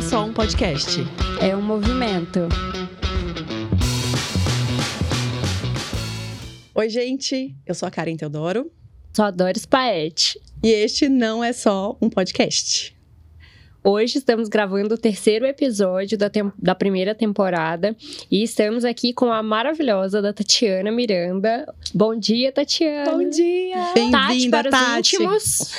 é só um podcast. É um movimento. Oi, gente. Eu sou a Karen Teodoro. Sou a Doris Paete. E este não é só um podcast. Hoje estamos gravando o terceiro episódio da, da primeira temporada e estamos aqui com a maravilhosa da Tatiana Miranda. Bom dia, Tatiana. Bom dia. Bem-vinda, Tati. Tati. Os íntimos.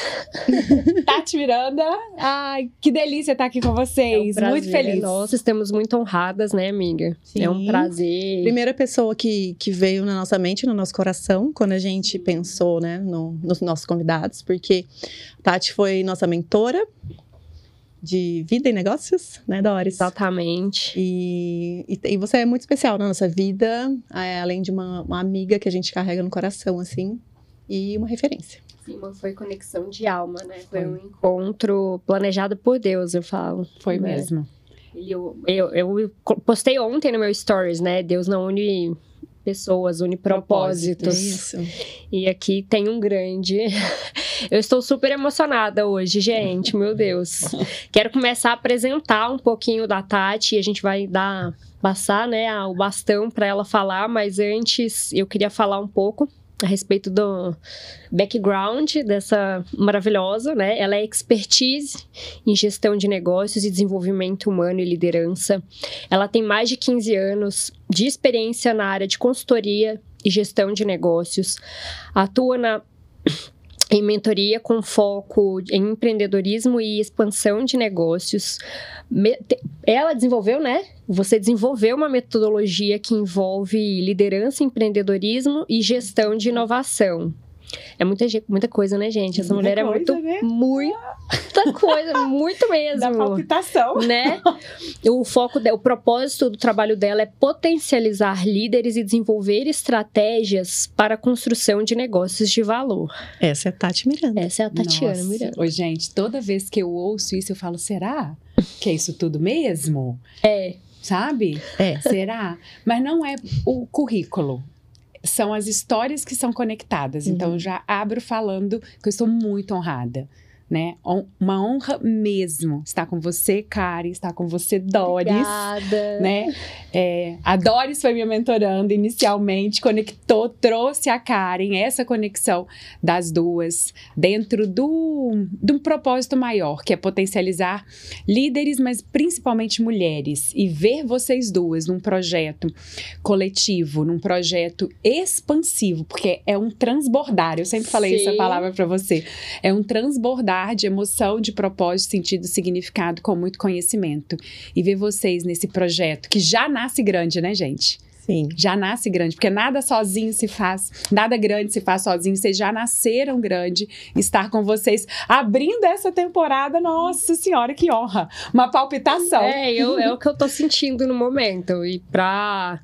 Tati Miranda. Ai, que delícia estar aqui com vocês. É um muito feliz. Nossa, estamos muito honradas, né, amiga? Sim. É um prazer. Primeira pessoa que, que veio na nossa mente, no nosso coração, quando a gente pensou, né, no- nos nossos convidados, porque a Tati foi nossa mentora de vida e negócios, né, Doris? Exatamente. E, e, e você é muito especial na nossa vida, é, além de uma, uma amiga que a gente carrega no coração, assim, e uma referência. Sim, mas foi conexão de alma, né? Foi um encontro planejado por Deus, eu falo. Foi né? mesmo. E Eu, eu, eu postei ontem no meu stories, né? Deus não une pessoas, une propósitos. Isso. E aqui tem um grande. Eu estou super emocionada hoje, gente, meu Deus. Quero começar a apresentar um pouquinho da Tati e a gente vai dar passar, né, o bastão para ela falar, mas antes eu queria falar um pouco a respeito do background dessa maravilhosa, né? Ela é expertise em gestão de negócios e desenvolvimento humano e liderança. Ela tem mais de 15 anos de experiência na área de consultoria e gestão de negócios. Atua na em mentoria com foco em empreendedorismo e expansão de negócios. Ela desenvolveu, né? Você desenvolveu uma metodologia que envolve liderança, empreendedorismo e gestão de inovação. É muita, muita coisa, né, gente? Essa Muita mulher é coisa, muito, né? muita coisa, muito mesmo Da palpitação. né? O foco, o propósito do trabalho dela é potencializar líderes e desenvolver estratégias para a construção de negócios de valor. Essa é a Tati Miranda. Essa é a Tatiana Nossa. Miranda. Oi, gente, toda vez que eu ouço isso, eu falo, será que é isso tudo mesmo? É, Sabe? É. Será? Mas não é o currículo. São as histórias que são conectadas. Então, eu já abro falando que eu estou muito honrada. Né? Uma honra mesmo estar com você, Kari, estar com você, Doris. obrigada. né? É, a Doris foi minha mentoranda inicialmente, conectou, trouxe a Karen, essa conexão das duas, dentro do, de um propósito maior, que é potencializar líderes, mas principalmente mulheres, e ver vocês duas num projeto coletivo, num projeto expansivo, porque é um transbordar. Eu sempre falei Sim. essa palavra para você. É um transbordar de emoção, de propósito, sentido, significado, com muito conhecimento. E ver vocês nesse projeto que já nasce grande, né, gente? Sim. Já nasce grande, porque nada sozinho se faz, nada grande se faz sozinho. Vocês já nasceram grande. Estar com vocês abrindo essa temporada, nossa senhora, que honra! Uma palpitação. É, eu, é o que eu tô sentindo no momento. E pra,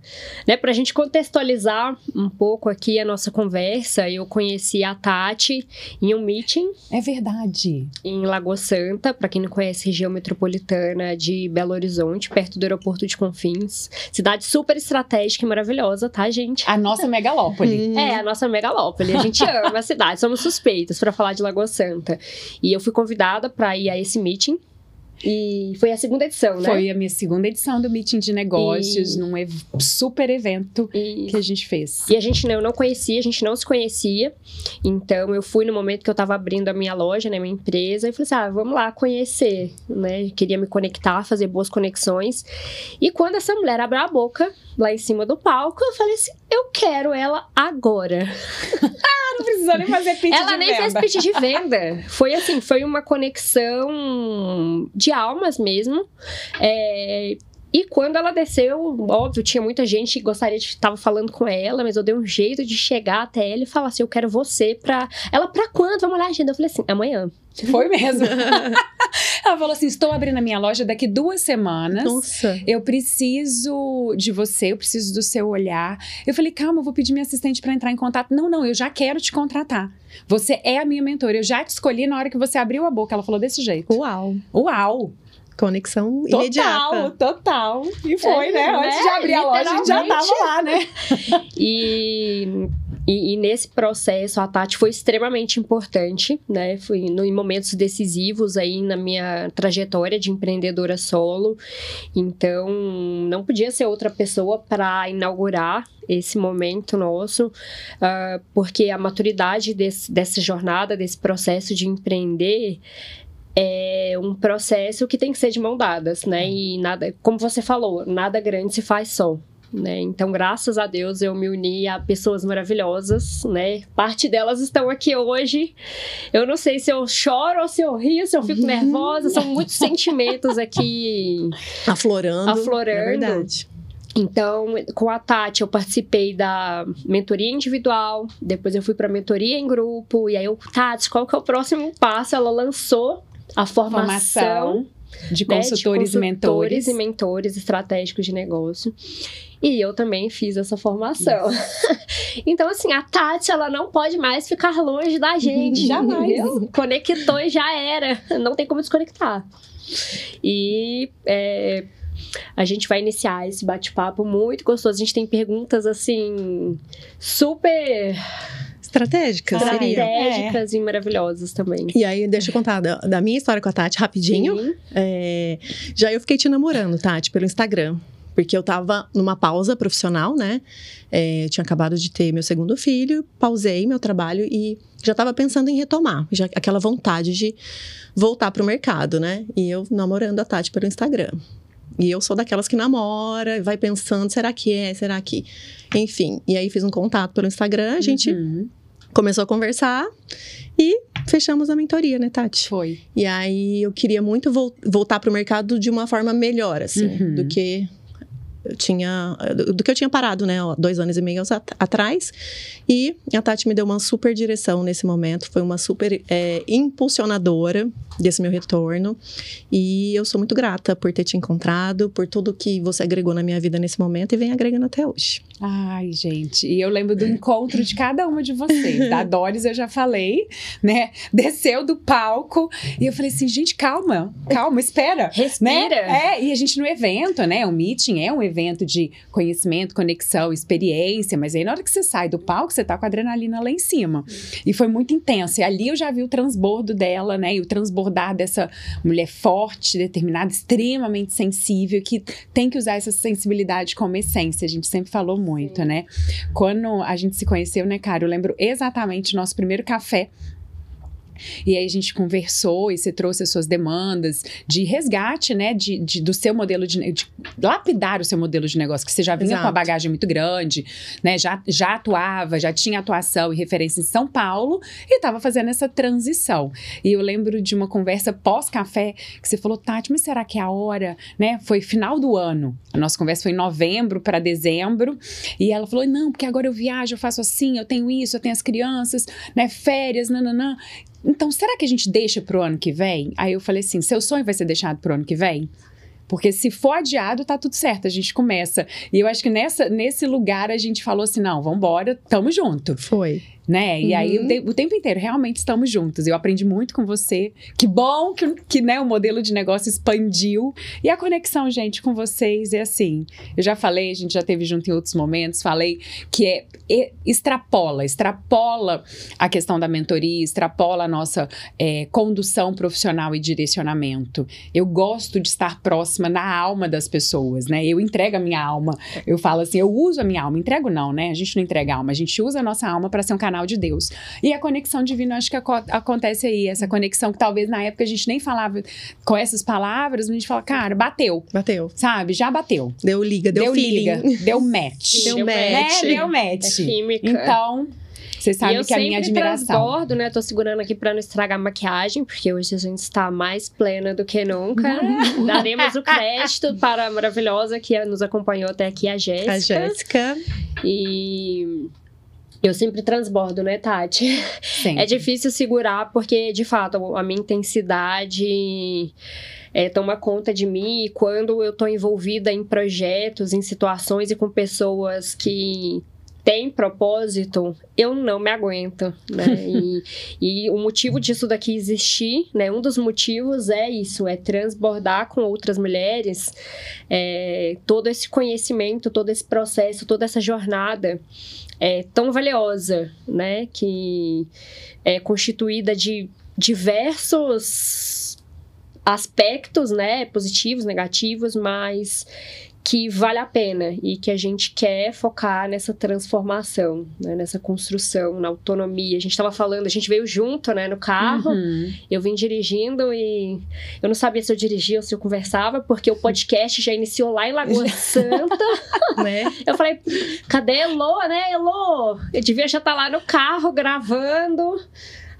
né, pra gente contextualizar um pouco aqui a nossa conversa, eu conheci a Tati em um meeting É verdade. em Lagoa Santa, para quem não conhece, região metropolitana de Belo Horizonte, perto do aeroporto de Confins. Cidade super estratégica e maravilhosa, tá, gente? A nossa megalópole. Hum. É, a nossa megalópole. A gente ama a cidade, somos suspeitas para falar de Lagoa Santa. E eu fui convidada para ir a esse meeting. E foi a segunda edição, né? Foi a minha segunda edição do Meeting de Negócios, E- num super evento E que a gente fez. E a gente não, não conhecia, a gente não se conhecia. Então eu fui no momento que eu tava abrindo a minha loja, né, minha empresa, e falei assim: ah, vamos lá conhecer, né? Queria me conectar, fazer boas conexões. E quando essa mulher abriu a boca lá em cima do palco, eu falei assim: eu quero ela agora. Não precisou nem fazer pitch ela de nem fez venda. pitch de venda. Foi assim, foi uma conexão de almas mesmo. É, E quando ela desceu, óbvio, tinha muita gente que gostaria de estar falando com ela, mas eu dei um jeito de chegar até ela e falar assim: eu quero você pra. Ela, pra quando? Vamos olhar a agenda. Eu falei assim: amanhã. Foi mesmo. Ela falou assim: estou abrindo a minha loja daqui duas semanas. Nossa. Eu preciso de você, eu preciso do seu olhar. Eu falei, calma, eu vou pedir minha assistente para entrar em contato. Não, não, eu já quero te contratar. Você é a minha mentora. Eu já te escolhi na hora que você abriu a boca. Ela falou desse jeito. Uau. Uau! Conexão Total, imediata. total. E foi, É, né? né? Antes de abrir a loja, a gente já tava lá, né? E e, e, nesse processo a Tati foi extremamente importante, né? Foi no, em momentos decisivos aí na minha trajetória de empreendedora solo. Então, não podia ser outra pessoa para inaugurar esse momento nosso, uh, porque a maturidade desse, dessa jornada, desse processo de empreender, é um processo que tem que ser de mão dadas, né? E nada, como você falou, nada grande se faz só. Né? Então, graças a Deus, eu me uni a pessoas maravilhosas, né? Parte delas estão aqui hoje. Eu não sei se eu choro ou se eu rio, se eu fico uhum. nervosa. São muitos sentimentos aqui aflorando. Aflorando. É verdade. Então, com a Tati, eu participei da mentoria individual, depois eu fui para mentoria em grupo, e aí eu, Tati, qual que é o próximo passo? Ela lançou a formação, formação de consultores, né, de consultores e mentores. e mentores estratégicos de negócio. E eu também fiz essa formação. então, assim, a Tati, ela não pode mais ficar longe da gente. Jamais. Conectou e já era. Não tem como desconectar. E é, a gente vai iniciar esse bate-papo muito gostoso. A gente tem perguntas, assim, super estratégicas, estratégicas é. e maravilhosas também. E aí, deixa eu contar da, da minha história com a Tati rapidinho. É, já eu fiquei te namorando, Tati, pelo Instagram porque eu tava numa pausa profissional, né? É, eu tinha acabado de ter meu segundo filho, pausei meu trabalho e já tava pensando em retomar, já aquela vontade de voltar pro mercado, né? E eu namorando a Tati pelo Instagram. E eu sou daquelas que namora, vai pensando, será que é, será que. Enfim, e aí fiz um contato pelo Instagram, a gente uhum. começou a conversar e fechamos a mentoria, né, Tati? Foi. E aí eu queria muito vo voltar para o mercado de uma forma melhor, assim, uhum. do que eu tinha do que eu tinha parado, né, dois anos e meio atrás. E a Tati me deu uma super direção nesse momento, foi uma super é, impulsionadora desse meu retorno. E eu sou muito grata por ter te encontrado, por tudo que você agregou na minha vida nesse momento e vem agregando até hoje. Ai, gente, e eu lembro do encontro de cada uma de vocês. Da Doris eu já falei, né? Desceu do palco e eu falei assim, gente, calma, calma, espera. Respira. Né? É, e a gente no evento, né? O meeting é um evento de conhecimento, conexão, experiência, mas aí na hora que você sai do palco, você tá com a adrenalina lá em cima. E foi muito intenso. E ali eu já vi o transbordo dela, né? E o transbordar dessa mulher forte, determinada, extremamente sensível, que tem que usar essa sensibilidade como essência. A gente sempre falou muito, Sim. né? Quando a gente se conheceu, né, cara, eu lembro exatamente do nosso primeiro café e aí a gente conversou e você trouxe as suas demandas de resgate, né, de, de do seu modelo de, de, lapidar o seu modelo de negócio, que você já vinha Exato. com a bagagem muito grande, né, já, já atuava, já tinha atuação e referência em São Paulo e estava fazendo essa transição. E eu lembro de uma conversa pós-café que você falou, Tati, mas será que é a hora, né? Foi final do ano. A nossa conversa foi em novembro para dezembro e ela falou, não, porque agora eu viajo, eu faço assim, eu tenho isso, eu tenho as crianças, né, férias, nananã. Então, será que a gente deixa para o ano que vem? Aí eu falei assim: seu sonho vai ser deixado para o ano que vem? Porque se for adiado, tá tudo certo, a gente começa. E eu acho que nessa, nesse lugar a gente falou assim: não, vamos embora, tamo junto. Foi né? E aí o, uhum. o, tempo inteiro realmente estamos juntos. Eu aprendi muito com você. Que bom que, que né, o modelo de negócio expandiu. E a conexão, gente, com vocês é assim. Eu já falei, a gente já teve junto em outros momentos, falei que é, é extrapola, extrapola a questão da mentoria, extrapola a nossa é, condução profissional e direcionamento. Eu gosto de estar próxima na alma das pessoas, né? Eu entrego a minha alma. Eu falo assim, eu uso a minha alma. Entrego não, né? A gente não entrega a alma, a gente usa a nossa alma para ser um canal canal de Deus. E a conexão divina, acho que acontece aí, essa conexão que talvez na época a gente nem falava com essas palavras, mas a gente fala, cara, bateu. Bateu. Sabe? Já bateu. Deu liga, deu, deu liga. Deu match. Deu, deu match. Né? Deu match. É química. Então, você sabe que é a minha admiração. Eu transbordo, né? Tô segurando aqui pra não estragar a maquiagem, porque hoje a gente está mais plena do que nunca. Daremos o crédito para a maravilhosa que nos acompanhou até aqui, a Jéssica. A Jéssica. E eu sempre transbordo, né, Tati? Sim. É difícil segurar, porque, de fato, a minha intensidade é, toma conta de mim. E quando eu tô envolvida em projetos, em situações e com pessoas que tem propósito, eu não me aguento, né? e, e, o motivo disso daqui existir, né? Um dos motivos é isso, é transbordar com outras mulheres é, todo esse conhecimento, todo esse processo, toda essa jornada é tão valiosa, né? Que é constituída de diversos aspectos, né? Positivos, negativos, mas que vale a pena e que a gente quer focar nessa transformação, né, nessa construção, na autonomia. A gente estava falando, a gente veio junto, né, no carro. Uhum. Eu vim dirigindo e eu não sabia se eu dirigia ou se eu conversava, porque o podcast já iniciou lá em Lagoa Santa, né? Eu falei, cadê Elô, né, Elô? Eu devia já estar tá lá no carro gravando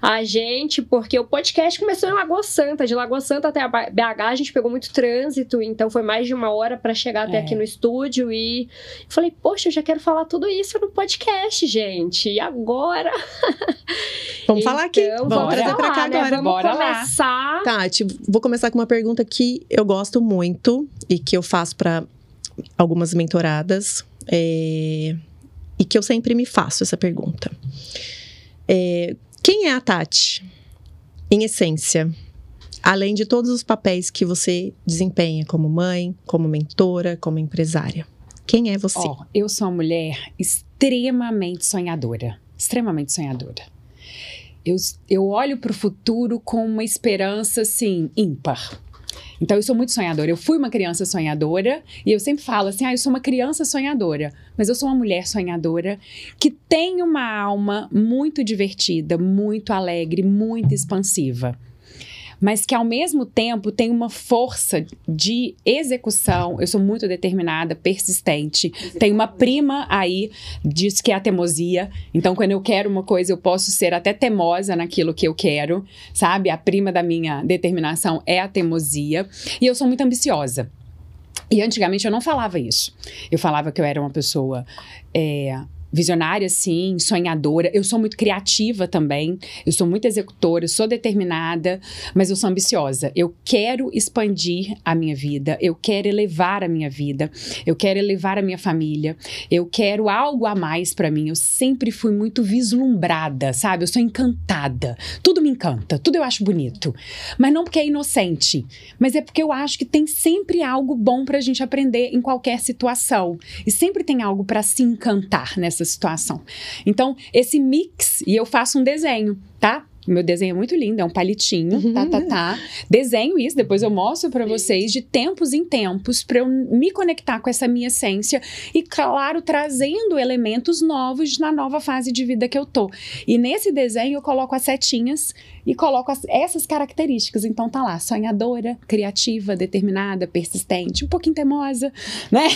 a gente, porque o podcast começou em Lagoa Santa. De Lagoa Santa até a BH, a gente pegou muito trânsito, então foi mais de uma hora para chegar até é. aqui no estúdio. E falei, poxa, eu já quero falar tudo isso no podcast, gente. E agora? Vamos então, falar aqui. Vamos Bora trazer pra cá né? agora. Vamos Bora começar. Lá. Tati, vou começar com uma pergunta que eu gosto muito e que eu faço para algumas mentoradas. É... E que eu sempre me faço essa pergunta. É, quem é a Tati? Em essência, além de todos os papéis que você desempenha como mãe, como mentora, como empresária. Quem é você? Oh, eu sou uma mulher extremamente sonhadora. Extremamente sonhadora. Eu, eu olho para o futuro com uma esperança, assim, ímpar. Então, eu sou muito sonhadora. Eu fui uma criança sonhadora e eu sempre falo assim: ah, eu sou uma criança sonhadora, mas eu sou uma mulher sonhadora que tem uma alma muito divertida, muito alegre, muito expansiva mas que ao mesmo tempo tem uma força de execução. Eu sou muito determinada, persistente. Tem uma prima aí, diz que é a teimosia. Então, quando eu quero uma coisa, eu posso ser até teimosa naquilo que eu quero, sabe? A prima da minha determinação é a teimosia. E eu sou muito ambiciosa. E antigamente eu não falava isso. Eu falava que eu era uma pessoa. É, visionária, sim, sonhadora. Eu sou muito criativa também. Eu sou muito executora, eu sou determinada, mas eu sou ambiciosa. Eu quero expandir a minha vida, eu quero elevar a minha vida, eu quero elevar a minha família, eu quero algo a mais para mim. Eu sempre fui muito vislumbrada, sabe? Eu sou encantada. Tudo me encanta, tudo eu acho bonito. Mas não porque é inocente, mas é porque eu acho que tem sempre algo bom pra gente aprender em qualquer situação. E sempre tem algo para se encantar nessa essa situação. Então, esse mix, e eu faço um desenho, tá? Meu desenho é muito lindo, é um palitinho, uhum. tá, tá, tá. Desenho isso, depois eu mostro para vocês de tempos em tempos para eu me conectar com essa minha essência e, claro, trazendo elementos novos na nova fase de vida que eu tô. E nesse desenho eu coloco as setinhas e coloco as, essas características. Então tá lá, sonhadora, criativa, determinada, persistente, um pouquinho teimosa, né?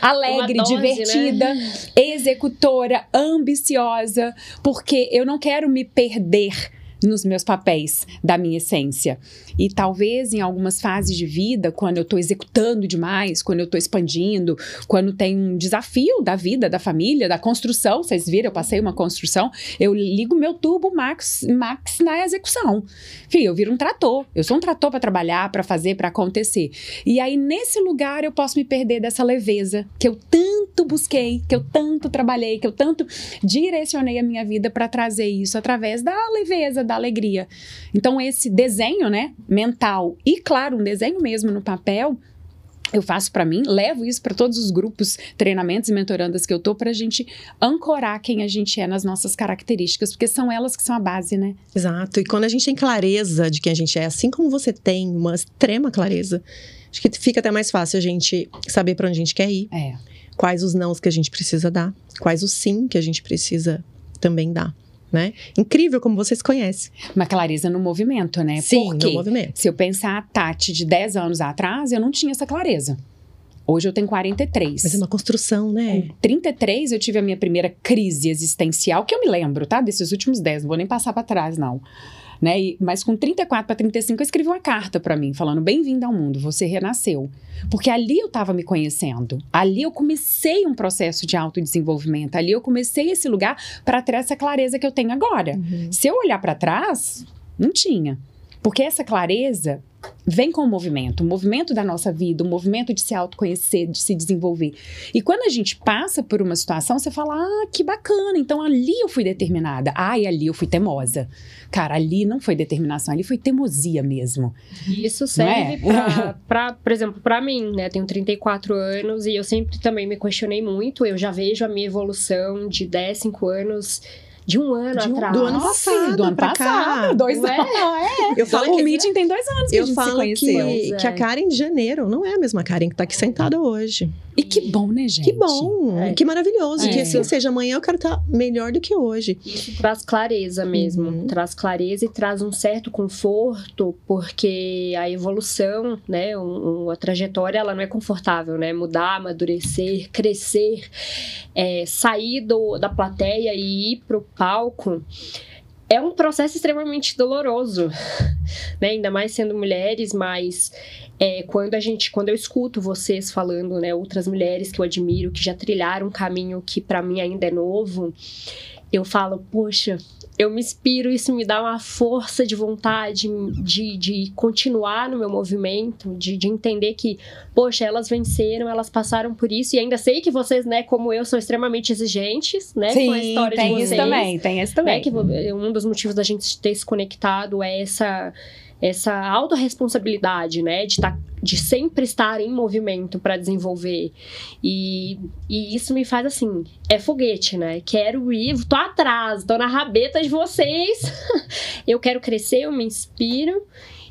Alegre, dose, divertida, né? executora, ambiciosa, porque eu não quero me perder nos meus papéis da minha essência. E talvez em algumas fases de vida, quando eu estou executando demais, quando eu estou expandindo, quando tem um desafio da vida, da família, da construção, vocês viram, eu passei uma construção, eu ligo meu turbo max, max na execução. Enfim, eu viro um trator. Eu sou um trator para trabalhar, para fazer, para acontecer. E aí, nesse lugar, eu posso me perder dessa leveza que eu tanto busquei, que eu tanto trabalhei, que eu tanto direcionei a minha vida para trazer isso através da leveza, da alegria. Então, esse desenho, né, mental e, claro, um desenho mesmo no papel, eu faço para mim, levo isso para todos os grupos, treinamentos e mentorandas que eu tô para a gente ancorar quem a gente é nas nossas características, porque são elas que são a base, né? Exato. E quando a gente tem clareza de quem a gente é, assim como você tem uma extrema clareza, acho que fica até mais fácil a gente saber para onde a gente quer ir. É. Quais os nãos que a gente precisa dar, quais os sim que a gente precisa também dar né? Incrível como você se conhece. Uma clareza no movimento, né? Sim, Porque no movimento. Se eu pensar a Tati de 10 anos atrás, eu não tinha essa clareza. Hoje eu tenho 43. Mas é uma construção, né? Com 33 eu tive a minha primeira crise existencial, que eu me lembro, tá? Desses últimos 10, não vou nem passar para trás, não né? E, mas com 34 para 35 eu escrevi uma carta para mim falando: "Bem-vindo ao mundo, você renasceu". Porque ali eu estava me conhecendo. Ali eu comecei um processo de autodesenvolvimento. Ali eu comecei esse lugar para ter essa clareza que eu tenho agora. Uhum. Se eu olhar para trás, não tinha. Porque essa clareza vem com o movimento, o movimento da nossa vida, o movimento de se autoconhecer, de se desenvolver. E quando a gente passa por uma situação, você fala: ah, que bacana, então ali eu fui determinada. Ah, e ali eu fui teimosa. Cara, ali não foi determinação, ali foi teimosia mesmo. Isso serve é? para, por exemplo, para mim, né? Tenho 34 anos e eu sempre também me questionei muito. Eu já vejo a minha evolução de 10, 5 anos de um ano de um, atrás. Do ano passado. Do ano passado. Cá. Dois é? anos. É. Eu falo o meeting tem dois anos que eu a gente falo se conheceu. Que, que a Karen de janeiro não é a mesma Karen que está aqui sentada hoje. E que bom, né, gente? Que bom, é. que maravilhoso. É. Que assim seja, amanhã eu quero estar melhor do que hoje. Isso traz clareza mesmo. Uhum. Traz clareza e traz um certo conforto, porque a evolução, né, um, a trajetória, ela não é confortável, né? Mudar, amadurecer, crescer, é, sair do, da plateia e ir pro palco é um processo extremamente doloroso, né? Ainda mais sendo mulheres, mas é, quando a gente, quando eu escuto vocês falando, né, outras mulheres que eu admiro, que já trilharam um caminho que para mim ainda é novo, eu falo, poxa, eu me inspiro, isso me dá uma força de vontade de, de continuar no meu movimento, de, de entender que, poxa, elas venceram, elas passaram por isso, e ainda sei que vocês, né, como eu, são extremamente exigentes, né, Sim, com a história tem de vocês. Isso também, tem isso também. Né, que um dos motivos da gente ter se conectado é essa essa autorresponsabilidade, né, de, tá, de sempre estar em movimento para desenvolver. E, e isso me faz assim, é foguete, né? Quero ir, tô atrás, tô na rabeta de vocês. eu quero crescer, eu me inspiro.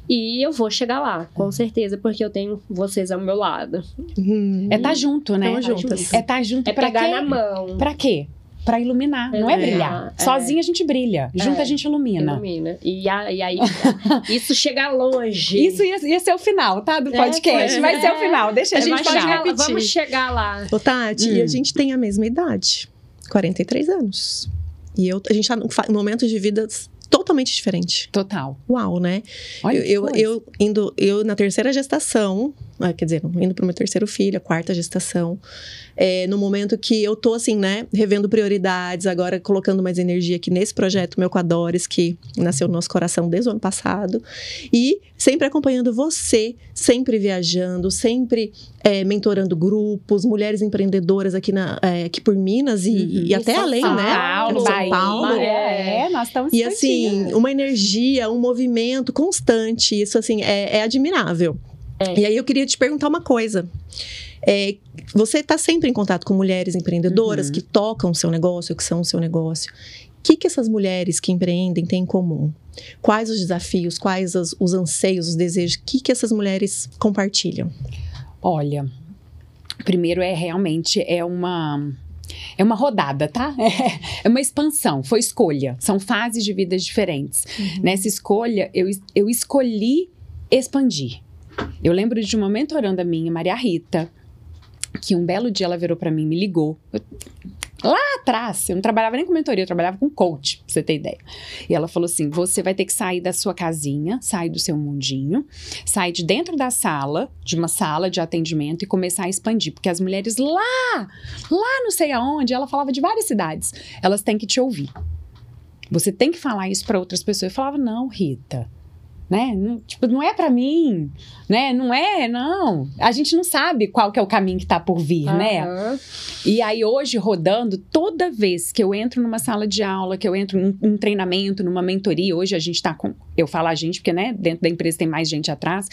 E eu vou chegar lá, com certeza, porque eu tenho vocês ao meu lado. Hum. É estar tá junto, né? Tamo juntas. É estar tá junto. É pra pegar quê? na mão. Pra quê? Para iluminar, não é brilhar. É. Sozinha a gente brilha, junto é. a gente ilumina. Ilumina. E, a, e aí, isso chega longe. Isso ia, ia, ser o final, tá? Do podcast. É, Vai ser o final, deixa a gente pode chegar, repetir. Vamos chegar lá. Ô, Tati, hum. e a gente tem a mesma idade, 43 anos. E eu, a gente tá em momentos de vida totalmente diferente. Total. Uau, né? Olha eu, eu, eu, indo, eu na terceira gestação, quer dizer, indo pro meu terceiro filho, a quarta gestação, é, no momento que eu tô assim, né, revendo prioridades, agora colocando mais energia aqui nesse projeto meu com a Doris, que nasceu no nosso coração desde o ano passado, e sempre acompanhando você, sempre viajando, sempre é, mentorando grupos, mulheres empreendedoras aqui, na, é, aqui por Minas e, uhum. e até além, Paulo, né? Paulo, São Bahia, Paulo. É, é, nós estamos E assim, uma energia, um movimento constante, isso assim, é, é admirável. É. E aí eu queria te perguntar uma coisa. É, você está sempre em contato com mulheres empreendedoras uhum. que tocam o seu negócio, que são o seu negócio. O que, que essas mulheres que empreendem têm em comum? Quais os desafios, quais os, os anseios, os desejos? O que, que essas mulheres compartilham? Olha, primeiro é realmente é uma é uma rodada, tá? É, uma expansão, foi escolha. São fases de vidas diferentes. Uhum. Nessa escolha, eu, eu escolhi expandir. Eu lembro de uma mentoranda minha, Maria Rita, que um belo dia ela virou para mim, me ligou. Lá atrás, eu não trabalhava nem com mentoria, eu trabalhava com coach, pra você ter ideia. E ela falou assim: você vai ter que sair da sua casinha, sair do seu mundinho, sair de dentro da sala, de uma sala de atendimento e começar a expandir. Porque as mulheres lá, lá não sei aonde, ela falava de várias cidades, elas têm que te ouvir. Você tem que falar isso para outras pessoas. Eu falava: não, Rita né? Não, tipo, não é para mim, né? Não é, não. A gente não sabe qual que é o caminho que tá por vir, uhum. né? E aí hoje rodando, toda vez que eu entro numa sala de aula, que eu entro num, num treinamento, numa mentoria, hoje a gente tá com, eu falo a gente porque, né, dentro da empresa tem mais gente atrás.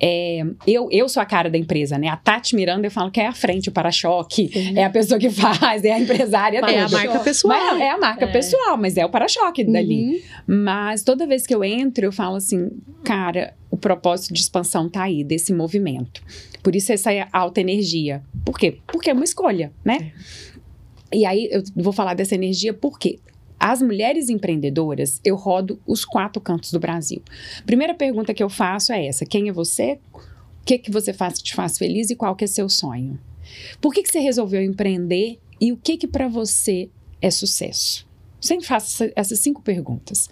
É, eu, eu sou a cara da empresa, né? A Tati Miranda, eu falo que é a frente, o para-choque, é a pessoa que faz, é a empresária É a marca pessoal. Mas, é a marca é. pessoal, mas é o para-choque uhum. dali. Mas toda vez que eu entro, eu falo assim, cara, o propósito de expansão tá aí, desse movimento. Por isso essa alta energia. Por quê? Porque é uma escolha, né? É. E aí eu vou falar dessa energia porque as mulheres empreendedoras, eu rodo os quatro cantos do Brasil. Primeira pergunta que eu faço é essa: quem é você? O que, que você faz que te faz feliz e qual que é seu sonho? Por que, que você resolveu empreender e o que que para você é sucesso? Sempre faço essas cinco perguntas.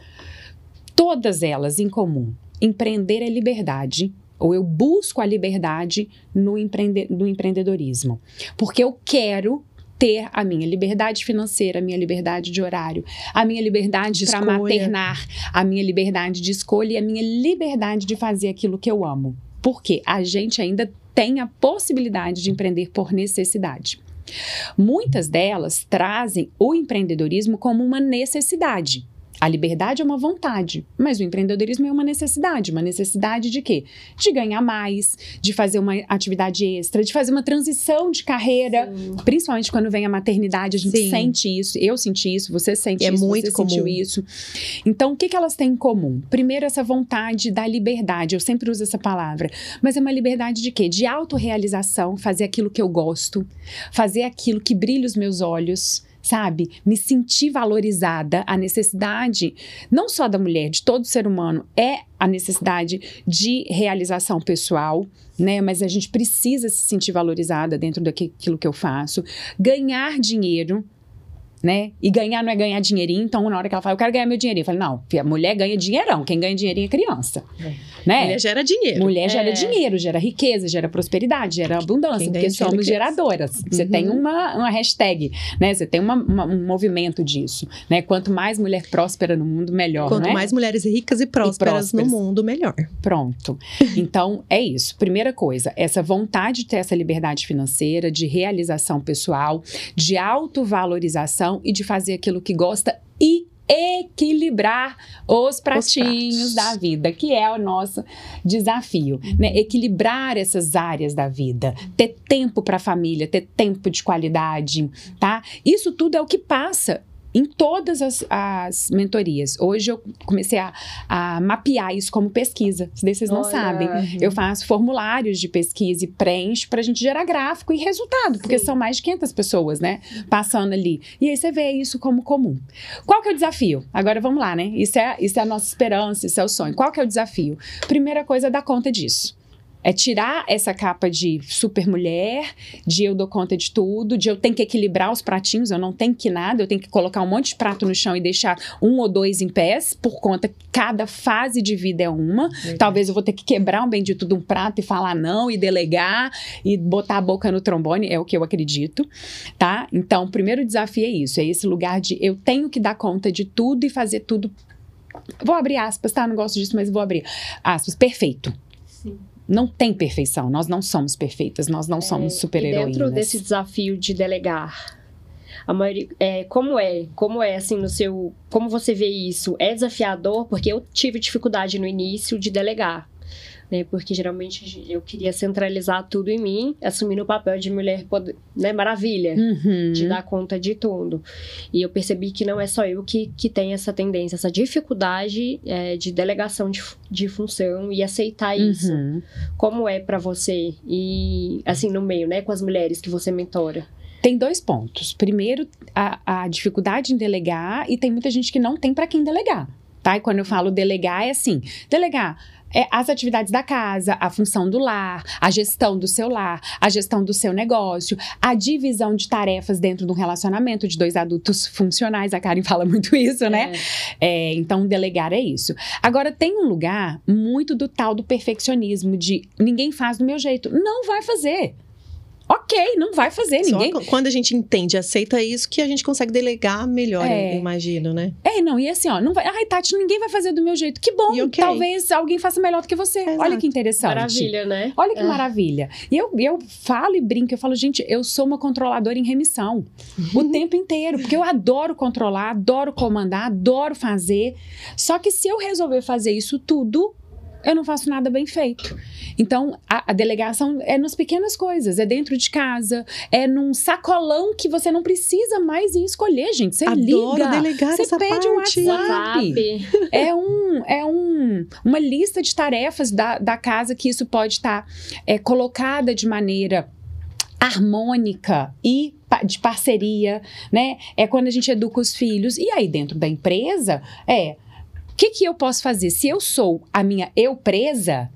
Todas elas em comum. Empreender é liberdade, ou eu busco a liberdade no, empreende no empreendedorismo. Porque eu quero ter a minha liberdade financeira, a minha liberdade de horário, a minha liberdade para maternar, a minha liberdade de escolha e a minha liberdade de fazer aquilo que eu amo. Porque a gente ainda tem a possibilidade de empreender por necessidade. Muitas delas trazem o empreendedorismo como uma necessidade. A liberdade é uma vontade, mas o empreendedorismo é uma necessidade. Uma necessidade de quê? De ganhar mais, de fazer uma atividade extra, de fazer uma transição de carreira. Sim. Principalmente quando vem a maternidade, a gente Sim. sente isso. Eu senti isso, você sente é isso, muito você comum. sentiu isso. Então, o que, que elas têm em comum? Primeiro, essa vontade da liberdade. Eu sempre uso essa palavra. Mas é uma liberdade de quê? De autorrealização, fazer aquilo que eu gosto, fazer aquilo que brilha os meus olhos sabe? Me sentir valorizada, a necessidade, não só da mulher, de todo ser humano, é a necessidade de realização pessoal, né? Mas a gente precisa se sentir valorizada dentro daquilo que eu faço. Ganhar dinheiro, né? E ganhar não é ganhar dinheirinho, então na hora que ela fala, eu quero ganhar meu dinheirinho, eu falo, não, a mulher ganha dinheirão, quem ganha dinheirinho é criança. É. Né? Mulher gera dinheiro. Mulher gera é. dinheiro, gera riqueza, gera prosperidade, gera abundância, porque somos geradoras. Uhum. Você tem uma, uma hashtag, né? Você tem uma, uma, um movimento disso, né? Quanto mais mulher próspera no mundo, melhor, Quanto né? mais mulheres ricas e prósperas, e prósperas, no mundo, melhor. Pronto. Então, é isso. Primeira coisa, essa vontade de ter essa liberdade financeira, de realização pessoal, de autovalorização e de fazer aquilo que gosta e equilibrar os pratinhos os da vida, que é o nosso desafio, uhum. né? Equilibrar essas áreas da vida, ter tempo para a família, ter tempo de qualidade, tá? Isso tudo é o que passa em todas as, as mentorias. Hoje eu comecei a, a, mapear isso como pesquisa. Se vocês não Olha. sabem, eu faço formulários de pesquisa e preencho para a gente gerar gráfico e resultado, porque Sim. são mais de 500 pessoas, né, passando ali. E aí você vê isso como comum. Qual que é o desafio? Agora vamos lá, né? Isso é, isso é a nossa esperança, isso é o sonho. Qual que é o desafio? Primeira coisa é dar conta disso. É tirar essa capa de super mulher, de eu dou conta de tudo, de eu tenho que equilibrar os pratinhos, eu não tenho que nada, eu tenho que colocar um monte de prato no chão e deixar um ou dois em pés, por conta que cada fase de vida é uma. Talvez eu vou ter que quebrar um bendito de um prato e falar não, e delegar, e botar a boca no trombone, é o que eu acredito, tá? Então, o primeiro desafio é isso, é esse lugar de eu tenho que dar conta de tudo e fazer tudo. Vou abrir aspas, tá? Não gosto disso, mas vou abrir aspas. Perfeito. Sim não tem perfeição. Nós não somos perfeitas, nós não é, somos super-heroínas. Dentro desse desafio de delegar, a maioria, é, como é, como é assim no seu, como você vê isso? É desafiador porque eu tive dificuldade no início de delegar né? Porque geralmente eu queria centralizar tudo em mim, assumindo o papel de mulher poder, né, maravilha, uhum. de dar conta de tudo. E eu percebi que não é só eu que, que tem essa tendência, essa dificuldade é, de delegação de, de função e aceitar isso. Uhum. Como é para você e assim no meio, né, com as mulheres que você mentora? Tem dois pontos. Primeiro, a, a dificuldade em delegar, e tem muita gente que não tem para quem delegar. Tá? E quando eu falo delegar, é assim: delegar é, as atividades da casa, a função do lar, a gestão do seu lar, a gestão do seu negócio, a divisão de tarefas dentro de um relacionamento de dois adultos funcionais. A Karen fala muito isso, né? É. É, então, delegar é isso. Agora, tem um lugar muito do tal do perfeccionismo, de ninguém faz do meu jeito. Não vai fazer ok, não vai fazer ninguém. Só quando a gente entende, aceita isso, que a gente consegue delegar melhor, é. eu imagino, né? É, não, e assim, ó, não vai, ai, Tati, ninguém vai fazer do meu jeito. Que bom, okay. talvez alguém faça melhor do que você. Exato. Olha que interessante. Maravilha, né? Olha que é. maravilha. E eu, eu falo e brinco, eu falo, gente, eu sou uma controladora em remissão o tempo inteiro, porque eu adoro controlar, adoro comandar, adoro fazer. Só que se eu resolver fazer isso tudo, eu não faço nada bem feito. Então, a, a, delegação é nas pequenas coisas, é dentro de casa, é num sacolão que você não precisa mais ir escolher, gente. Você Adoro liga, delegar você essa pede parte. um WhatsApp. é um, é um, uma lista de tarefas da, da casa que isso pode estar tá, é, colocada de maneira harmônica e de parceria, né? É quando a gente educa os filhos. E aí, dentro da empresa, é o que, que eu posso fazer? Se eu sou a minha eu presa,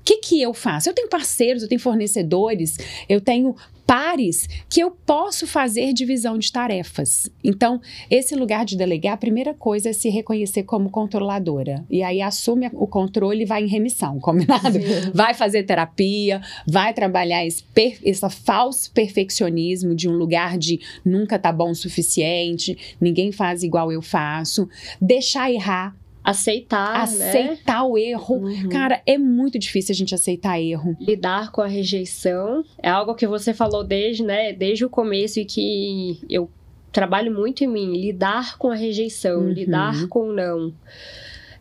o que, que eu faço? Eu tenho parceiros, eu tenho fornecedores, eu tenho pares que eu posso fazer divisão de tarefas. Então, esse lugar de delegar, a primeira coisa é se reconhecer como controladora. E aí assume o controle e vai em remissão, combinado? Sim. Vai fazer terapia, vai trabalhar esse, esse falso perfeccionismo de um lugar de nunca tá bom o suficiente, ninguém faz igual eu faço, deixar errar aceitar, aceitar né? o erro. Uhum. Cara, é muito difícil a gente aceitar erro. Lidar com a rejeição é algo que você falou desde, né, desde o começo e que eu trabalho muito em mim, lidar com a rejeição, uhum. lidar com o não.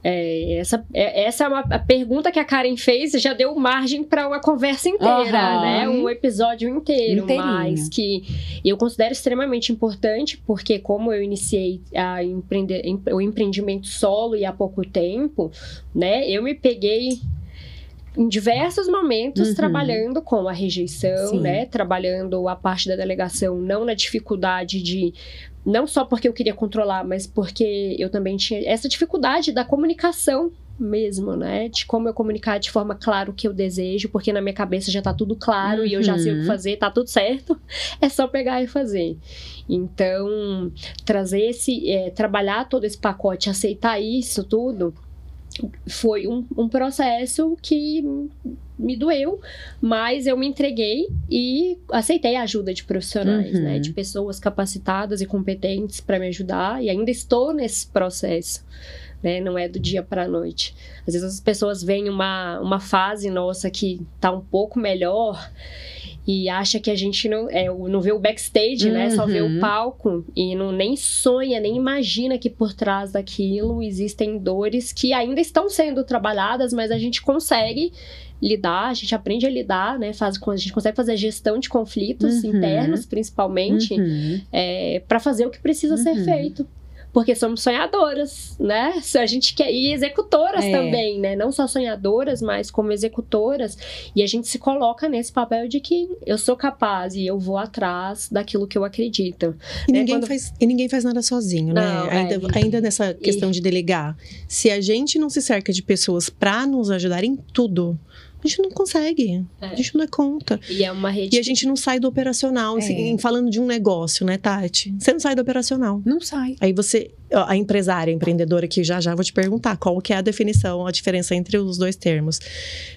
É, essa, é, essa é uma a pergunta que a Karen fez já deu margem para uma conversa inteira, uhum. né? Um episódio inteiro, Inteirinho. mas que eu considero extremamente importante, porque como eu iniciei a empreender, o empreendimento solo e há pouco tempo, né? Eu me peguei em diversos momentos uhum. trabalhando com a rejeição, Sim. né? Trabalhando a parte da delegação, não na dificuldade de não só porque eu queria controlar, mas porque eu também tinha essa dificuldade da comunicação mesmo, né? De como eu comunicar de forma clara o que eu desejo, porque na minha cabeça já tá tudo claro uhum. e eu já sei o que uhum. fazer, tá tudo certo, é só pegar e fazer. Então, trazer esse, é, trabalhar todo esse pacote, aceitar isso tudo, foi um, um processo que me doeu, mas eu me entreguei e aceitei a ajuda de profissionais, né, uhum. né, de pessoas capacitadas e competentes para me ajudar e ainda estou nesse processo. Né, não é do dia para a noite. Às vezes as pessoas veem uma, uma fase nossa que está um pouco melhor e acha que a gente não, é, não vê o backstage, uhum. né? Só vê o uhum. palco e não nem sonha, nem imagina que por trás daquilo existem dores que ainda estão sendo trabalhadas, mas a gente consegue lidar, a gente aprende a lidar, né? Faz, a gente consegue fazer gestão de conflitos uhum. internos, principalmente, uhum. é, para fazer o que precisa ser uhum. feito porque somos sonhadoras, né? A gente quer e executoras é. também, né? Não só sonhadoras, mas como executoras. E a gente se coloca nesse papel de que eu sou capaz e eu vou atrás daquilo que eu acredito. E, né? ninguém, Quando... faz, e ninguém faz nada sozinho, né? Não, ainda, é. ainda nessa questão e... de delegar. Se a gente não se cerca de pessoas para nos ajudar em tudo, a gente não consegue. É. A gente não é conta. E é uma rede. E a gente não sai do operacional. É. Assim, falando de um negócio, né, Tati? Você não sai do operacional. Não sai. Aí você, a empresária, a empreendedora, que já já vou te perguntar qual que é a definição, a diferença entre os dois termos.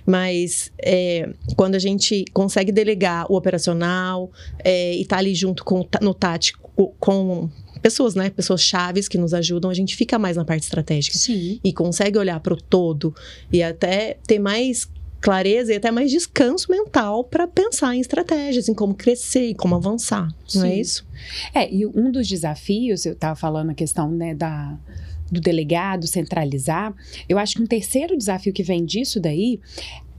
Mas é, quando a gente consegue delegar o operacional é, e tá ali junto com no tático, com pessoas, né? Pessoas chaves que nos ajudam, a gente fica mais na parte estratégica. Sim. E consegue olhar para o todo e até ter mais clareza e até mais descanso mental para pensar em estratégias, em como crescer, em como avançar, Sim. não é isso? É, e um dos desafios, eu estava falando a questão né, da, do delegado centralizar, eu acho que um terceiro desafio que vem disso daí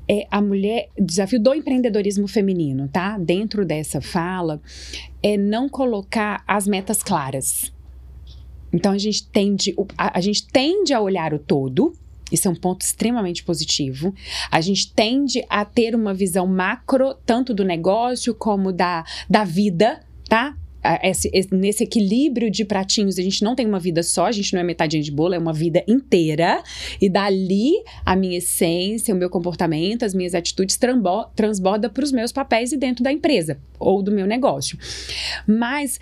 é a mulher, desafio do empreendedorismo feminino, tá? Dentro dessa fala, é não colocar as metas claras. Então a gente tende, a, a gente tende a olhar o todo, isso é um ponto extremamente positivo. A gente tende a ter uma visão macro, tanto do negócio como da, da vida, tá? Esse, esse, nesse equilíbrio de pratinhos, a gente não tem uma vida só, a gente não é metadinha de bolo, é uma vida inteira. E dali a minha essência, o meu comportamento, as minhas atitudes transborda para os meus papéis e dentro da empresa ou do meu negócio. Mas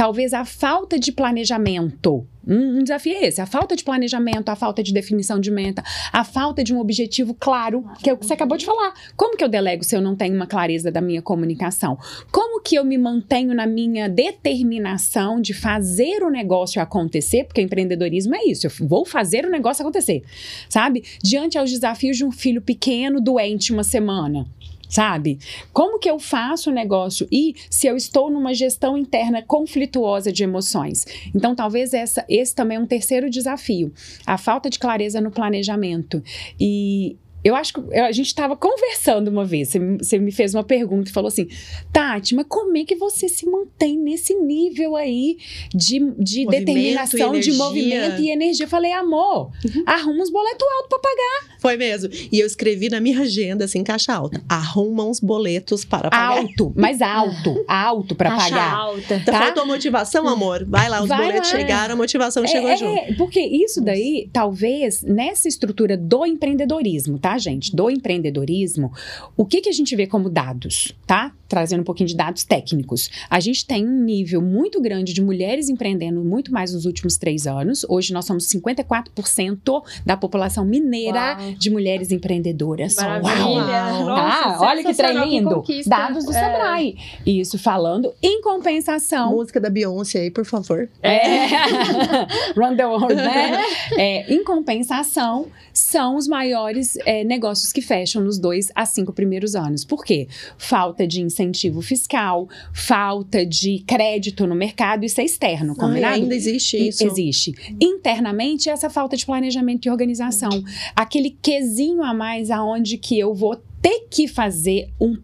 talvez a falta de planejamento. Um, um, desafio é esse: a falta de planejamento, a falta de definição de meta, a falta de um objetivo claro, que é o que você acabou de falar. Como que eu delego se eu não tenho uma clareza da minha comunicação? Como que eu me mantenho na minha determinação de fazer o negócio acontecer? Porque empreendedorismo é isso, eu vou fazer o negócio acontecer, sabe? Diante aos desafios de um filho pequeno doente uma semana sabe? Como que eu faço o negócio e se eu estou numa gestão interna conflituosa de emoções? Então, talvez essa, esse também é um terceiro desafio, a falta de clareza no planejamento. E eu acho que a gente estava conversando uma vez. Você, me fez uma pergunta e falou assim: Tati, mas como é que você se mantém nesse nível aí de, de determinação, de movimento e energia? Eu falei, amor, uhum. arruma uns boletos altos para pagar. Foi mesmo. E eu escrevi na minha agenda, assim, caixa alta: arruma uns boletos para pagar. Alto, mas alto, alto para pagar. alta. Tá? Faltou motivação, amor? Vai lá, os Vai boletos lá. chegaram, a motivação é, chegou é, junto. Porque isso daí, talvez, nessa estrutura do empreendedorismo, tá? Tá, gente? Do empreendedorismo, o que, que a gente vê como dados, tá? trazendo um pouquinho de dados técnicos. A gente tem um nível muito grande de mulheres empreendendo muito mais nos últimos três anos. Hoje nós somos 54% da população mineira Uau. de mulheres empreendedoras. Maravilha. Uau. Nossa, Ah, olha que trem que lindo. conquista. Dados do É. Sebrae. Isso falando em compensação. Música da Beyoncé aí, por favor. É. Run the world, né? É, em compensação, são os maiores é, negócios que fecham nos dois a cinco primeiros anos. Por quê? Falta de incentivo fiscal, falta de crédito no mercado, isso é externo, Ai, combinado? ainda existe isso. Existe. Internamente, essa falta de planejamento e organização. Aquele quesinho a mais aonde que eu vou ter que fazer um,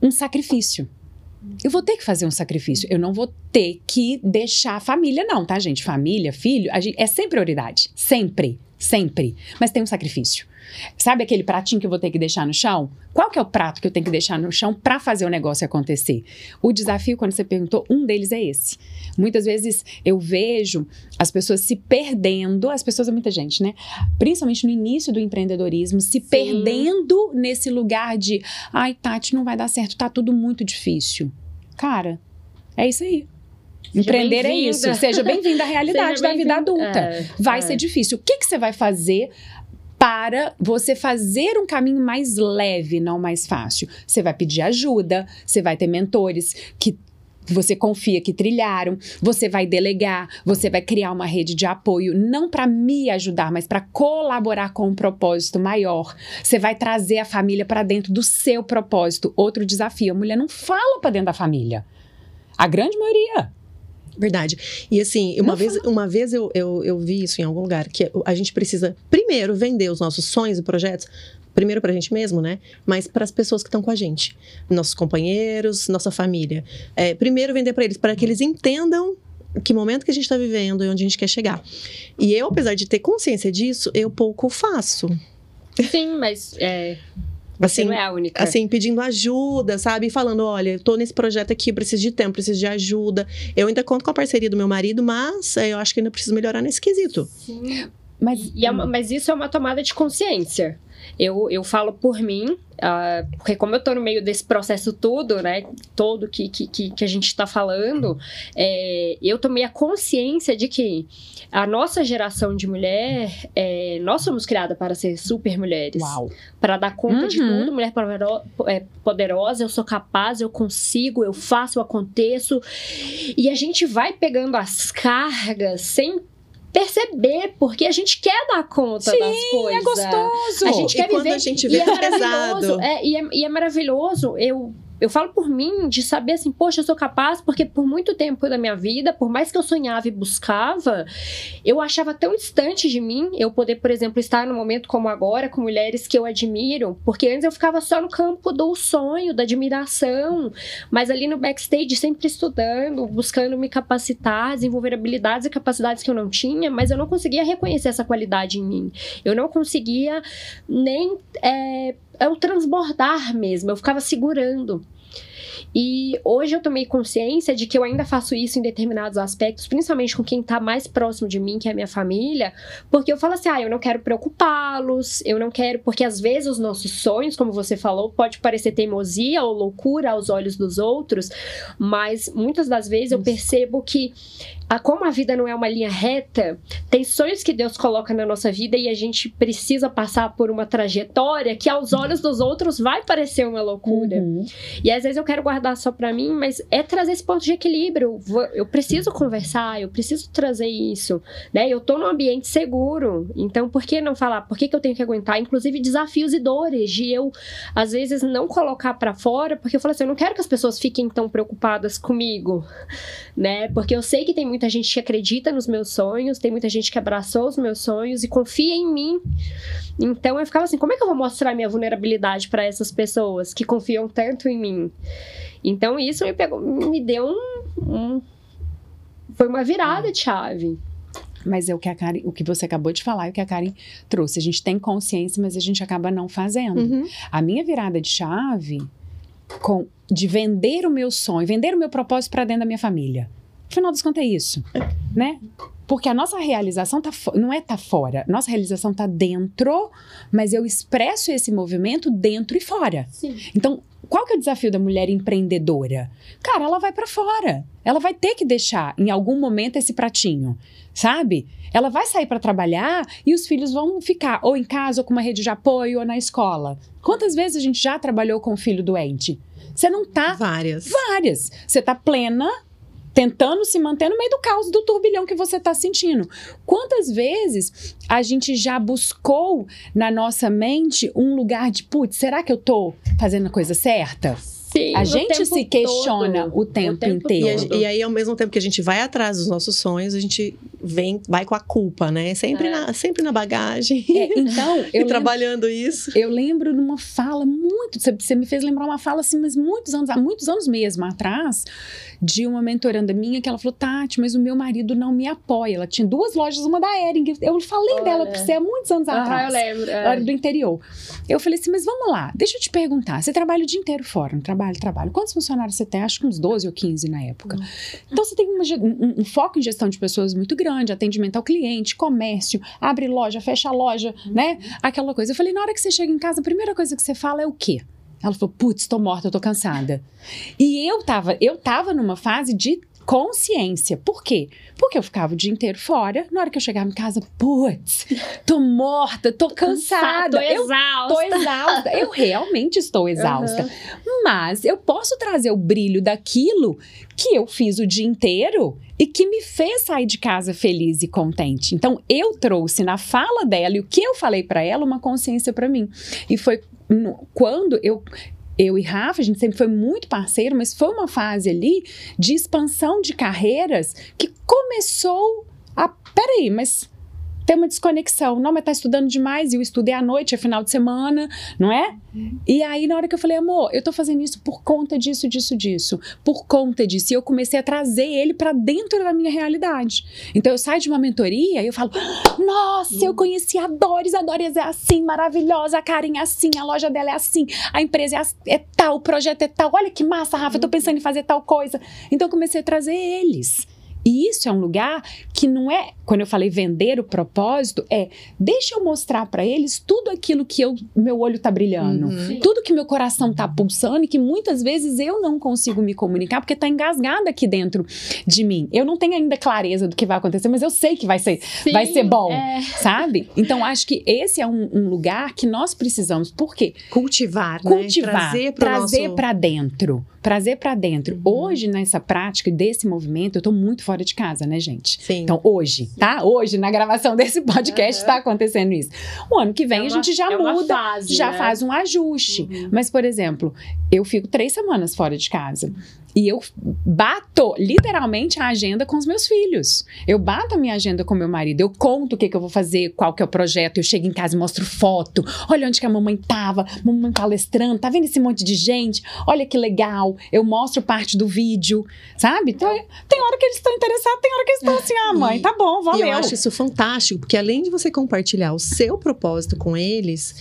um sacrifício. Eu vou ter que fazer um sacrifício. Eu não vou ter que deixar a família, não, tá, gente? Família, filho, gente, é sempre prioridade. Sempre. Sempre. Mas tem um sacrifício. Sabe aquele pratinho que eu vou ter que deixar no chão? Qual que é o prato que eu tenho que deixar no chão para fazer o negócio acontecer? O desafio, quando você perguntou, um deles é esse. Muitas vezes eu vejo as pessoas se perdendo, as pessoas é muita gente, né? Principalmente no início do empreendedorismo, se perdendo nesse lugar de, ai, Tati, não vai dar certo, tá tudo muito difícil. Cara, é isso aí. Empreender é bem-vinda. isso. Seja bem-vindo à realidade da vida adulta. É, Vai é. ser difícil. O que, que você vai fazer para você fazer um caminho mais leve, não mais fácil? Você vai pedir ajuda, você vai ter mentores que você confia que trilharam, você vai delegar, você vai criar uma rede de apoio, não para me ajudar, mas para colaborar com um propósito maior. Você vai trazer a família para dentro do seu propósito. Outro desafio: a mulher não fala para dentro da família. A grande maioria. Verdade. E assim, uma Não vez, uma vez eu, eu, eu vi isso em algum lugar, que a gente precisa primeiro vender os nossos sonhos e projetos, primeiro pra gente mesmo, né? Mas para as pessoas que estão com a gente, nossos companheiros, nossa família. É, primeiro vender para eles, para que eles entendam que momento que a gente está vivendo e onde a gente quer chegar. E eu, apesar de ter consciência disso, eu pouco faço. Sim, mas é, Assim, não é a única. assim, pedindo ajuda, sabe? E falando, olha, eu tô nesse projeto aqui, preciso de tempo, preciso de ajuda. Eu ainda conto com a parceria do meu marido, mas eh, eu acho que ainda preciso melhorar nesse quesito. Sim. Mas, E é uma- mas isso é uma tomada de consciência. Eu, eu falo por mim, ah, porque como eu tô no meio desse processo todo, né, todo que, que, que, que a gente tá falando, é, eu tomei a consciência de que a nossa geração de mulher, é, nós somos criadas para ser super mulheres. Para dar conta de Uhum. tudo, mulher é, poderosa, eu sou capaz, eu consigo, eu faço, eu aconteço. E a gente vai pegando as cargas sem perceber, porque a gente quer dar conta Sim, das coisas. É gostoso. A gente E quer viver. a gente e vê é tá maravilhoso. pesado. É, e, é, e é maravilhoso. Eu, eu falo por mim de saber assim, poxa, eu sou capaz, porque por muito tempo da minha vida, por mais que eu sonhava e buscava, eu achava tão distante de mim eu poder, por exemplo, estar num momento como agora, com mulheres que eu admiro, porque antes eu ficava só no campo do sonho, da admiração, mas ali no backstage sempre estudando, buscando me capacitar, desenvolver habilidades e capacidades que eu não tinha, mas eu não conseguia reconhecer essa qualidade em mim. Eu não conseguia nem é, eu transbordar mesmo, eu ficava segurando. E hoje eu tomei consciência de que eu ainda faço isso em determinados aspectos, principalmente com quem tá mais próximo de mim, que é a minha família, porque eu falo assim: ah, eu não quero preocupá-los, eu não quero, porque às vezes os nossos sonhos, como você falou, pode parecer teimosia ou loucura aos olhos dos outros, mas muitas das vezes eu percebo que a, como a vida não é uma linha reta, tem sonhos que Deus coloca na nossa vida e a gente precisa passar por uma trajetória que aos olhos dos outros vai parecer uma loucura. Uhum. E às vezes eu quero guardar só pra mim, mas é trazer esse ponto de equilíbrio. Eu preciso conversar, eu preciso trazer isso, né? Eu tô num ambiente seguro, então por que não falar? Por que, que eu tenho que aguentar, inclusive desafios e dores de eu às vezes não colocar pra fora, porque eu falo assim, eu não quero que as pessoas fiquem tão preocupadas comigo, né? Porque eu sei que tem muita gente que acredita nos meus sonhos, tem muita gente que abraçou os meus sonhos e confia em mim. Então eu ficava assim, como é que eu vou mostrar minha vulnerabilidade pra essas pessoas que confiam tanto em mim? Então isso me pegou, me deu um, um- foi uma virada de chave. Mas é o que a Karen, o que você acabou de falar e o que a Karen trouxe. A gente tem consciência, mas a gente acaba não fazendo. Uhum. A minha virada de chave com de vender o meu sonho, vender o meu propósito para dentro da minha família. Afinal das contas é isso, né? Porque a nossa realização tá não é tá fora, nossa realização tá dentro, mas eu expresso esse movimento dentro e fora. Sim. Então, qual que é o desafio da mulher empreendedora? Cara, ela vai para fora. Ela vai ter que deixar em algum momento esse pratinho, sabe? Ela vai sair para trabalhar e os filhos vão ficar ou em casa ou com uma rede de apoio ou na escola. Quantas vezes a gente já trabalhou com um filho doente? Você não tá Várias. várias. Você tá plena tentando se manter no meio do caos do turbilhão que você está sentindo. Quantas vezes a gente já buscou na nossa mente um lugar de, putz, será que eu tô fazendo a coisa certa? Sim, A o gente tempo se questiona todo. o tempo tempo E, inteiro. todo. e aí, ao mesmo tempo que a gente vai atrás dos nossos sonhos, a gente vem, vai com a culpa, né? Sempre, É. na, sempre na bagagem. É, então, eu e lembro, trabalhando isso. eu lembro numa fala muito. Você, você me fez lembrar uma fala assim, mas muitos anos, há muitos anos mesmo atrás, de uma mentoranda minha que ela falou: Tati, mas o meu marido não me apoia. Ela tinha duas lojas, uma da Ering. Eu falei Olha. dela pra você há muitos anos Aham, atrás. eu lembro. é. Hora do interior. Eu falei assim, mas vamos lá, deixa eu te perguntar. Você trabalha o dia inteiro fora, não trabalho, trabalho. Quantos funcionários você tem? Acho que uns 12 ou 15 na época. Então você tem uma um, um foco em gestão de pessoas muito grande, atendimento ao cliente, comércio, abre loja, fecha a loja, né? Aquela coisa. Eu falei, na hora que você chega em casa, a primeira coisa que você fala é o quê? Ela falou, putz, tô morta, tô cansada. E eu tava, eu tava numa fase de consciência. Por quê? Porque eu ficava o dia inteiro fora. Na hora que eu chegava em casa, putz, tô morta, tô cansada. Tô eu exausta. tô exausta. Eu realmente estou exausta. Mas eu posso trazer o brilho daquilo que eu fiz o dia inteiro e que me fez sair de casa feliz e contente. Então eu trouxe na fala dela e o que eu falei pra ela uma consciência pra mim. E foi quando eu eu e Rafa, a gente sempre foi muito parceiro, mas foi uma fase ali de expansão de carreiras que começou a. Peraí, mas tem uma desconexão. Não, mas tá estudando demais e eu estudei à noite, é final de semana, não é? E aí, na hora que eu falei, amor, eu tô fazendo isso por conta disso, disso, disso, por conta disso. E eu comecei a trazer ele pra dentro da minha realidade. Então, eu saio de uma mentoria e eu falo, nossa, eu conheci a Doris, a Doris é assim, maravilhosa, a Karen é assim, a loja dela é assim, a empresa é, é tal, o projeto é tal. Olha que massa, Rafa, eu tô pensando em fazer tal coisa. Então, eu comecei a trazer eles. E isso é um lugar que não é, quando eu falei vender o propósito, é deixa eu mostrar pra eles tudo aquilo que eu, meu olho tá brilhando, Uhum. Tudo que meu coração tá pulsando e que muitas vezes eu não consigo me comunicar porque tá engasgado aqui dentro de mim. Eu não tenho ainda clareza do que vai acontecer, mas eu sei que vai ser, Sim, vai ser bom. é. sabe? Então acho que esse é um, um lugar que nós precisamos. Por quê? Cultivar, né? cultivar, Trazer para nosso... pra dentro, trazer pra dentro. Uhum. Hoje nessa prática desse movimento, eu tô muito fora de casa, né, gente? Sim. Então, hoje, tá? Hoje, na gravação desse podcast, Aham. tá acontecendo isso. O ano que vem, É a uma- gente já é muda, fase, já né? faz um ajuste. Uhum. Mas, por exemplo, eu fico três semanas fora de casa. E eu bato literalmente a agenda com os meus filhos. Eu bato a minha agenda com meu marido. Eu conto o que, que eu vou fazer, qual que é o projeto. Eu chego em casa e mostro foto. Olha onde que a mamãe tava, mamãe palestrando. Tá vendo esse monte de gente? Olha que legal. Eu mostro parte do vídeo, sabe? Então, tem hora que eles estão interessados, tem hora que eles estão assim, ah, mãe, tá bom, E valeu. eu acho isso fantástico, porque além de você compartilhar o seu propósito com eles,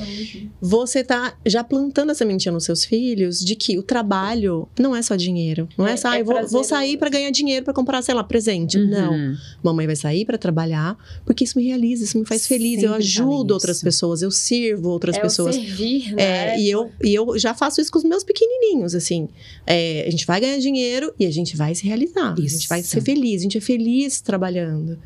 você tá já plantando a sementinha nos seus filhos de que o trabalho não é só dinheiro. Não é, É- só, ah, é eu vou, vou sair para ganhar dinheiro para comprar, sei lá, presente. Uhum. Não. Mamãe vai sair para trabalhar, porque isso me realiza, isso me faz feliz. Eu Sempre ajudo falei outras isso. pessoas, eu sirvo outras é pessoas. servir, É, né? e, eu, e eu já faço isso com os meus pequenininhos, assim. É, a gente vai ganhar dinheiro e a gente vai se realizar. A gente vai Isso. ser feliz, a gente é feliz trabalhando.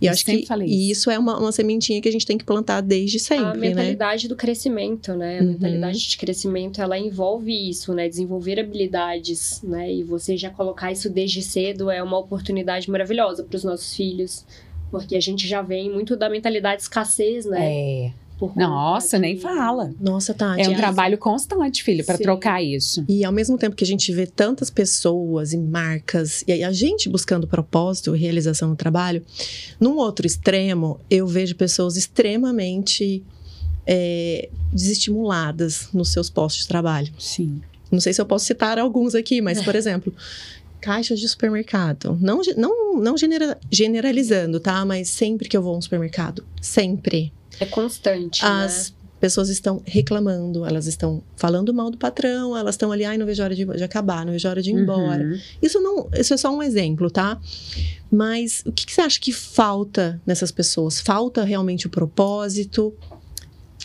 E Eu acho que falei e isso. isso é uma, uma sementinha que a gente tem que plantar desde a sempre, né? mentalidade do crescimento, né? A Uhum. mentalidade de crescimento, ela envolve isso, né? Desenvolver habilidades, né? E você já colocar isso desde cedo é uma oportunidade maravilhosa para os nossos filhos. Porque a gente já vem muito da mentalidade de escassez, né? É. Nossa, nem fala. Nossa, Tati. É um e- trabalho constante, filho, para trocar isso. E ao mesmo tempo que a gente vê tantas pessoas e marcas, e aí a gente buscando propósito realização no trabalho, num outro extremo, eu vejo pessoas extremamente é, desestimuladas nos seus postos de trabalho. Sim. Não sei se eu posso citar alguns aqui, mas, por exemplo, caixas de supermercado. Não, não, não genera- generalizando, tá? Mas sempre que eu vou a um supermercado, sempre, É constante, as pessoas estão reclamando, elas estão falando mal do patrão, elas estão ali, ai, não vejo hora de, de acabar, não vejo hora de ir embora. Uhum. Isso não, isso é só um exemplo, tá? Mas o que, que você acha que falta nessas pessoas? Falta realmente o propósito?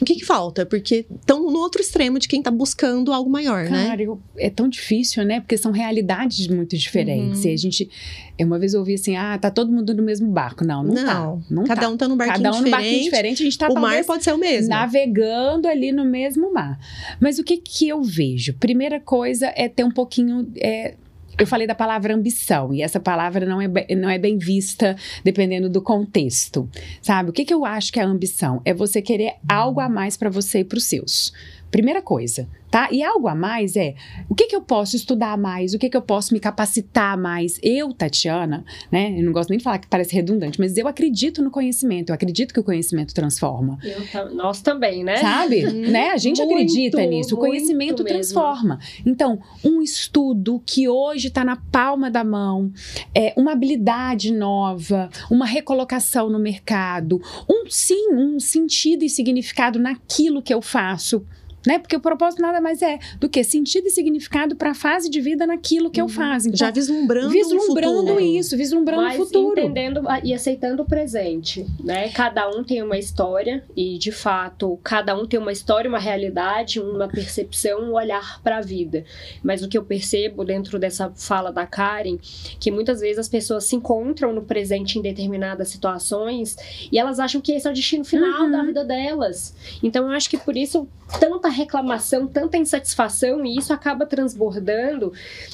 O que, que falta? Porque estão no outro extremo de quem está buscando algo maior, né? Cara, é tão difícil, né? Porque são realidades muito diferentes. Uhum. E a gente. eu Uma vez eu ouvi assim: ah, tá todo mundo no mesmo barco. Não, não, tá. Não cada tá. um tá num barquinho Cada um no diferente. barquinho diferente, a gente tá o mar pode ser o mesmo. navegando ali no mesmo mar. Mas o que que eu vejo? Primeira coisa é ter um pouquinho. é, eu falei da palavra ambição, e essa palavra não é, não é bem vista dependendo do contexto. Sabe? O que, que eu acho que é ambição? É você querer algo a mais para você e para os seus. Primeira coisa, tá? E algo a mais é o que, que eu posso estudar mais, o que, que eu posso me capacitar mais. Eu, Tatiana, né? Eu não gosto nem de falar que parece redundante, mas eu acredito no conhecimento, eu acredito que o conhecimento transforma. Eu nós também, né? Sabe? né? A gente Muito, acredita nisso. O conhecimento transforma. Então, um estudo que hoje está na palma da mão, é, uma habilidade nova, uma recolocação no mercado, um sim, um sentido e significado naquilo que eu faço. Né? Porque o propósito nada mais é do que sentido e significado para a fase de vida naquilo que eu faço. Então, Já vislumbrando, vislumbrando um futuro. isso, vislumbrando o Mas futuro. entendendo e aceitando o presente, né? Cada um tem uma história e, de fato, cada um tem uma história, uma realidade, uma percepção, um olhar para a vida. Mas o que eu percebo dentro dessa fala da Karen, que muitas vezes as pessoas se encontram no presente em determinadas situações e elas acham que esse é o destino final Uhum. da vida delas. Então eu acho que por isso tanta reclamação, tanta insatisfação e isso acaba transbordando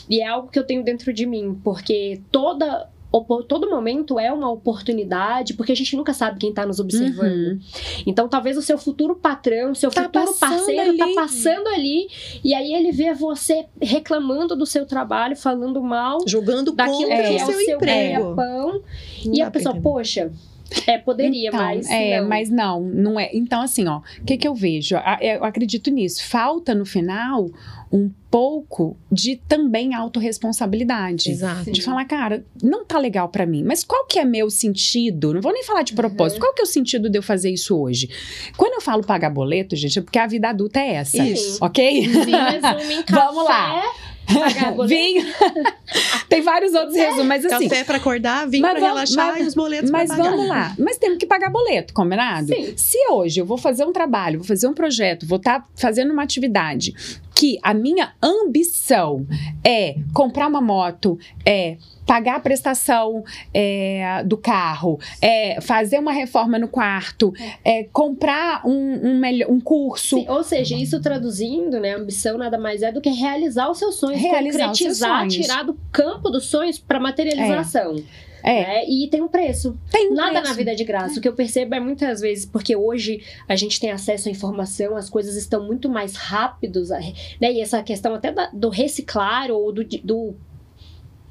e é algo que eu tenho dentro de mim, porque toda todo momento é uma oportunidade, porque a gente nunca sabe quem está nos observando. Uhum. Então, talvez o seu futuro patrão, seu Tá futuro parceiro tá ali. passando ali, e aí ele vê você reclamando do seu trabalho, falando mal Jogando daquilo contra que o é seu o seu emprego. ganha-pão, Não e a pessoa, poxa, é, poderia, Então, mas é, não. mas não, não é. Então, assim, ó, o que, que eu vejo? Eu acredito nisso. Falta no final um pouco de também autorresponsabilidade. Exato. De falar, cara, não tá legal pra mim, mas qual que é meu sentido? Não vou nem falar de propósito. Uhum. Qual que é o sentido de eu fazer isso hoje? Quando eu falo pagar boleto, gente, é porque a vida adulta é essa. Isso. Ok? Se resume em Vamos lá. Pagar boleto. Vinho. Tem vários outros resumos, mas assim. Café pra acordar, vinho vamos- relaxar mas- e os boletos Mas pra pagar. vamos lá. Mas temos que pagar boleto, combinado? Sim. Se hoje eu vou fazer um trabalho, vou fazer um projeto, vou estar fazendo uma atividade que a minha ambição é comprar uma moto, é pagar a prestação é, do carro, é fazer uma reforma no quarto, é comprar um, um, um curso. Sim, ou seja, isso traduzindo, né? Ambição nada mais é do que realizar os seus sonhos, Realizar os seus concretizar, sonhos. tirar do campo dos sonhos para materialização. É, né? E tem um preço. tem um Nada preço. na vida é de graça. O que eu percebo é muitas vezes, porque hoje a gente tem acesso à informação, as coisas estão muito mais rápidos, né? E essa questão até da- do reciclar ou do, do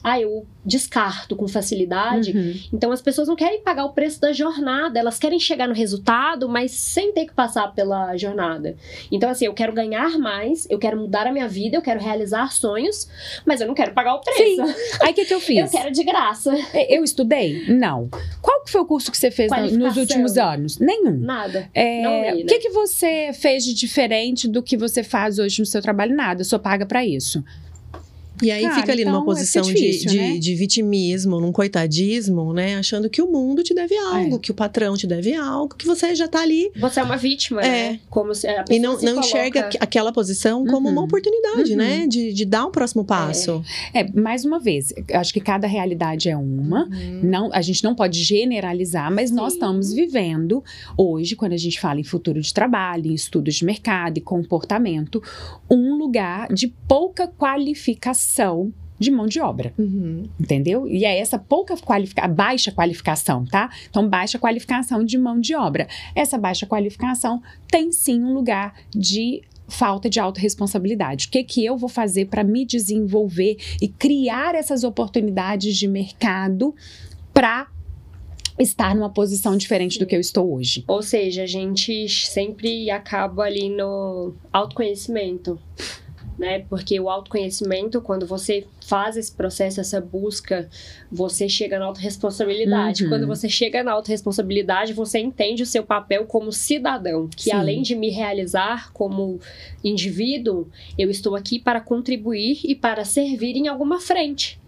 ah, eu descarto com facilidade. Uhum. Então as pessoas não querem pagar o preço da jornada, elas querem chegar no resultado, mas sem ter que passar pela jornada. Então, assim, eu quero ganhar mais, eu quero mudar a minha vida, eu quero realizar sonhos, mas eu não quero pagar o preço. Sim. Aí o que, que eu fiz? Eu quero de graça. Eu estudei? Não. Qual que foi o curso que você fez no- nos últimos anos? Nenhum. Nada. É, Não li, O né? que, que você fez de diferente do que você faz hoje no seu trabalho? Nada, só paga pra isso. E aí Cara, fica ali então, numa é posição difícil, de, de, né? de vitimismo, num coitadismo, né? Achando que o mundo te deve É. algo, que o patrão te deve algo, que você já tá ali. Você é uma vítima, É. né? Como se a E não, se não coloca- enxerga aqu- aquela posição como uma Uhum. oportunidade, Uhum. né? De, de dar um próximo passo. É, mais uma vez, acho que cada realidade é uma. Uhum. Não, a gente não pode generalizar, mas nós Sim. estamos vivendo hoje, quando a gente fala em futuro de trabalho, em estudos de mercado e comportamento, um lugar de pouca qualificação de mão de obra. Uhum. Entendeu? E é essa pouca qualificação, baixa qualificação, tá? Então, baixa qualificação de mão de obra. Essa baixa qualificação tem sim um lugar de falta de autorresponsabilidade. O que, que eu vou fazer para me desenvolver e criar essas oportunidades de mercado para estar numa posição diferente do que eu estou hoje? Ou seja, a gente sempre acaba ali no autoconhecimento, né? Porque o autoconhecimento, quando você faz esse processo, essa busca, você chega na autorresponsabilidade. Uhum. Quando você chega na autorresponsabilidade, você entende o seu papel como cidadão, que Sim. além de me realizar como indivíduo, eu estou aqui para contribuir e para servir em alguma frente.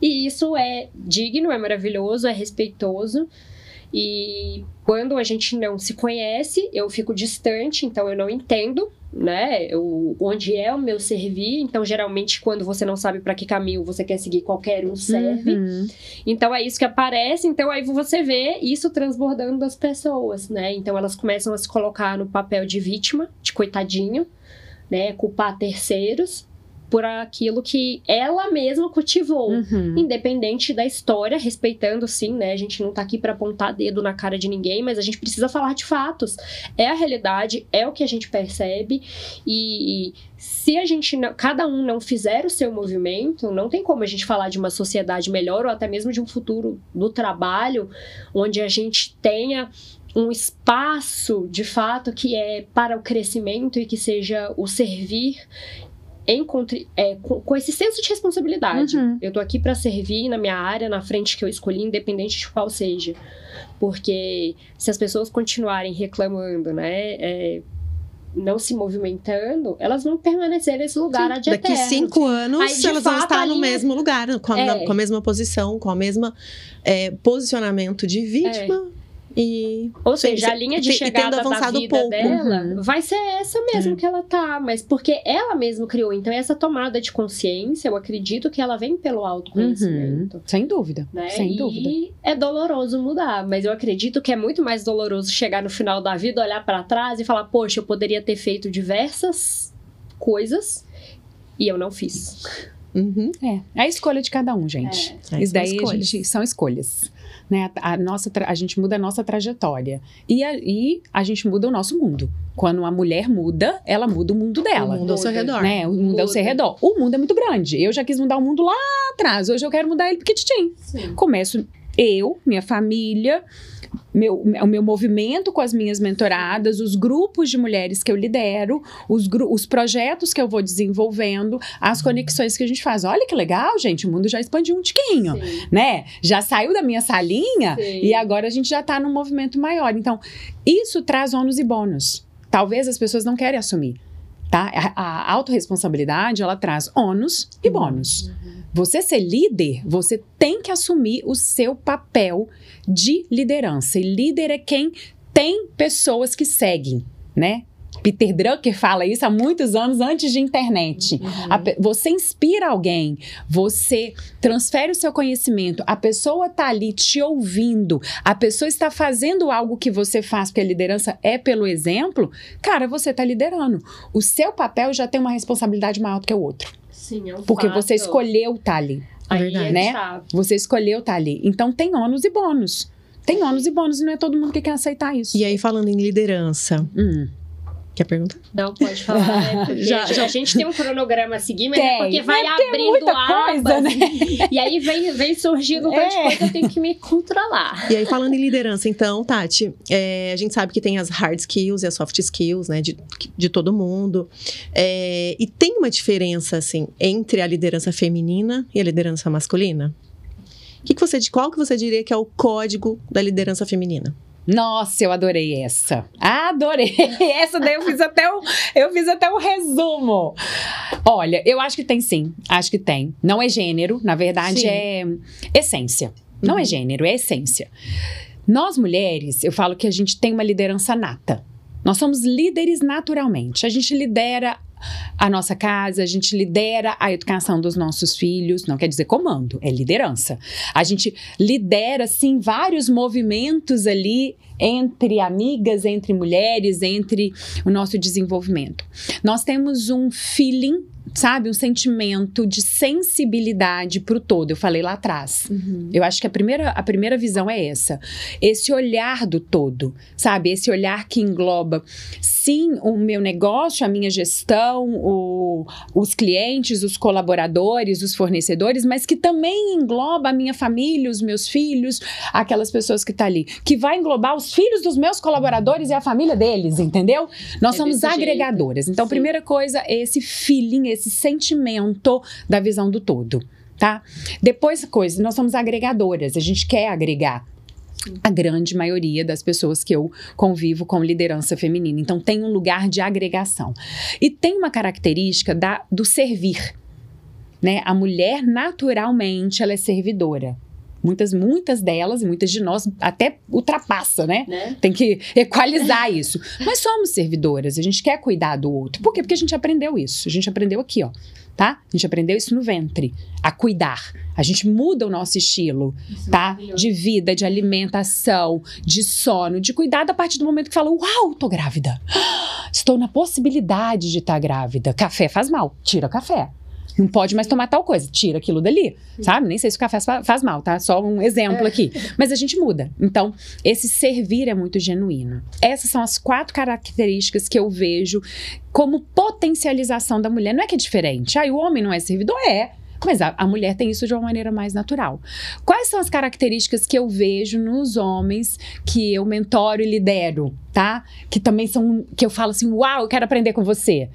E isso é digno, é maravilhoso, é respeitoso. E quando a gente não se conhece, eu fico distante, então eu não entendo, né, o, onde é o meu servir. Então, geralmente, quando você não sabe para que caminho você quer seguir, qualquer um serve. Uhum. Então, é isso que aparece. Então, aí você vê isso transbordando das pessoas, né? Então, elas começam a se colocar no papel de vítima, de coitadinho, né? Culpar terceiros por aquilo que ela mesma cultivou. Uhum. Independente da história, respeitando sim, né? A gente não tá aqui para apontar dedo na cara de ninguém, mas a gente precisa falar de fatos. É a realidade, é o que a gente percebe e se a gente não, cada um não fizer o seu movimento, não tem como a gente falar de uma sociedade melhor ou até mesmo de um futuro do trabalho onde a gente tenha um espaço de fato que é para o crescimento e que seja o servir em, é, com, com, esse senso de responsabilidade. Uhum. Eu tô aqui para servir na minha área, na frente que eu escolhi, independente de qual seja. Porque se as pessoas continuarem reclamando, né? É, não se movimentando, elas vão permanecer nesse lugar Sim, Daqui eterno. cinco anos, Aí, elas vão fato, estar no mesmo lugar, com a, é. com a mesma posição, com a mesma é, posicionamento de vítima. É. E, Ou seja, a linha de chegada da vida pouco. dela uhum. vai ser essa mesmo é. que ela tá, mas porque ela mesma criou. Então, essa tomada de consciência, eu acredito que ela vem pelo autoconhecimento. Uhum. Sem dúvida. Né? Sem e dúvida. é doloroso mudar, mas eu acredito que é muito mais doloroso chegar no final da vida, olhar para trás e falar: Poxa, eu poderia ter feito diversas coisas e eu não fiz. Uhum. É, é a escolha de cada um, gente. É. Isso daí gente, são escolhas. Né? A, a nossa, a gente muda a nossa trajetória. E a, e a gente muda o nosso mundo. Quando uma mulher muda, ela muda o mundo dela. O mundo ao seu redor. Né? O mundo muda. ao seu redor. O mundo é muito grande. Eu já quis mudar o mundo lá atrás. Hoje eu quero mudar ele pequititim. Começo eu, minha família, meu, o meu movimento com as minhas mentoradas, os grupos de mulheres que eu lidero, os, os projetos que eu vou desenvolvendo, as conexões que a gente faz. Olha que legal, gente, o mundo já expandiu um tiquinho, Sim. né? Já saiu da minha salinha Sim. e agora a gente já está num movimento maior. Então, isso traz ônus e bônus. Talvez as pessoas não querem assumir. Tá? A, a autorresponsabilidade, ela traz ônus e bônus. Uhum. Você ser líder, você tem que assumir o seu papel de liderança. E líder é quem tem pessoas que seguem, né? Peter Drucker fala isso há muitos anos antes de internet. Uhum. A, você inspira alguém, você transfere o seu conhecimento, a pessoa está ali te ouvindo, a pessoa está fazendo algo que você faz, porque a liderança é pelo exemplo, cara, você está liderando. O seu papel já tem uma responsabilidade maior do que o outro. Sim, é um Porque fato. você escolheu estar ali. Aí Verdade. é né? chave. Você escolheu estar ali. Então tem ônus e bônus. Tem ônus e bônus e não é todo mundo que quer aceitar isso. E aí, falando em liderança, Hum. Quer perguntar? Não, pode falar, né? Já- já- a gente tem um cronograma a seguir, mas Tem, é porque vai tem abrindo abas. coisa, né? E aí vem, vem surgindo um tanto de É. coisa, eu tenho que me controlar. E aí, falando em liderança, então, Tati, é, a gente sabe que tem as hard skills e as soft skills, né, de, de todo mundo. É, e tem uma diferença, assim, entre a liderança feminina e a liderança masculina? Que que você, qual que você diria que é o código da liderança feminina? Nossa, eu adorei essa. Adorei. Essa daí eu fiz até um, eu fiz até um resumo. Olha, eu acho que tem sim. Acho que tem. Não é gênero, na verdade Sim. é essência. Não é Uhum. gênero, é essência. Nós mulheres, eu falo que a gente tem uma liderança nata. Nós somos líderes naturalmente. A gente lidera a nossa casa, a gente lidera a educação dos nossos filhos, não quer dizer comando, é liderança. A gente lidera, sim, vários movimentos ali entre amigas, entre mulheres, entre o nosso desenvolvimento. Nós temos um feeling, sabe, um sentimento de sensibilidade para o todo. Eu falei lá atrás. Eu acho que a primeira, a primeira visão é essa. Esse olhar do todo, sabe? Esse olhar que engloba, sim, o meu negócio, a minha gestão, o- os clientes, os colaboradores, os fornecedores, mas que também engloba a minha família, os meus filhos, aquelas pessoas que estão ali. Que vai englobar os filhos dos meus colaboradores e a família deles, entendeu? Nós É somos jeito. agregadoras. Então, Sim. primeira coisa é esse feeling, esse sentimento da visão do todo, tá? Depois, coisa, nós somos agregadoras, a gente quer agregar. A grande maioria das pessoas que eu convivo com liderança feminina. Então, tem um lugar de agregação. E tem uma característica da, do servir. Né? A mulher, naturalmente, ela é servidora. Muitas, muitas delas, e muitas de nós até ultrapassa, né? Né? Tem que equalizar isso. Mas somos servidoras, a gente quer cuidar do outro. Por quê? Porque a gente aprendeu isso. A gente aprendeu aqui, ó. Tá? A gente aprendeu isso no ventre, a cuidar. A gente muda o nosso estilo, tá? De vida, de alimentação, de sono, de cuidado a partir do momento que fala: Uau, tô grávida. Estou na possibilidade de estar grávida. Café faz mal, tira café. Não pode mais tomar tal coisa, tira aquilo dali, sabe? Nem sei se o café fa- faz mal, tá? Só um exemplo aqui. Mas a gente muda. Então, esse servir é muito genuíno. Essas são as quatro características que eu vejo como potencialização da mulher. Não é que é diferente. Ah, o homem não é servidor? É. Mas a, a mulher tem isso de uma maneira mais natural. Quais são as características que eu vejo nos homens que eu mentoro e lidero, tá? Que também são, que eu falo assim, uau, eu quero aprender com você.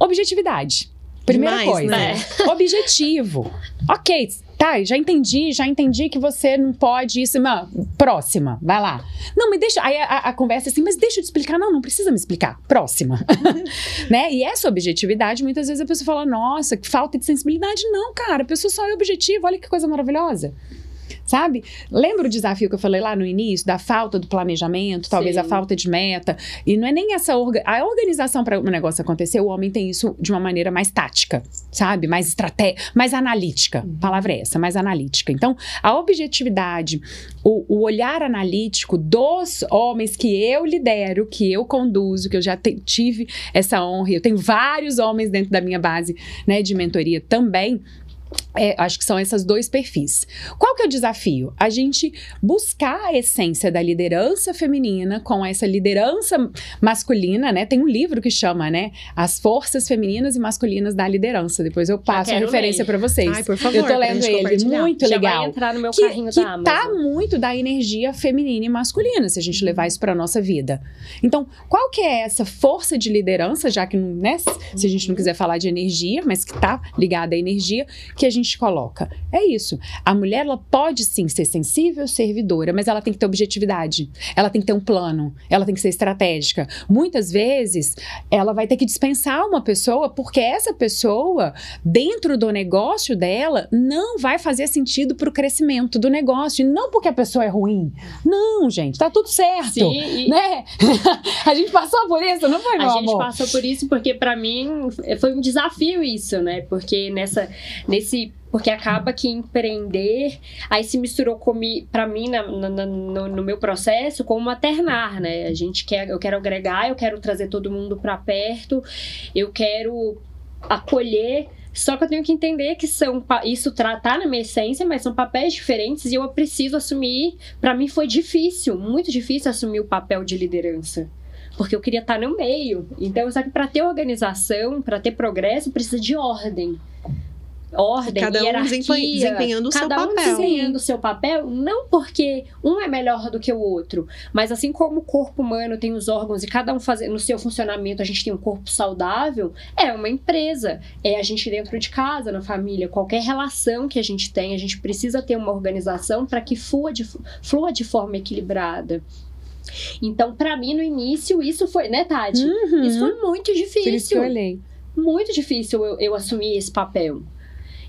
Objetividade. Primeira Demais, coisa. né? Objetivo. Ok, tá, já entendi, já entendi que você não pode isso. Não, próxima, vai lá. Não, me deixa. Aí a, a- a conversa é assim, mas deixa eu te explicar. Não, não precisa me explicar. Próxima. né? E essa objetividade, muitas vezes a pessoa fala, nossa, que falta de sensibilidade. Não, cara, a pessoa só é objetiva, olha que coisa maravilhosa. Sabe? Lembra o desafio que eu falei lá no início, da falta do planejamento, talvez Sim. a falta de meta? E não é nem essa orga a organização para o negócio acontecer, o homem tem isso de uma maneira mais tática, sabe? Mais estratégica, mais analítica. A palavra é essa, mais analítica. Então, a objetividade, o, o olhar analítico dos homens que eu lidero, que eu conduzo, que eu já te- tive essa honra, eu tenho vários homens dentro da minha base né, de mentoria também. É, acho que são esses dois perfis. Qual que é o desafio? A gente buscar a essência da liderança feminina com essa liderança masculina, né? Tem um livro que chama, né? As forças femininas e masculinas da liderança. Depois eu passo a referência para vocês. Ai, por favor. eu tô lendo ele, muito Já legal vai entrar no meu que, carrinho que da tá muito da energia feminina e masculina, se a gente levar isso para nossa vida. Então, qual que é essa força de liderança, já que, né, se a gente não quiser falar de energia, mas que tá ligada à energia, que a gente coloca? É isso. A mulher, ela pode sim ser sensível, servidora, mas ela tem que ter objetividade. Ela tem que ter um plano, ela tem que ser estratégica. Muitas vezes, ela vai ter que dispensar uma pessoa porque essa pessoa, dentro do negócio dela, não vai fazer sentido para o crescimento do negócio. E não porque a pessoa é ruim. Não, gente, tá tudo certo. Sim, e Né? a gente passou por isso, não foi, meu a gente amor? passou por isso porque pra mim foi um desafio isso, né? Porque nessa nesse porque acaba que empreender aí se misturou comigo para mim na- na- no, no meu processo com maternar, né? A gente quer eu quero agregar, eu quero trazer todo mundo pra perto, eu quero acolher só que eu tenho que entender que são isso tra- tá na minha essência, mas são papéis diferentes e eu preciso assumir. Pra mim foi difícil, muito difícil assumir o papel de liderança porque eu queria estar no meio. Então, só que para ter organização, para ter progresso, precisa de ordem. Ordem, Cada um hierarquia, desempenha- desempenhando o seu cada um papel. desempenhando o seu papel, não porque um é melhor do que o outro, mas assim como o corpo humano tem os órgãos e cada um fazendo no seu funcionamento, a gente tem um corpo saudável, é uma empresa, é a gente dentro de casa, na família, qualquer relação que a gente tem, a gente precisa ter uma organização para que flua de, flua de forma equilibrada. Então, para mim, no início, isso foi, né, Tati? Uhum. Isso foi muito Por isso que eu difícil. olhei. Muito difícil eu, eu assumir esse papel.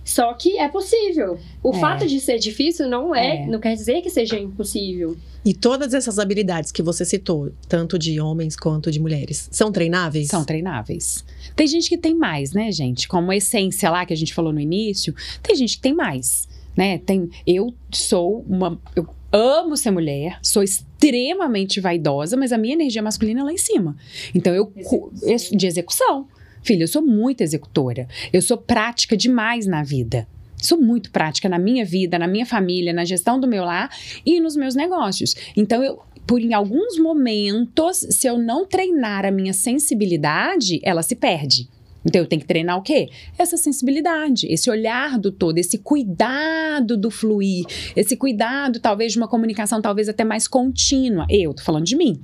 Só que é possível. O É. fato de ser difícil não é, É. não quer dizer que seja impossível. E todas essas habilidades que você citou, tanto de homens quanto de mulheres, são treináveis? São treináveis. Tem gente que tem mais, né, gente? Como a essência lá que a gente falou no início, tem gente que tem mais, né? Tem, eu sou uma. Eu amo ser mulher, sou extremamente vaidosa, mas a minha energia masculina é lá em cima. Então eu. cu- Execução. eu- de execução. Filha, eu sou muito executora. Eu sou prática demais na vida. Sou muito prática na minha vida, na minha família, na gestão do meu lar e nos meus negócios. Então, eu, por em alguns momentos, se eu não treinar a minha sensibilidade, ela se perde. Então eu tenho que treinar o quê? Essa sensibilidade, esse olhar do todo, esse cuidado do fluir, esse cuidado talvez de uma comunicação talvez até mais contínua. Eu tô falando de mim.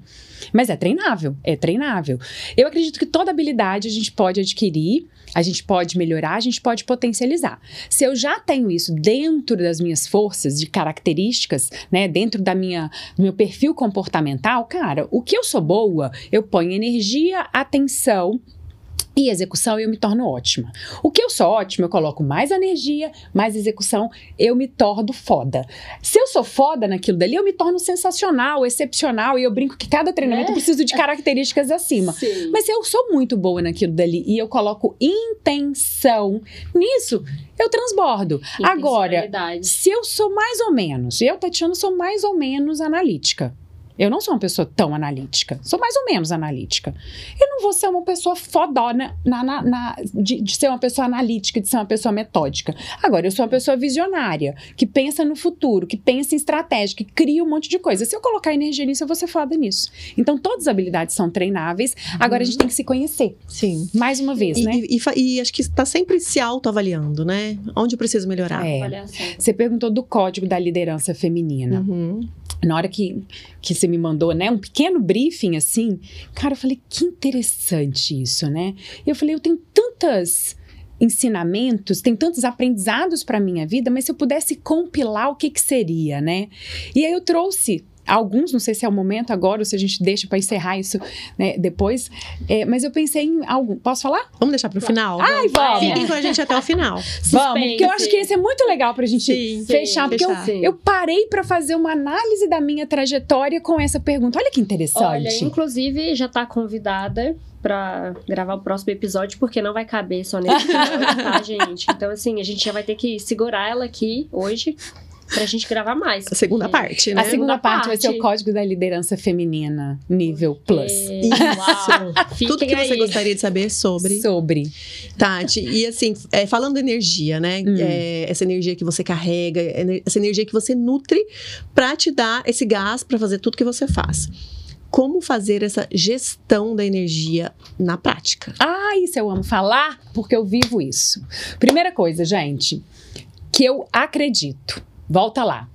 Mas é treinável, é treinável. Eu acredito que toda habilidade a gente pode adquirir, a gente pode melhorar, a gente pode potencializar. Se eu já tenho isso dentro das minhas forças de características, né, dentro da minha do meu perfil comportamental, cara, o que eu sou boa, eu ponho energia, atenção e execução eu me torno ótima. O que eu sou ótima, eu coloco mais energia, mais execução, eu me torno foda. Se eu sou foda naquilo dali, eu me torno sensacional, excepcional, e eu brinco que cada treinamento É. precisa de características acima. Sim. Mas se eu sou muito boa naquilo dali e eu coloco intenção nisso, eu transbordo. Agora, se eu sou mais ou menos, eu, Tatiana, sou mais ou menos analítica. Eu não sou uma pessoa tão analítica. Sou mais ou menos analítica. Eu não vou ser uma pessoa fodona na, na- na- de, de ser uma pessoa analítica, de ser uma pessoa metódica. Agora, eu sou uma pessoa visionária, que pensa no futuro, que pensa em estratégia, que cria um monte de coisa. Se eu colocar energia nisso, eu vou ser foda nisso. Então, todas as habilidades são treináveis. Agora, a gente tem que se conhecer. Sim. Mais uma vez, E, né? e- e e acho que está sempre se autoavaliando, né? Onde eu preciso melhorar. É. Você perguntou do código da liderança feminina. Uhum. Na hora que, que você me mandou, né, um pequeno briefing assim, cara, eu falei, que interessante isso, né? Eu falei, eu tenho tantos ensinamentos, tem tantos aprendizados para minha vida, mas se eu pudesse compilar, o que que seria, né? E aí eu trouxe alguns, não sei se é o momento agora ou se a gente deixa para encerrar isso né, depois, é, mas eu pensei em algum. Posso falar? Vamos deixar para o final? Ai, vamos! Fiquem com a gente até o final. Vamos, porque eu acho que esse é muito legal pra gente Sim, fechar, porque fechar. Eu, eu parei pra fazer uma análise da minha trajetória com essa pergunta. Olha que interessante. Olha, inclusive já tá convidada pra gravar o próximo episódio, porque não vai caber só nesse episódio, tá, gente? Então, assim, a gente já vai ter que segurar ela aqui hoje pra gente gravar mais. A segunda porque- parte, né? a segunda segunda parte vai ser o código da liderança feminina, nível plus. É, Isso. Uau, Tudo que você aí. gostaria de saber sobre. Sobre. Tati, e assim, é, falando energia, né? Hum. É, essa energia que você carrega, essa energia que você nutre pra te dar esse gás pra fazer tudo que você faz. Como fazer essa gestão da energia na prática? Ah, isso eu amo falar porque eu vivo isso. Primeira coisa, gente, que eu acredito. Volta lá.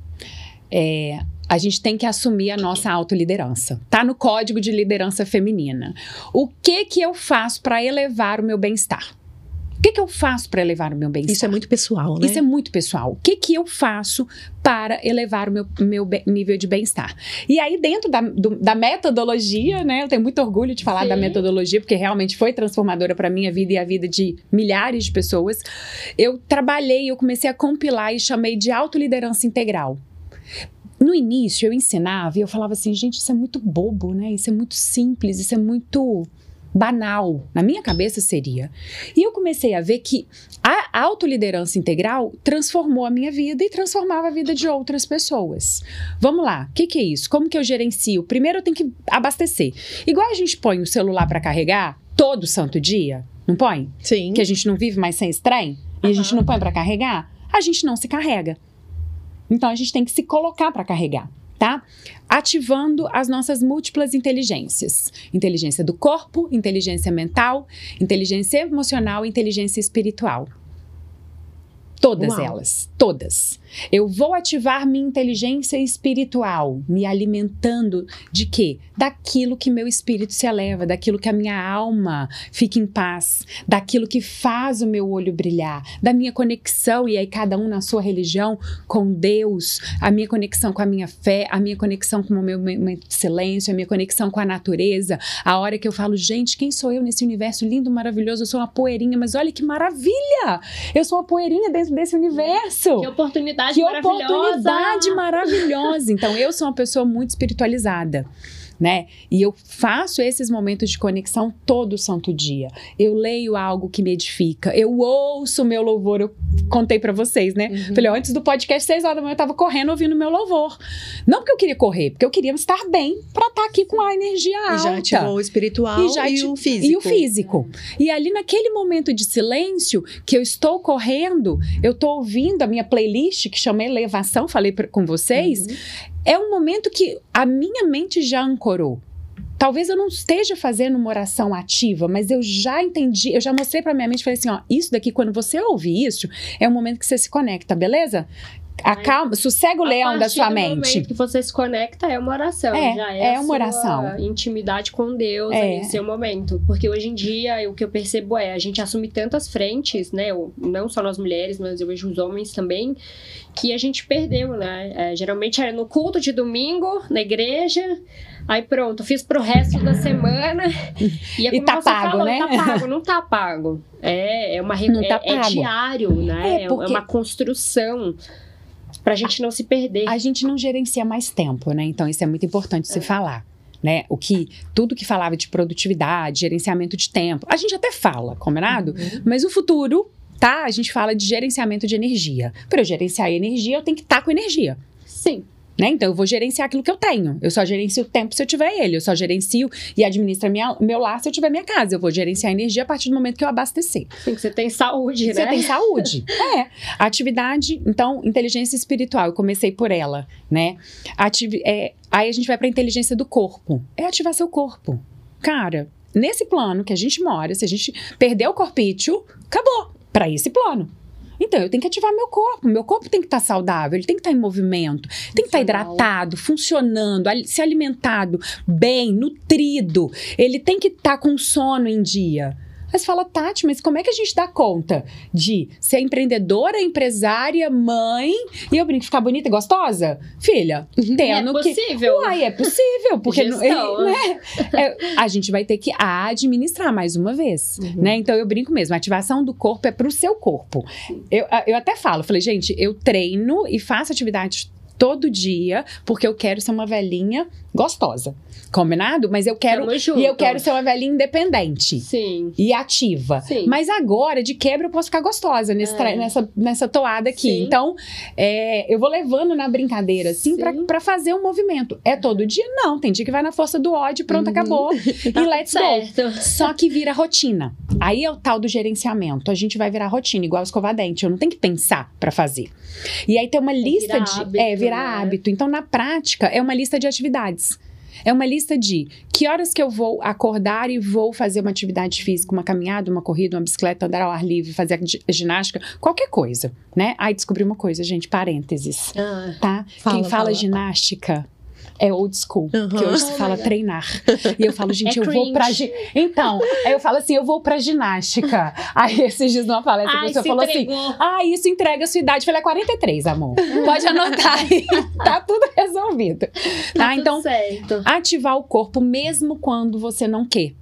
É, a gente tem que assumir a nossa autoliderança. Tá no código de liderança feminina. O que que eu faço para elevar o meu bem-estar? O que que eu faço para elevar o meu bem-estar? Isso é muito pessoal, né? Isso é muito pessoal. O que, que eu faço para elevar o meu, meu nível de bem-estar? E aí, dentro da, do- da metodologia, né? Eu tenho muito orgulho de falar Sim. da metodologia, porque realmente foi transformadora para minha vida e a vida de milhares de pessoas. Eu trabalhei, eu comecei a compilar e chamei de autoliderança integral. No início, eu ensinava e eu falava assim, gente, isso é muito bobo, né? Isso é muito simples, isso é muito banal. Na minha cabeça seria. E eu comecei a ver que a autoliderança integral transformou a minha vida e transformava a vida de outras pessoas. Vamos lá, o que, que é isso? Como que eu gerencio? Primeiro eu tenho que abastecer. Igual a gente põe o celular para carregar todo santo dia, não põe? Sim. Que a gente não vive mais sem esse trem e a gente não põe para carregar, a gente não se carrega. Então a gente tem que se colocar para carregar, tá? Ativando as nossas múltiplas inteligências: inteligência do corpo, inteligência mental, inteligência emocional inteligência espiritual. Todas Uau. elas, todas. Eu vou ativar minha inteligência espiritual, me alimentando de quê? Daquilo que meu espírito se eleva, daquilo que a minha alma fica em paz, daquilo que faz o meu olho brilhar, da minha conexão, e aí cada um na sua religião, com Deus, a minha conexão com a minha fé, a minha conexão com o meu de silêncio, a minha conexão com a natureza, a hora que eu falo, gente, quem sou eu nesse universo lindo, maravilhoso? Eu sou uma poeirinha, mas olha que maravilha! Eu sou uma poeirinha dentro desse universo. Que oportunidade Que maravilhosa! oportunidade maravilhosa! Então, eu sou uma pessoa muito espiritualizada. Né? E eu faço esses momentos de conexão todo santo dia. Eu leio algo que me edifica, eu ouço o meu louvor. Eu contei pra vocês, né? Uhum. Falei, antes do podcast, seis horas da manhã, eu tava correndo ouvindo meu louvor. Não porque eu queria correr, porque eu queria estar bem pra estar aqui com a energia E alta. já ativou o espiritual E e, já ati- o físico. E o físico. E ali naquele momento de silêncio que eu estou correndo, eu estou ouvindo a minha playlist que chama Elevação, falei pra- com vocês, Uhum. É um momento que a minha mente já ancorou. Talvez eu não esteja fazendo uma oração ativa, mas eu já entendi, eu já mostrei pra minha mente, falei assim, ó, isso daqui quando você ouvir isso, é um momento que você se conecta, beleza? Acalma, sossega o leão da sua mente. que você se conecta é uma oração. É, já é, é uma oração. intimidade com Deus É. seu momento. Porque hoje em dia, o que eu percebo é, a gente assume tantas frentes, né? Não só nós mulheres, mas eu vejo os homens também, que a gente perdeu, né? É, geralmente era no culto de domingo, na igreja. Aí pronto, fiz pro resto da semana. E, é E tá pago, falou, né? Tá pago, não tá pago. É, é uma Não tá é, é pago. diário, né? É, É, uma construção pra gente não se perder. A gente não gerencia mais tempo, né? Então isso é muito importante se falar. Né? O que tudo que falava de produtividade, gerenciamento de tempo, a gente até fala, combinado? Uhum. Mas o futuro, tá? A gente fala de gerenciamento de energia. Para eu gerenciar a energia, eu tenho que estar com energia. Sim. Né? Então, eu vou gerenciar aquilo que eu tenho. Eu só gerencio o tempo se eu tiver ele. Eu só gerencio e administro minha, meu lar se eu tiver minha casa. Eu vou gerenciar a energia a partir do momento que eu abastecer. Sim, que você tem saúde, Você né? tem saúde. é. Atividade, então, inteligência espiritual. Eu comecei por ela, né? Ativi é, aí a gente vai para inteligência do corpo. É ativar seu corpo. Cara, nesse plano que a gente mora, se a gente perder o corpício, acabou. Para esse plano. Então, eu tenho que ativar meu corpo. Meu corpo tem que estar saudável, ele tem que estar em movimento, tem que estar Funcional. hidratado, funcionando, se alimentado bem, nutrido. Ele tem que estar com sono em dia. Você fala, Tati, mas como é que a gente dá conta de ser empreendedora, empresária, mãe e eu brinco, ficar bonita e gostosa? Filha, É tendo que. possível. Uai, é possível, porque não- Gestão, né? É, a gente vai ter que administrar mais uma vez, Uhum. né? Então eu brinco mesmo, a ativação do corpo é pro seu corpo. Eu, eu até falo, falei, gente, eu treino e faço atividades todo dia porque eu quero ser uma velhinha gostosa. Combinado? Mas eu quero e eu quero ser uma velhinha independente Sim. e ativa. Sim. Mas agora, de quebra, eu posso ficar gostosa nesse É. nessa, nessa toada aqui. Sim. Então, é, eu vou levando na brincadeira, assim, pra fazer um movimento. É todo dia? Não. Tem dia que vai na força do ódio, pronto, Uhum. acabou. Tá e let's go. certo. Só que vira rotina. Aí é o tal do gerenciamento. A gente vai virar rotina, igual escovar dente. Eu não tenho que pensar pra fazer. E aí tem uma lista virar de. hábito, é, virar hábito. Então, na prática, é uma lista de atividades. É uma lista de que horas que eu vou acordar e vou fazer uma atividade física, uma caminhada, uma corrida, uma bicicleta, andar ao ar livre, fazer gi- ginástica, qualquer coisa, né? Aí descobri uma coisa, gente, parênteses, Ah, tá? Fala, Quem fala, fala. ginástica é old school, Uhum. porque hoje se my fala treinar. E eu falo, gente, É eu vou pra cringe. Então, aí eu falo assim, eu vou pra ginástica. Aí esses dias numa palestra a pessoa falou assim: entregou. ah, isso entrega a sua idade. Eu falei, é 43, amor. Pode anotar aí. tá tudo resolvido. Tá? Tá então, certo. ativar o corpo mesmo quando você não quer.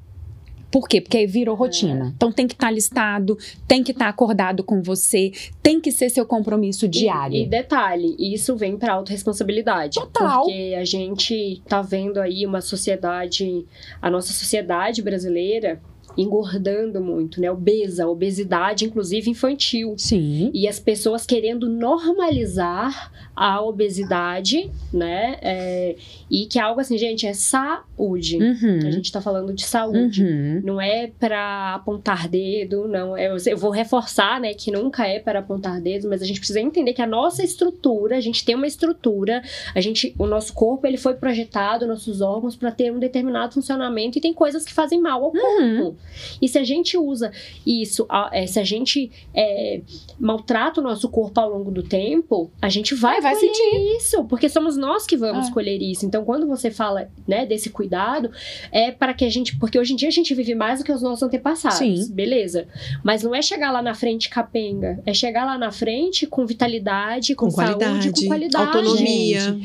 Por quê? Porque aí virou rotina. Então tem que estar listado, tem que estar acordado com você, tem que ser seu compromisso diário. E, e detalhe, isso vem para autorresponsabilidade. Total. Porque a gente tá vendo aí uma sociedade, a nossa sociedade brasileira engordando muito, né? Obesa, obesidade, inclusive infantil. Sim. E as pessoas querendo normalizar a obesidade, né? É, e que é algo assim, gente, é saúde. A Uhum. gente tá falando de saúde. Uhum. Não é para apontar dedo, não. Eu, eu vou reforçar, né, que nunca é para apontar dedos, mas a gente precisa entender que a nossa estrutura, a gente tem uma estrutura, a gente, o nosso corpo ele foi projetado, nossos órgãos para ter um determinado funcionamento e tem coisas que fazem mal ao Uhum. corpo. E se a gente usa isso, a- é, se a gente é, maltrata o nosso corpo ao longo do tempo, a gente vai, É, vai sentir. isso, porque somos nós que vamos Ah. colher isso. Então, quando você fala, né, desse cuidado, é para que a gente, porque hoje em dia a gente vive mais do que os nossos antepassados, Sim. beleza? Mas não é chegar lá na frente capenga, é chegar lá na frente com vitalidade, com, Com saúde, qualidade, com qualidade. autonomia.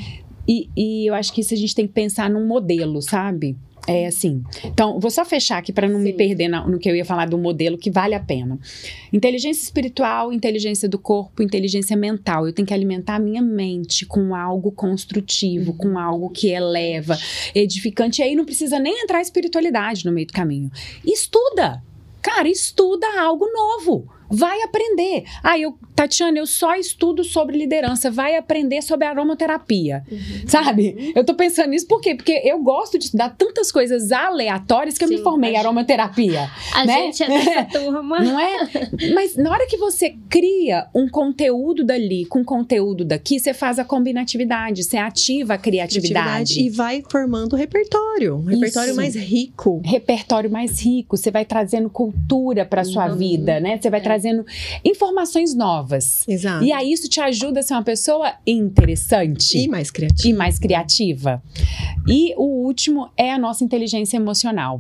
E, e eu acho que isso a gente tem que pensar num modelo, sabe? É assim. Então, vou só fechar aqui para não me Sim. perder na- no que eu ia falar do modelo que vale a pena. Inteligência espiritual, inteligência do corpo, inteligência mental. Eu tenho que alimentar a minha mente com algo construtivo, com algo que eleva, edificante. E aí não precisa nem entrar a espiritualidade no meio do caminho. Estuda! Cara, estuda algo novo. Vai aprender. Ah, eu, Tatiana, eu só estudo sobre liderança. Vai aprender sobre aromaterapia. Sabe? Eu tô pensando nisso por quê? Porque eu gosto de estudar tantas coisas aleatórias que eu me Sim, formei em aromaterapia. A né? gente é dessa turma. Não é? Mas na hora que você cria um conteúdo dali com conteúdo daqui, você faz a combinatividade, você ativa a criatividade. E vai formando repertório. Um repertório Isso. mais rico. Repertório mais rico, você vai trazendo cultura para sua Uhum. vida, né? Você vai É. trazendo informações novas. Exato. E aí isso te ajuda a ser uma pessoa interessante E mais criativo. e mais criativa. E o último é a nossa inteligência emocional.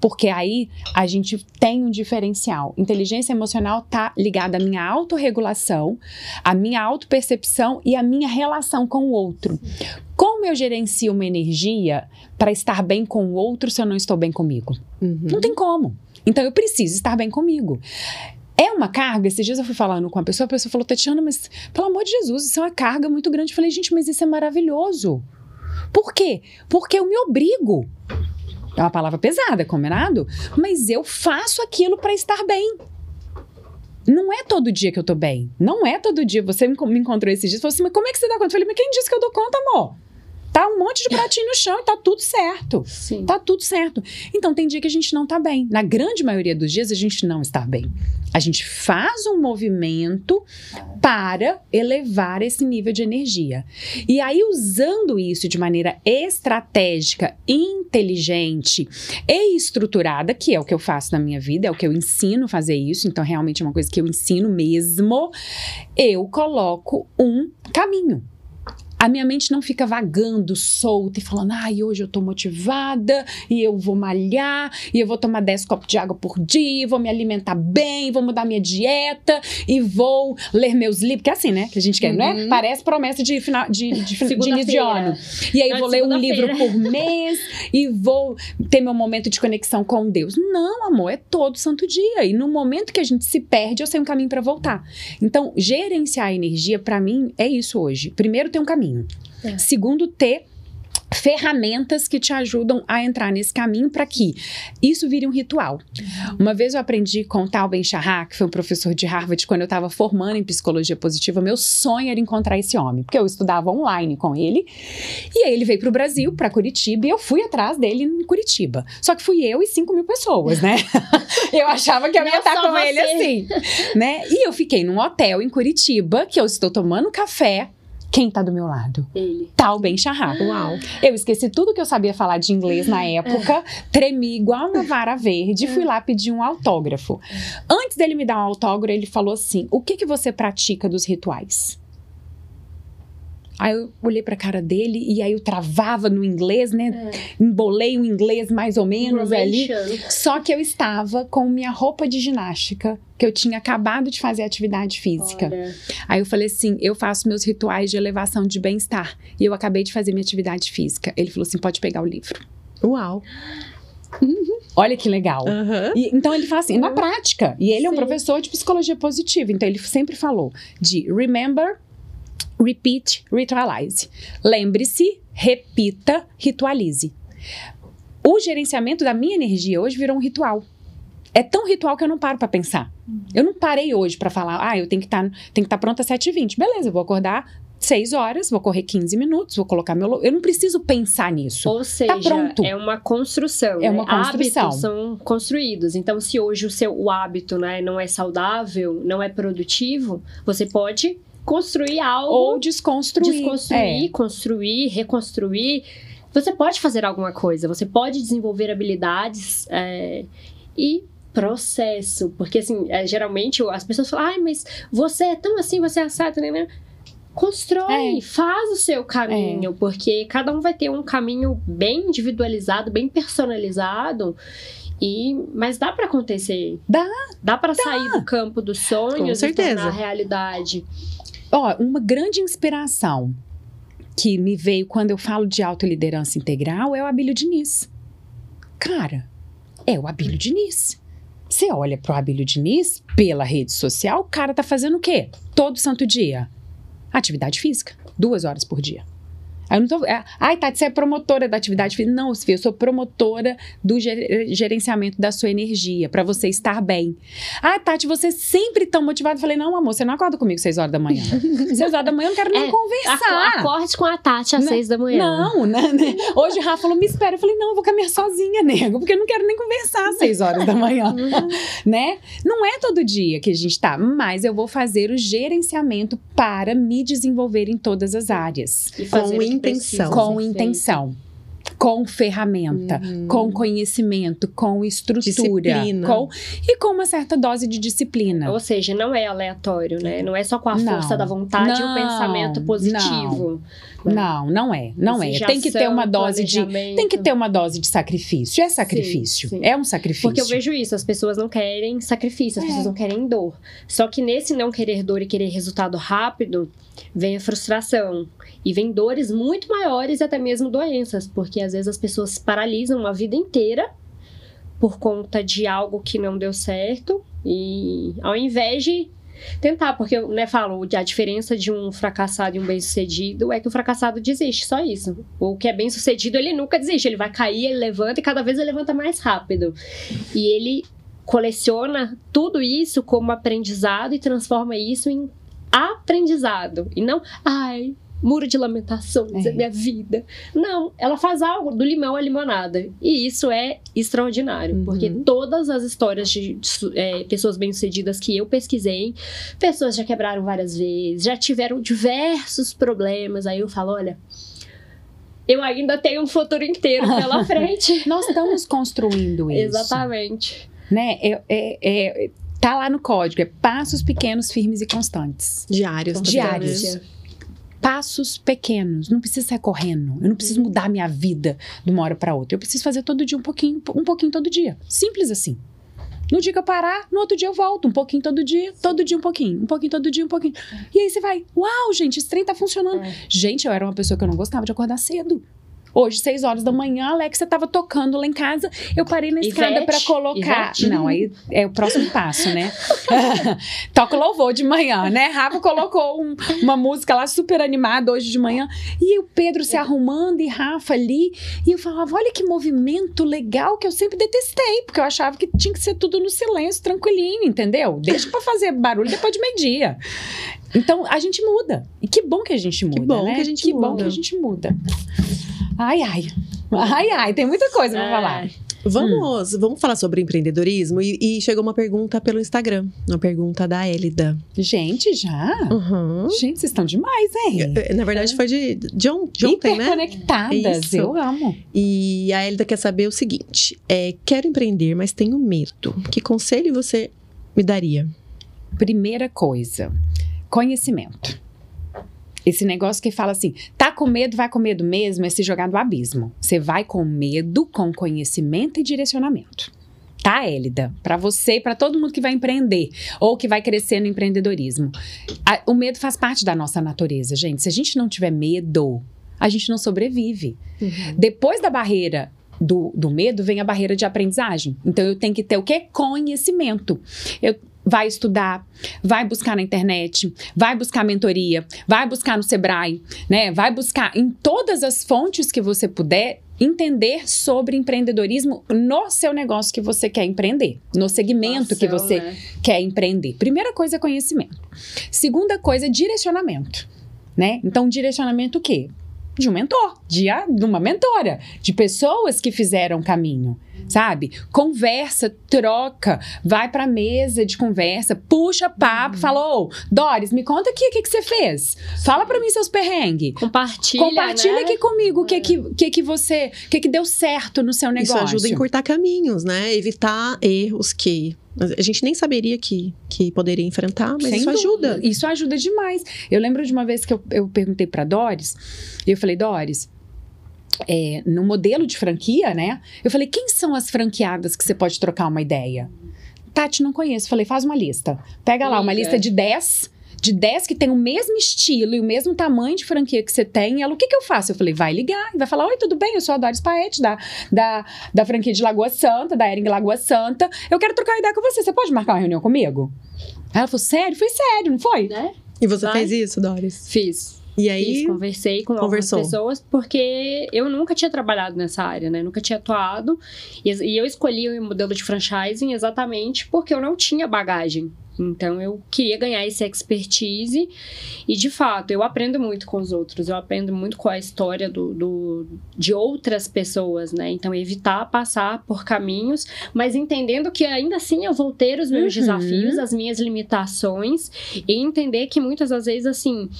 Porque aí a gente tem um diferencial. Inteligência emocional tá ligada à minha autorregulação, à minha autopercepção e à minha relação com o outro. Como eu gerencio uma energia para estar bem com o outro se eu não estou bem comigo? Uhum. Não tem como. Então eu preciso estar bem comigo. É uma carga. Esses dias eu fui falando com a pessoa, a pessoa falou, Tatiana, mas pelo amor de Jesus, isso é uma carga muito grande. Eu falei, gente, mas isso é maravilhoso. Por quê? Porque eu me obrigo. É uma palavra pesada, combinado? Mas eu faço aquilo para estar bem. Não é todo dia que eu tô bem. Não é todo dia. Você me encontrou esses dias e falou assim: mas como é que você dá conta? Eu falei, mas quem disse que eu dou conta, amor? Tá um monte de pratinho no chão e tá tudo certo. Sim. Tá tudo certo. Então tem dia que a gente não tá bem. Na grande maioria dos dias a gente não está bem. A gente faz um movimento para elevar esse nível de energia. E aí usando isso de maneira estratégica, inteligente e estruturada, que é o que eu faço na minha vida, é o que eu ensino a fazer isso, então realmente é uma coisa que eu ensino mesmo, eu coloco um caminho a minha mente não fica vagando, solta e falando, ai, hoje eu tô motivada e eu vou malhar e eu vou tomar 10 copos de água por dia, vou me alimentar bem, vou mudar minha dieta e vou ler meus livros, que é assim, né? Que a gente quer, não é? Uhum. Parece promessa de, final, de, de, de início de Segunda-feira. ano. E aí eu vou ler um livro por mês e vou ter meu momento de conexão com Deus. Não, amor, é todo santo dia. E no momento que a gente se perde, eu sei um caminho para voltar. Então, gerenciar a energia, para mim, é isso hoje. Primeiro, ter um caminho. É. Segundo, ter ferramentas que te ajudam a entrar nesse caminho para que isso vire um ritual. Uma vez eu aprendi com Tal Ben Shahar, que foi um professor de Harvard, quando eu estava formando em psicologia positiva, meu sonho era encontrar esse homem, porque eu estudava online com ele, e aí ele veio para o Brasil, para Curitiba, e eu fui atrás dele em Curitiba. Só que fui eu e 5 mil pessoas, né? eu achava que eu ia Não estar com ele você. assim, né? E eu fiquei num hotel em Curitiba, que eu estou tomando café. Quem tá do meu lado? Ele. Tal Ben Shahar. Uau. Eu esqueci tudo que eu sabia falar de inglês na época, tremi igual uma vara verde, fui lá pedir um autógrafo. Antes dele me dar um autógrafo, ele falou assim: "O que que você pratica dos rituais?" Aí eu olhei pra cara dele e aí eu travava no inglês, né? Embolei o inglês mais ou menos ali. Só que eu estava com minha roupa de ginástica, que eu tinha acabado de fazer atividade física. Olha, Aí eu falei assim: eu faço meus rituais de elevação de bem-estar. E eu acabei de fazer minha atividade física. Ele falou assim: pode pegar o livro. Uau. Olha que legal. Aham. E, então ele fala assim, na prática. E ele é um Sim. professor de psicologia positiva. Então ele sempre falou de remember, repeat, ritualize. Lembre-se, repita, ritualize. O gerenciamento da minha energia hoje virou um ritual. É tão ritual que eu não paro pra pensar. Eu não parei hoje pra falar, ah, eu tenho que estar que estar pronta às 7h20. Beleza, eu vou acordar 6 horas, vou correr 15 minutos, vou colocar meu. Eu não preciso pensar nisso. Ou seja, pronto. é uma construção. É né? uma construção. Hábitos são construídos. Então, se hoje o seu o hábito né, não é saudável, não é produtivo, você pode construir algo, Ou desconstruir. desconstruir, É. construir, reconstruir. Você pode fazer alguma coisa, você pode desenvolver habilidades é, e processo. Porque, assim, é, geralmente as pessoas falam, ai, mas você é tão assim, você é assado, né? Constrói, É. faz o seu caminho, porque cada um vai ter um caminho bem individualizado, bem personalizado. E, mas dá pra acontecer. Dá. Dá pra sair do campo dos sonhos Com e certeza. tornar realidade. Ó, uma grande inspiração que me veio quando eu falo de autoliderança integral é o Abílio Diniz. Cara, é o Abílio Diniz. Você olha pro Abílio Diniz pela rede social, o cara tá fazendo o quê? Todo santo dia. Atividade física, duas horas por dia. Aí eu não tô. é, Ai, Tati, você é promotora da atividade física. Não, Sofia, eu sou promotora do ger- gerenciamento da sua energia, para você estar bem. Ah, Tati, você sempre tão motivada. Eu falei, não, amor, você não acorda comigo seis horas da manhã. seis horas da manhã eu não quero nem É, conversar. Aco- Acorde com a Tati às Não, seis da manhã. Não, né, né? Hoje o Rafa falou, me espera. Eu falei, não, eu vou caminhar sozinha, nego, porque eu não quero nem conversar às seis horas da manhã, né? Não é todo dia que a gente tá, mas eu vou fazer o gerenciamento para me desenvolver em todas as áreas. E fazer Com intenção. Com intenção. com ferramenta, Uhum. com conhecimento, com estrutura, Disciplina. com e com uma certa dose de disciplina. Ou seja, não é aleatório, né? Não é só com a Não. força da vontade e o Não, pensamento positivo. Né? Não, não é, não é. Tem que ter uma dose de tem que ter uma dose de sacrifício. É sacrifício. sim. É um sacrifício. Porque eu vejo isso, as pessoas não querem sacrifício, as É. pessoas não querem dor. Só que nesse não querer dor e querer resultado rápido, vem a frustração. E vem dores muito maiores e até mesmo doenças, porque às vezes as pessoas paralisam a vida inteira por conta de algo que não deu certo e ao invés de tentar, porque eu né, falo, a diferença de um fracassado e um bem-sucedido é que o fracassado desiste, só isso. O que é bem-sucedido, ele nunca desiste, ele vai cair, ele levanta e cada vez ele levanta mais rápido. E ele coleciona tudo isso como aprendizado e transforma isso em aprendizado. E não, ai, muro de lamentações, é. É. minha vida. Não, ela faz algo do limão à limonada. E isso é extraordinário, Uhum. porque todas as histórias de su- é, pessoas bem-sucedidas que eu pesquisei, pessoas já quebraram várias vezes, já tiveram diversos problemas. Aí eu falo, olha. Eu ainda tenho um futuro inteiro pela frente. Nós estamos construindo isso. Exatamente. Né? É, é- é- tá lá no código, é passos pequenos, firmes e constantes. Diários. também, Diários. Passos pequenos, não precisa sair correndo. Eu não preciso mudar minha vida de uma hora para outra. Eu preciso fazer todo dia um pouquinho, um pouquinho todo dia. Simples assim. No dia que eu parar, no outro dia eu volto. Um pouquinho todo dia, todo dia um pouquinho. Um pouquinho todo dia, um pouquinho. E aí você vai, uau, gente, esse trem tá funcionando. É. Gente, eu era uma pessoa que eu não gostava de acordar cedo. Hoje, seis horas da manhã, a Alexa tava tocando lá em casa. Eu parei na escada pra colocar. Ivete? Não, aí é o próximo passo, né? Toca louvor de manhã, né? Rafa colocou um- uma música lá super animada hoje de manhã. E o Pedro se arrumando e Rafa ali. E eu falava: olha que movimento legal que eu sempre detestei, porque eu achava que tinha que ser tudo no silêncio, tranquilinho, entendeu? Deixa pra fazer barulho depois de meio-dia. Então a gente muda. E que bom que a gente muda. bom né? que a gente que bom muda. que a gente muda. Ai, ai. Ai, ai, tem muita coisa pra É. falar. Vamos, vamos falar sobre empreendedorismo e, e chegou uma pergunta pelo Instagram, uma pergunta da Elida. Gente, já? Uhum. Gente, vocês estão demais, hein? Eh, Na verdade foi de, de, on- de ontem, né? Hiperconectadas, Isso. eu amo. E a Elida quer saber o seguinte: é, quero empreender, mas tenho medo. Que conselho você me daria? Primeira coisa, conhecimento. Esse negócio que fala assim, tá com medo, vai com medo mesmo, é se jogar no abismo. Você vai com medo, com conhecimento e direcionamento. Tá, Élida? Pra você e pra todo mundo que vai empreender ou que vai crescer no empreendedorismo. A- o medo faz parte da nossa natureza, gente. Se a gente não tiver medo, a gente não sobrevive. Depois da barreira do, do medo, vem a barreira de aprendizagem. Então, eu tenho que ter o quê? Conhecimento. Eu vai estudar, vai buscar na internet, vai buscar mentoria, vai buscar no Sebrae, né? Vai buscar em todas as fontes que você puder entender sobre empreendedorismo no seu negócio que você quer empreender, no segmento que você né? quer empreender. Primeira coisa é conhecimento. Segunda coisa é direcionamento, né? Então, direcionamento o quê? De um mentor, de, a- de uma mentora, de pessoas que fizeram o caminho, sabe? Conversa, troca, vai pra mesa de conversa, puxa papo, fala, ô, Doris, me conta aqui o que, que você fez. Fala pra mim seus perrengues. Compartilha, Compartilha né? aqui comigo o que, que, que, que você, o que, que deu certo no seu negócio. Isso ajuda a encurtar caminhos, né? Evitar erros que a gente nem saberia que, que poderia enfrentar, mas Sem isso dúvida. ajuda. Isso ajuda demais. Eu lembro de uma vez que eu, eu perguntei pra Doris, e eu falei, Doris, é, no modelo de franquia, né? Eu falei, quem são as franqueadas que você pode trocar uma ideia? Tati, não conheço. Falei, faz uma lista. Pega lá uma lista de 10, de 10 que tem o mesmo estilo e o mesmo tamanho de franquia que você tem. E ela, o que, que eu faço? Eu falei, vai ligar. E vai falar, oi, tudo bem? Eu sou a Doris Paete, da, da, da franquia de Lagoa Santa, da Ering Lagoa Santa. Eu quero trocar ideia com você. Você pode marcar uma reunião comigo? Ela falou, sério? Foi sério, não foi? Né? E você Vai. fez isso, Doris? Fiz. E aí, conversei com algumas conversou. pessoas, porque eu nunca tinha trabalhado nessa área, né? Nunca tinha atuado. E, e eu escolhi o modelo de franchising exatamente porque eu não tinha bagagem. Então eu queria ganhar esse expertise e de fato eu aprendo muito com os outros, eu aprendo muito com a história do, do- de outras pessoas, né? Então evitar passar por caminhos, mas entendendo que ainda assim eu vou ter os meus Uhum. desafios, as minhas limitações e entender que muitas das vezes assim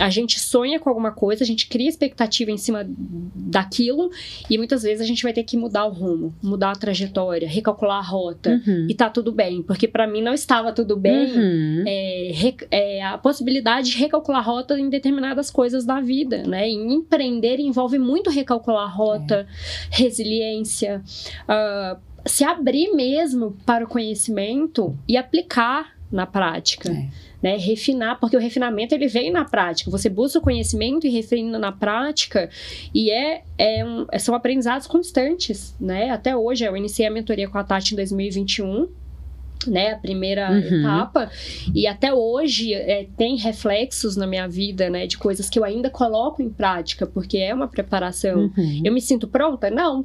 a gente sonha com alguma coisa, a gente cria expectativa em cima daquilo e muitas vezes a gente vai ter que mudar o rumo, mudar a trajetória, recalcular a rota Uhum. e tá tudo bem, porque para mim não estava tudo bem. Uhum. É, é, a possibilidade de recalcular a rota em determinadas coisas da vida, né? E empreender envolve muito recalcular a rota, resiliência, ah, se abrir mesmo para o conhecimento e aplicar na prática É. né, refinar, porque o refinamento ele vem na prática. Você busca o conhecimento e refina na prática, e é, é um- são aprendizados constantes, né? Até hoje, eu iniciei a mentoria com a Tati em 2021. Né, a primeira Uhum. etapa e até hoje é, tem reflexos na minha vida, né, de coisas que eu ainda coloco em prática, porque é uma preparação. Uhum. Eu me sinto pronta? Não.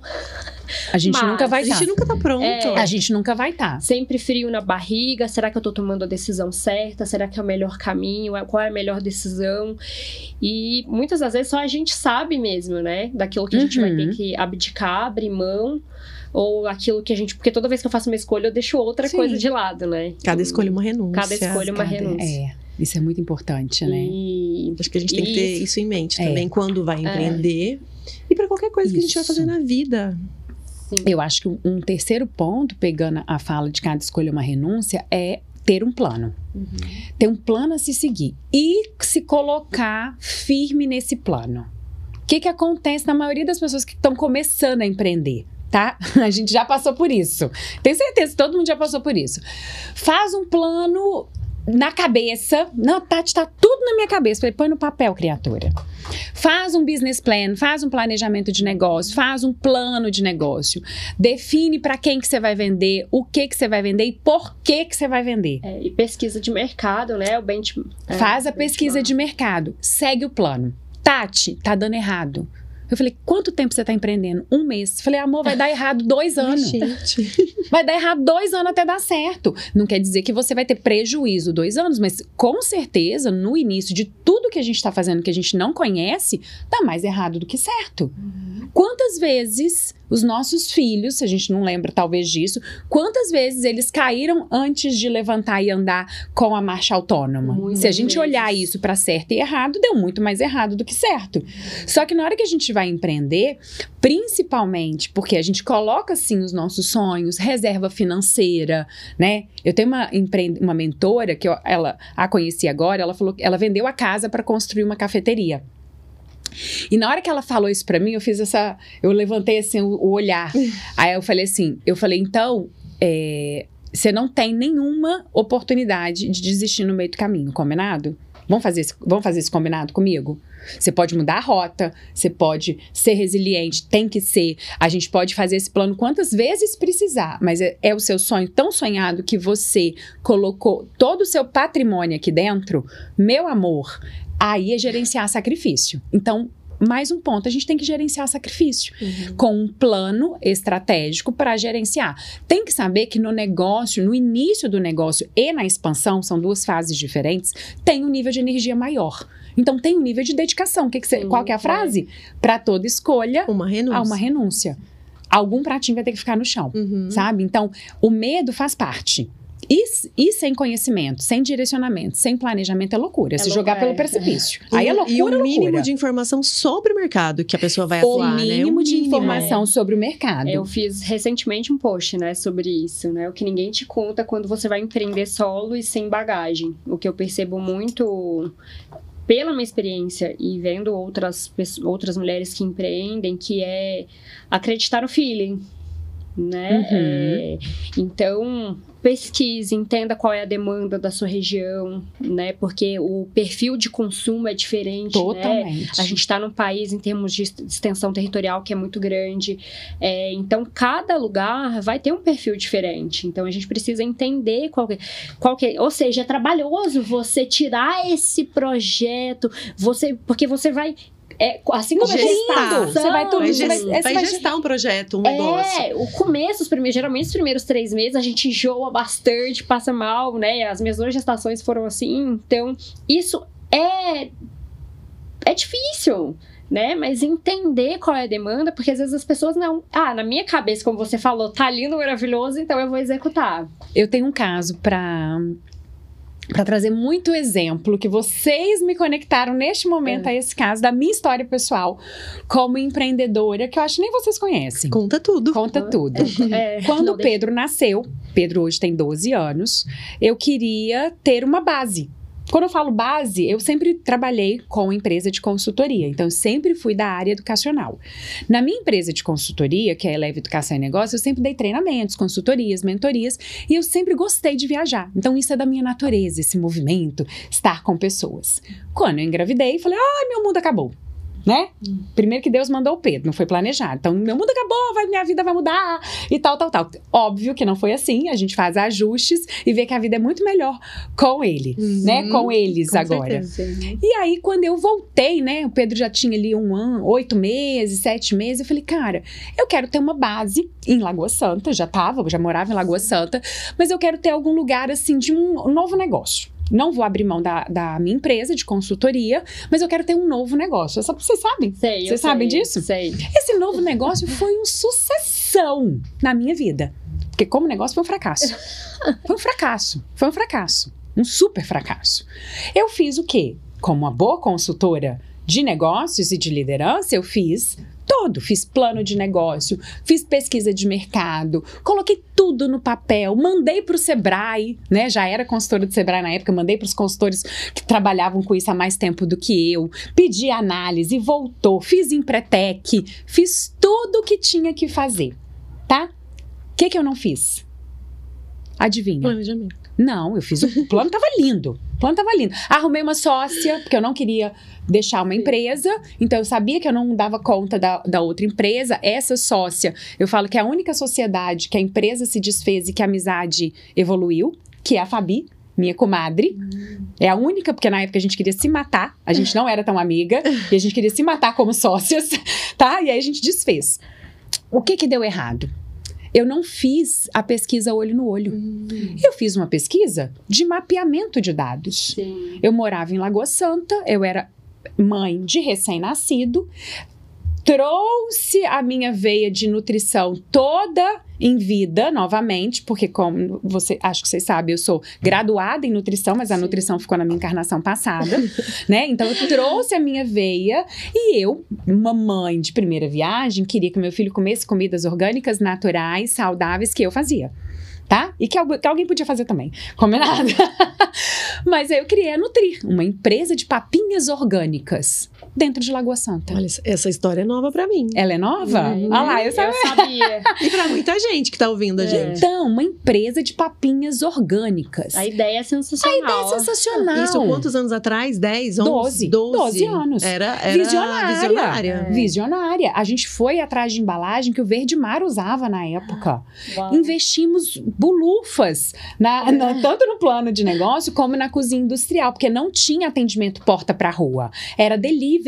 A gente Mas nunca vai A estar. gente nunca tá pronto. É. A gente nunca vai tá. estar. Sempre frio na barriga. Será que eu tô tomando a decisão certa? Será que é o melhor caminho? Qual é a melhor decisão? E muitas das vezes só a gente sabe mesmo, né? Daquilo que a gente vai Uhum. ter que abdicar, abrir mão. Ou aquilo que a gente. Porque toda vez que eu faço uma escolha, eu deixo outra Sim. coisa de lado, né? Cada escolha é uma renúncia. Cada escolha é uma Cada- renúncia. É, isso é muito importante, né? E Acho que a gente tem que ter Isso. isso em mente É. também quando vai empreender. E pra qualquer coisa que a gente vai Isso. fazer na vida. Eu acho que um- um terceiro ponto, pegando a fala de cada escolha uma renúncia, é ter um plano. Ter um plano a se seguir. E se colocar firme nesse plano. O que, que acontece na maioria das pessoas que estão começando a empreender? Tá? A gente já passou por isso. Tenho certeza todo mundo já passou por isso. Faz um plano na cabeça. Não, Tati, tá tudo na minha cabeça. Falei, põe no papel, criatura. Faz um business plan, faz um planejamento de negócio, faz um plano de negócio. Define para quem que você vai vender, o que que você vai vender e por que que você vai vender. é, e pesquisa de mercado, né? O bench, é, Faz a pesquisa benchmark. de mercado, segue o plano. Tati, tá dando errado. Eu falei, quanto tempo você tá empreendendo? Um mês. Falei, amor, vai dar errado dois anos. gente. Vai dar errado dois anos até dar certo. Não quer dizer que você vai ter prejuízo dois anos, mas com certeza, no início de tudo que a gente está fazendo que a gente não conhece, dá mais errado do que certo. Quantas vezes os nossos filhos, se a gente não lembra talvez disso, quantas vezes eles caíram antes de levantar e andar com a marcha autônoma? Muitas se a gente vezes. olhar isso para certo e errado, deu muito mais errado do que certo. Só que na hora que a gente vai empreender, principalmente porque a gente coloca assim os nossos sonhos, reserva financeira, né? Eu tenho uma, uma mentora que eu- ela a conheci agora, ela falou que ela vendeu a casa para construir uma cafeteria. E na hora que ela falou isso pra mim, eu fiz essa, eu levantei assim o, o olhar. Aí eu falei assim, eu falei então, é, você não tem nenhuma oportunidade de desistir no meio do caminho, combinado? Vamos fazer esse, vamos fazer esse combinado comigo? Você pode mudar a rota, você pode ser resiliente, tem que ser. A gente pode fazer esse plano quantas vezes precisar, mas é, é o seu sonho tão sonhado que você colocou todo o seu patrimônio aqui dentro. Meu amor, aí é gerenciar sacrifício. Então, mais um ponto, a gente tem que gerenciar sacrifício Uhum. com um plano estratégico para gerenciar. Tem que saber que no negócio, no início do negócio e na expansão, são duas fases diferentes, tem um nível de energia maior. Então tem um nível de dedicação. Que que você- Sim, qual que é a é. frase? Para toda escolha, Uma renúncia. há uma renúncia. Algum pratinho vai ter que ficar no chão, Uhum. sabe? Então, o medo faz parte. E, e sem conhecimento, sem direcionamento, sem planejamento é loucura. É É se lou- jogar é. pelo precipício. Aí é E- loucura, E o mínimo loucura. de informação sobre o mercado que a pessoa vai o atuar, né? mínimo O de mínimo. informação sobre o mercado. Eu fiz recentemente um post, né, sobre isso, né? O que ninguém te conta quando você vai empreender solo e sem bagagem. O que eu percebo muito pela minha experiência e vendo outras outras mulheres que empreendem, que é acreditar no feeling, né? Uhum. É, então pesquise, entenda qual é a demanda da sua região, né? Porque o perfil de consumo é diferente, né? Totalmente. A gente está num país em termos de extensão territorial que é muito grande. É, então, cada lugar vai ter um perfil diferente. Então, a gente precisa entender qual que, qual que é. Ou seja, é trabalhoso você tirar esse projeto, você porque você vai. É, assim como a Gestar. gestação, Você vai Vai, você vai- essa vai vai- gestar um projeto, um negócio. É, o começo, os primeiros, geralmente os primeiros três meses a gente enjoa bastante, passa mal, né? As minhas duas gestações foram assim, então isso é é difícil, né? Mas entender qual é a demanda, porque às vezes as pessoas não, ah, na minha cabeça, como você falou, tá lindo, maravilhoso, então eu vou executar. Eu tenho um caso para para trazer muito exemplo que vocês me conectaram neste momento É. a esse caso da minha história pessoal como empreendedora, que eu acho que nem vocês conhecem. Conta tudo. Conta tudo. É, Quando o Pedro nasceu, Pedro hoje tem 12 anos, eu queria ter uma base. Quando eu falo base, eu sempre trabalhei com empresa de consultoria, então eu sempre fui da área educacional. Na minha empresa de consultoria, que é a Eleve Educação e Negócios, eu sempre dei treinamentos, consultorias, mentorias, e eu sempre gostei de viajar. Então isso é da minha natureza, esse movimento, estar com pessoas. Quando eu engravidei, falei, ai, meu mundo acabou. Né? Primeiro que Deus mandou o Pedro, não foi planejado. Então, meu mundo acabou, vai, minha vida vai mudar e tal, tal, tal. Óbvio que não foi assim, a gente faz ajustes e vê que a vida é muito melhor com ele, né? Com eles com agora. certeza. E aí, quando eu voltei, né? O Pedro já tinha ali um ano, oito meses, sete meses. Eu falei, cara, eu quero ter uma base em Lagoa Santa. Já tava, já morava em Lagoa Santa, mas eu quero ter algum lugar assim de um novo negócio. Não vou abrir mão da, da minha empresa de consultoria, mas eu quero ter um novo negócio. Essa- Vocês sabem? Sei, Vocês sabem sei, disso? Sei. Esse novo negócio foi uma sucessão na minha vida. Porque como negócio foi um fracasso. Foi um fracasso. Foi um fracasso. Um super fracasso. Eu fiz o quê? Como uma boa consultora de negócios e de liderança, eu fiz todo. Fiz plano de negócio, fiz pesquisa de mercado, coloquei tudo no papel, mandei para o Sebrae, né? Já era consultora do Sebrae na época, mandei para os consultores que trabalhavam com isso há mais tempo do que eu, pedi análise, voltou, fiz Empretec, fiz tudo o que tinha que fazer, tá? O que, que eu não fiz? Adivinha? Planejamento. Não, eu fiz. O plano tava lindo. O plano tava lindo. Arrumei uma sócia, porque eu não queria deixar uma empresa. Então, eu sabia que eu não dava conta da, da outra empresa. Essa sócia, eu falo que é a única sociedade que a empresa se desfez e que a amizade evoluiu, que é a Fabi. Minha comadre. É a única, porque na época a gente queria se matar. A gente não era tão amiga. e a gente queria se matar como sócias, tá? E aí a gente desfez. O que que deu errado? Eu não fiz a pesquisa olho no olho. Eu fiz uma pesquisa de mapeamento de dados. Sim. Eu morava em Lagoa Santa, eu era mãe de recém-nascido, trouxe a minha veia de nutrição toda em vida novamente, porque como você acho que vocês sabem, eu sou graduada em nutrição, mas a Sim. nutrição ficou na minha encarnação passada, né? Então eu trouxe a minha veia e eu, uma mãe de primeira viagem, queria que meu filho comesse comidas orgânicas, naturais, saudáveis que eu fazia. Tá? E que alguém podia fazer também. Combinado? Mas aí eu criei a Nutrir, uma empresa de papinhas orgânicas dentro de Lagoa Santa. Olha, essa história é nova pra mim. Ela é nova? Hum, Olha lá, eu sabia. Eu sabia. E pra muita gente que tá ouvindo a É. gente. Então, uma empresa de papinhas orgânicas. A ideia é sensacional. É sensacional. Isso quantos anos atrás? 10, 11? 12, 12 anos. Era, era Visionária. visionária. É. Visionária. A gente foi atrás de embalagem que o Verde Mar usava na época. Uau. Investimos bulufas, na- na- tanto no plano de negócio como na cozinha industrial, porque não tinha atendimento porta para rua. Era delivery,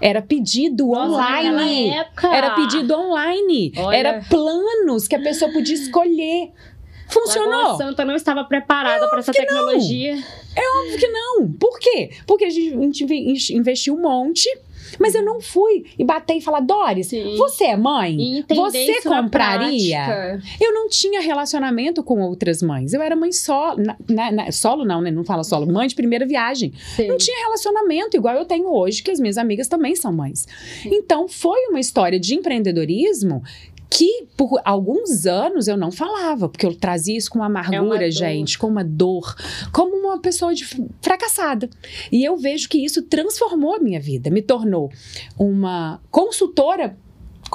era pedido Nossa, online. época. Era pedido online. Olha. Era planos que a pessoa podia escolher. Funcionou. Lagoa Santa não estava preparada para essa tecnologia. Óbvio que não. Por quê? Porque a gente inve- investiu um monte, mas eu não fui e bater e falar, Doris, Sim. você é mãe? Você compraria? Eu não tinha relacionamento com outras mães. Eu era mãe solo. na- na- solo não, né? Não fala solo. Mãe de primeira viagem. Sim. Não tinha relacionamento igual eu tenho hoje, que as minhas amigas também são mães. Então, foi uma história de empreendedorismo que por alguns anos eu não falava, porque eu trazia isso com uma amargura, É uma gente, com uma dor, como uma pessoa de fracassada. E eu vejo que isso transformou a minha vida, me tornou uma consultora,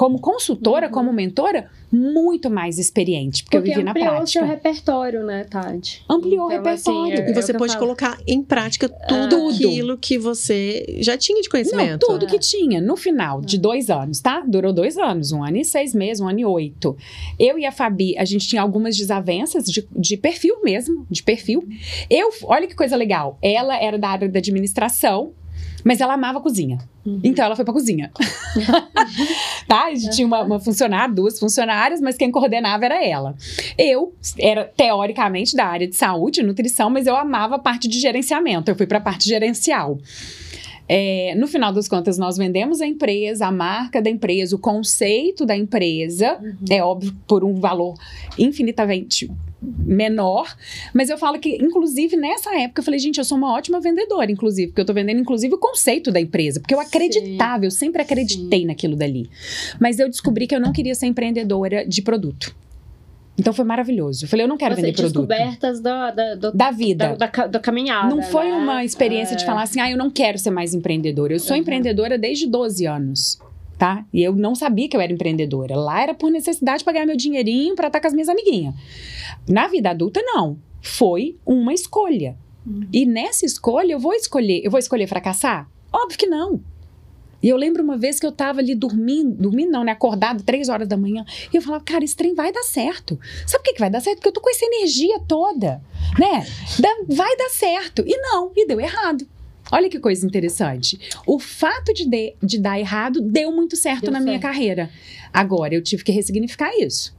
como consultora, Uhum. como mentora, muito mais experiente, porque, Porque eu vivi na ampliou o seu prática. repertório, né, Tati? Ampliou o Então, repertório. assim, é- E você eu pode falo. colocar em prática tudo Tudo. aquilo que você já tinha de conhecimento. Não, tudo É. que tinha. No final de dois anos, tá? Durou dois anos, um ano e seis meses, um ano e oito. Eu e a Fabi, a gente tinha algumas desavenças de, de perfil mesmo, de perfil. Eu, olha que coisa legal. Ela era da área da administração, mas ela amava a cozinha. Uhum. Então ela foi pra cozinha. tá? A gente tinha uma, uma funcionária, duas funcionárias, mas quem coordenava era ela. Eu era teoricamente da área de saúde, nutrição, mas eu amava a parte de gerenciamento. Eu fui pra parte gerencial. É, no final das contas, nós vendemos a empresa, a marca da empresa, o conceito da empresa, é óbvio, por um valor infinitamente menor, mas eu falo que, inclusive, nessa época, eu falei, gente, eu sou uma ótima vendedora, inclusive, porque eu tô vendendo, inclusive, o conceito da empresa, porque eu acreditava, eu sempre acreditei Sim. naquilo dali. Mas eu descobri que eu não queria ser empreendedora de produto. Então foi maravilhoso. Eu falei, eu não quero Você, vender produto. descobertas da, da, do- Da vida. da, da, da caminhada. Não foi né? uma experiência de É. falar assim, ah, eu não quero ser mais empreendedora. Eu sou Uhum. empreendedora desde 12 anos, tá? E eu não sabia que eu era empreendedora. Lá era por necessidade de ganhar meu dinheirinho pra estar com as minhas amiguinhas. Na vida adulta, não. Foi uma escolha. Uhum. E nessa escolha, eu vou escolher, eu vou escolher fracassar? Óbvio que não. E eu lembro uma vez que eu tava ali dormindo, dormindo não, né? Acordado três horas da manhã. E eu falava, cara, esse trem vai dar certo. Sabe por que, que vai dar certo? Porque eu tô com essa energia toda, né? Da- vai dar certo. E não, e deu errado. Olha que coisa interessante. O fato de, de, de dar errado deu muito certo Deu na minha certo. carreira. Agora, eu tive que ressignificar isso.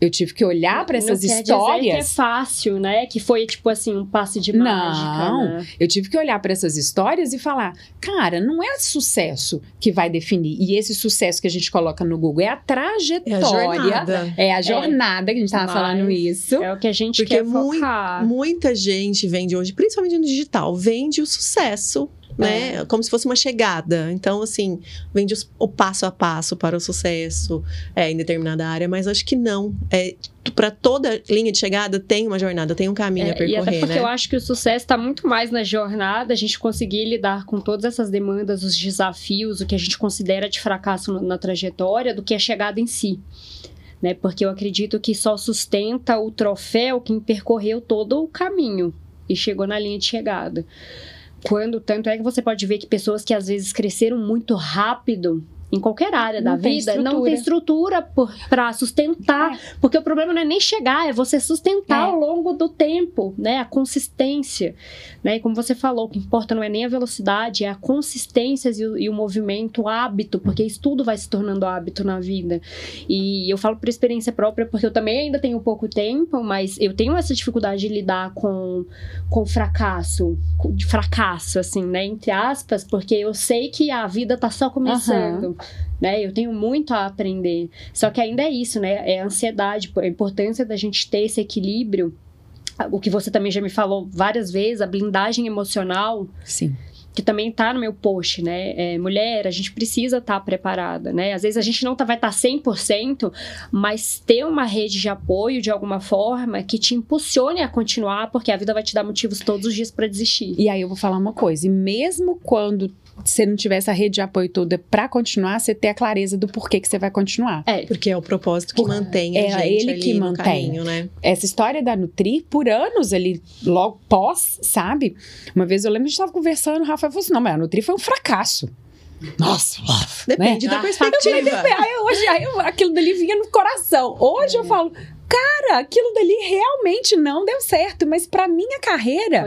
Eu tive que olhar para essas não quer Dizer que é histórias. fácil, né? Que foi tipo assim um passe de Não. mágica. Né? Eu tive que olhar para essas histórias e falar, cara, não é sucesso que vai definir. E esse sucesso que a gente coloca no Google é a É a trajetória, jornada. é a jornada que a gente tava Mas falando isso. É o que a gente Porque quer focar. Muita gente vende hoje, principalmente no digital, vende o sucesso, né? Como se fosse uma chegada. Então, assim, vende os- o passo a passo para o sucesso é, em determinada área, mas acho que não. É, para toda linha de chegada tem uma jornada, tem um caminho a É, e até percorrer, porque né? eu acho que o sucesso está muito mais na jornada, a gente conseguir lidar com todas essas demandas, os desafios, o que a gente considera de fracasso no- na trajetória, do que a chegada em si. Né? Porque eu acredito que só sustenta o troféu quem percorreu todo o caminho e chegou na linha de chegada. Quando tanto é que você pode ver que pessoas que às vezes cresceram muito rápido em qualquer área da Não tem vida não tem estrutura para sustentar porque o problema não é nem chegar, é você sustentar É. ao longo do tempo, né? A consistência, né? E como você falou, o que importa não é nem a velocidade, é a consistência e o, e o movimento, o hábito, porque isso tudo vai se tornando hábito na vida. E eu falo por experiência própria, porque eu também ainda tenho pouco tempo, mas eu tenho essa dificuldade de lidar com, com fracasso, de fracasso, assim, né? Entre aspas, porque eu sei que a vida tá só começando. Né, eu tenho muito a aprender. Só que ainda é isso, né? É a ansiedade, a importância da gente ter esse equilíbrio. O que você também já me falou várias vezes, a blindagem emocional, Sim. que também tá no meu post, né? É, mulher, a gente precisa estar preparada, né? Às vezes a gente não tá, vai estar 100%, mas ter uma rede de apoio de alguma forma que te impulsione a continuar, porque a vida vai te dar motivos todos os dias para desistir. E aí eu vou falar uma coisa, e mesmo quando você não tiver essa rede de apoio toda pra continuar, você ter a clareza do porquê que você vai continuar. É, Porque é o propósito que Por- mantém a é gente ele ali que mantém. caminho, né? essa história da Nutri, por anos ali, logo pós, sabe? Uma vez eu lembro, a gente tava conversando, o Rafael falou assim, não, mas a Nutri foi um fracasso. Nossa, Depende da Ah, perspectiva. Aí hoje, aí eu- aquilo dali vinha no coração. Hoje eu falo, cara, aquilo dali realmente não deu certo, mas pra minha carreira,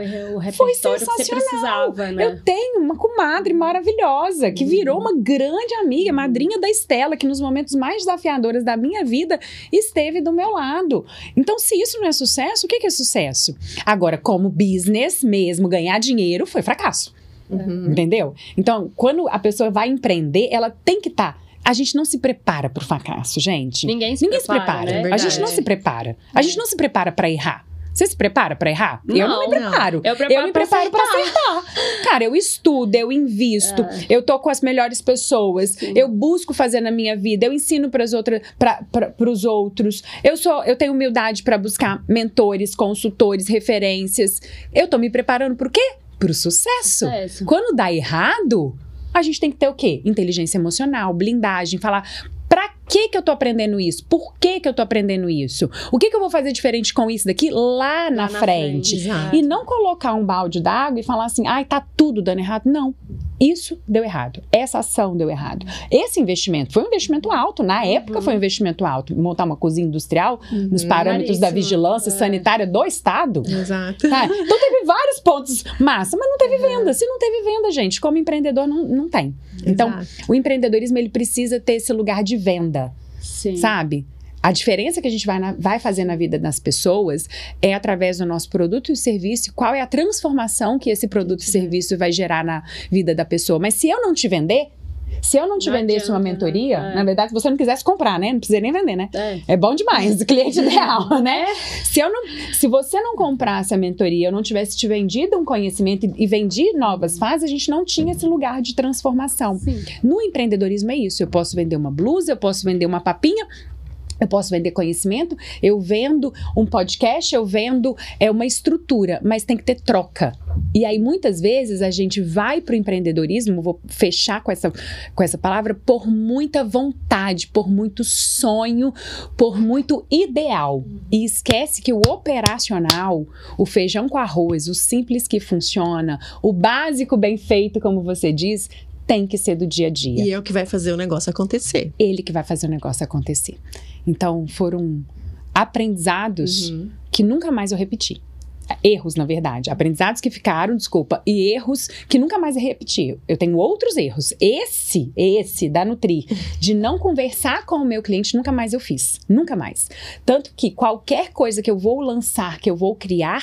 foi você sensacional. precisava, né? eu tenho uma comadre maravilhosa que virou uma grande amiga, madrinha da Estela, que nos momentos mais desafiadores da minha vida esteve do meu lado. Então, se isso não é sucesso, o que é sucesso? Agora, como business mesmo, ganhar dinheiro foi fracasso. Uhum. Entendeu? Então, quando a pessoa vai empreender, ela tem que estar. A gente não se prepara para o fracasso, gente. Ninguém se Ninguém se prepara, prepara. né? a gente não se prepara. A gente não se prepara para errar. Você se prepara para errar? eu não me Não, preparo. Eu, preparo Eu me preparo para acertar. Cara, eu estudo, eu invisto, eu tô com as melhores pessoas, Sim. eu busco fazer na minha vida, eu ensino para as outras, para os outros. Eu sou, eu tenho humildade para buscar mentores, consultores, referências. Eu tô me preparando pro quê? Pro sucesso. Sucesso. Quando dá errado, a gente tem que ter o quê? Inteligência emocional, blindagem, falar pra que que eu tô aprendendo isso? Por que que eu tô aprendendo isso? O que que eu vou fazer diferente com isso daqui lá, na, na frente? frente. E não colocar um balde d'água e falar assim, ai, tá tudo dando errado. Não. Isso deu errado. Essa ação deu errado. Esse investimento foi um investimento alto. Na época foi um investimento alto. Montar uma cozinha industrial nos Uhum. parâmetros da vigilância É. sanitária do Estado. Exato. Tá? Então teve vários pontos massa, mas não teve venda. Se não teve venda, gente, como empreendedor não, não tem. Então, Exato. o empreendedorismo ele precisa ter esse lugar de venda, Sim. sabe? A diferença que a gente vai, na- vai fazer na vida das pessoas é através do nosso produto e serviço, qual é a transformação que esse produto e serviço vai gerar na vida da pessoa. Mas se eu não te vender, se eu não te Não vendesse uma adianta, né? mentoria, É. na verdade, se você não quisesse comprar, né? Não precisa nem vender, né? É. É bom demais, o cliente ideal, né? Se, eu não, se você não comprasse a mentoria, eu não tivesse te vendido um conhecimento e, e vendi novas fases, a gente não tinha esse lugar de transformação. Sim. No empreendedorismo é isso. Eu posso vender uma blusa, eu posso vender uma papinha. Eu posso vender conhecimento, eu vendo um podcast, eu vendo é uma estrutura, mas tem que ter troca. E aí, muitas vezes, a gente vai para o empreendedorismo, vou fechar com essa, com essa palavra, por muita vontade, por muito sonho, por muito ideal. E esquece que o operacional, o feijão com arroz, o simples que funciona, o básico bem feito, como você diz, tem que ser do dia a dia E é o que vai fazer o negócio acontecer. ele que vai fazer o negócio acontecer. Então, foram aprendizados Uhum. que nunca mais eu repeti. Erros, na verdade. Aprendizados que ficaram, desculpa, e erros que nunca mais eu repeti. Eu tenho outros erros. Esse, esse da Nutri, de não conversar com o meu cliente, nunca mais eu fiz. Nunca mais. Tanto que qualquer coisa que eu vou lançar, que eu vou criar,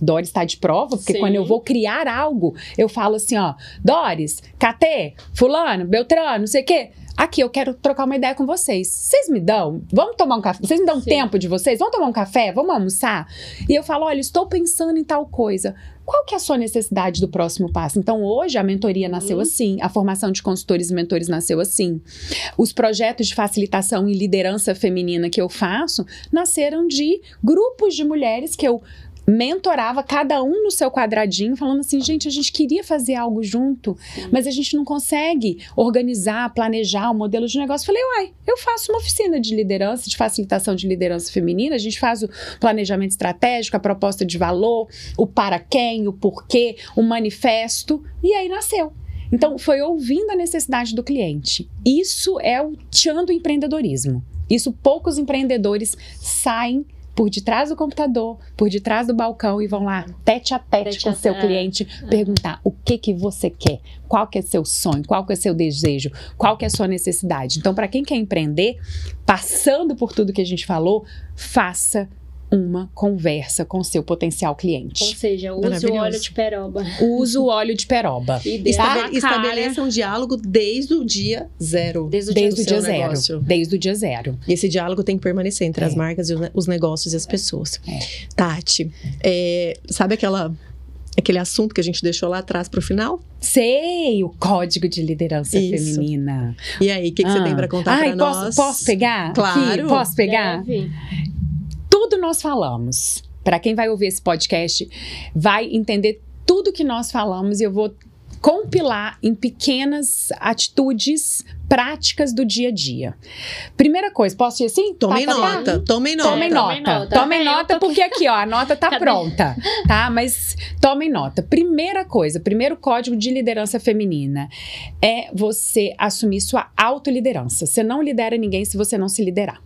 Doris está de prova, porque Sim. quando eu vou criar algo, eu falo assim, ó, Doris, Catê, fulano, Beltrano, não sei o quê. Aqui, eu quero trocar uma ideia com vocês. Vocês me dão? Vamos tomar um café? Vocês me dão Sim. tempo de vocês? Vamos tomar um café? Vamos almoçar? E eu falo, olha, estou pensando em tal coisa. Qual que é a sua necessidade do próximo passo? Então, hoje, a mentoria nasceu Uhum. assim. A formação de consultores e mentores nasceu assim. Os projetos de facilitação e liderança feminina que eu faço nasceram de grupos de mulheres que eu mentorava cada um no seu quadradinho, falando assim, gente, a gente queria fazer algo junto, mas a gente não consegue organizar, planejar o modelo de negócio. Falei, uai, eu faço uma oficina de liderança, de facilitação de liderança feminina, a gente faz o planejamento estratégico, a proposta de valor, o para quem, o porquê, o manifesto, e aí nasceu. Então, foi ouvindo a necessidade do cliente. Isso é o tchan do empreendedorismo. Isso poucos empreendedores saem por detrás do computador, por detrás do balcão e vão lá tete a tete, Tete com a- o seu é. cliente perguntar o que que você quer, qual que é seu sonho, qual que é seu desejo, qual que é a sua necessidade. Então, para quem quer empreender, passando por tudo que a gente falou, faça uma conversa com o seu potencial Ou cliente. seja, use o óleo de peroba. Use o óleo de peroba. E cara. Estabeleça um diálogo desde o dia zero. Desde o dia Desde o dia zero. negócio. Desde o dia zero. E esse diálogo tem que permanecer entre as É. marcas e os ne- os negócios e as pessoas. É. Tati, é, sabe aquela, aquele assunto que a gente deixou lá atrás para o final? Sei, o código de liderança Isso. feminina. E aí, o que, que você Ah. tem para contar para posso, nós? posso pegar? Claro. Aqui? Posso pegar? Deve. Tudo nós falamos. Para quem vai ouvir esse podcast, vai entender tudo que nós falamos e eu vou compilar em pequenas atitudes práticas do dia a dia. Primeira coisa, posso ir assim? Tomem Tá, tá, tá? nota, tomem nota. Tomem nota. Tomem É, nota, tô- porque aqui, ó, a nota tá Cadê? pronta, tá? Mas tomem nota. Primeira coisa, primeiro código de liderança feminina é você assumir sua autoliderança. Você não lidera ninguém se você não se liderar.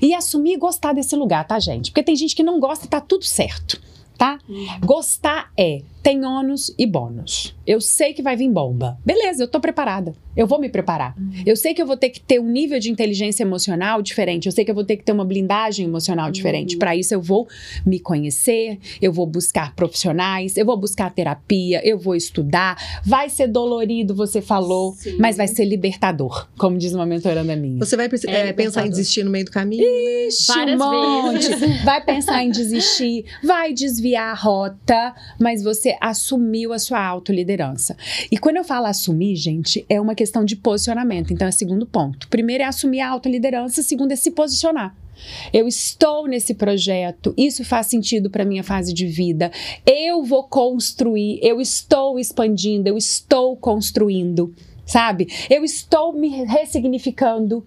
E assumir e gostar desse lugar, tá, gente? Porque tem gente que não gosta e tá tudo certo, tá? Gostar é tem ônus e bônus. Eu sei que vai vir bomba. Beleza, eu tô preparada. Eu vou me preparar. Eu sei que eu vou ter que ter um nível de inteligência emocional diferente. Eu sei que eu vou ter que ter uma blindagem emocional diferente. Para isso, eu vou me conhecer, eu vou buscar profissionais, eu vou buscar terapia, eu vou estudar. Vai ser dolorido, você falou, Sim. mas vai ser libertador, como diz uma mentoranda minha. Você vai É, é, pensar em desistir no meio do caminho? Ixi, Várias um monte. vezes. Vai pensar em desistir, vai desviar a rota, mas você assumiu a sua autoliderança. E quando eu falo assumir, gente, é uma questão de posicionamento. Então é segundo ponto. Primeiro é assumir a autoliderança, segundo é se posicionar. Eu estou nesse projeto, isso faz sentido para minha fase de vida. Eu vou construir, eu estou expandindo, eu estou construindo, sabe? Eu estou me ressignificando.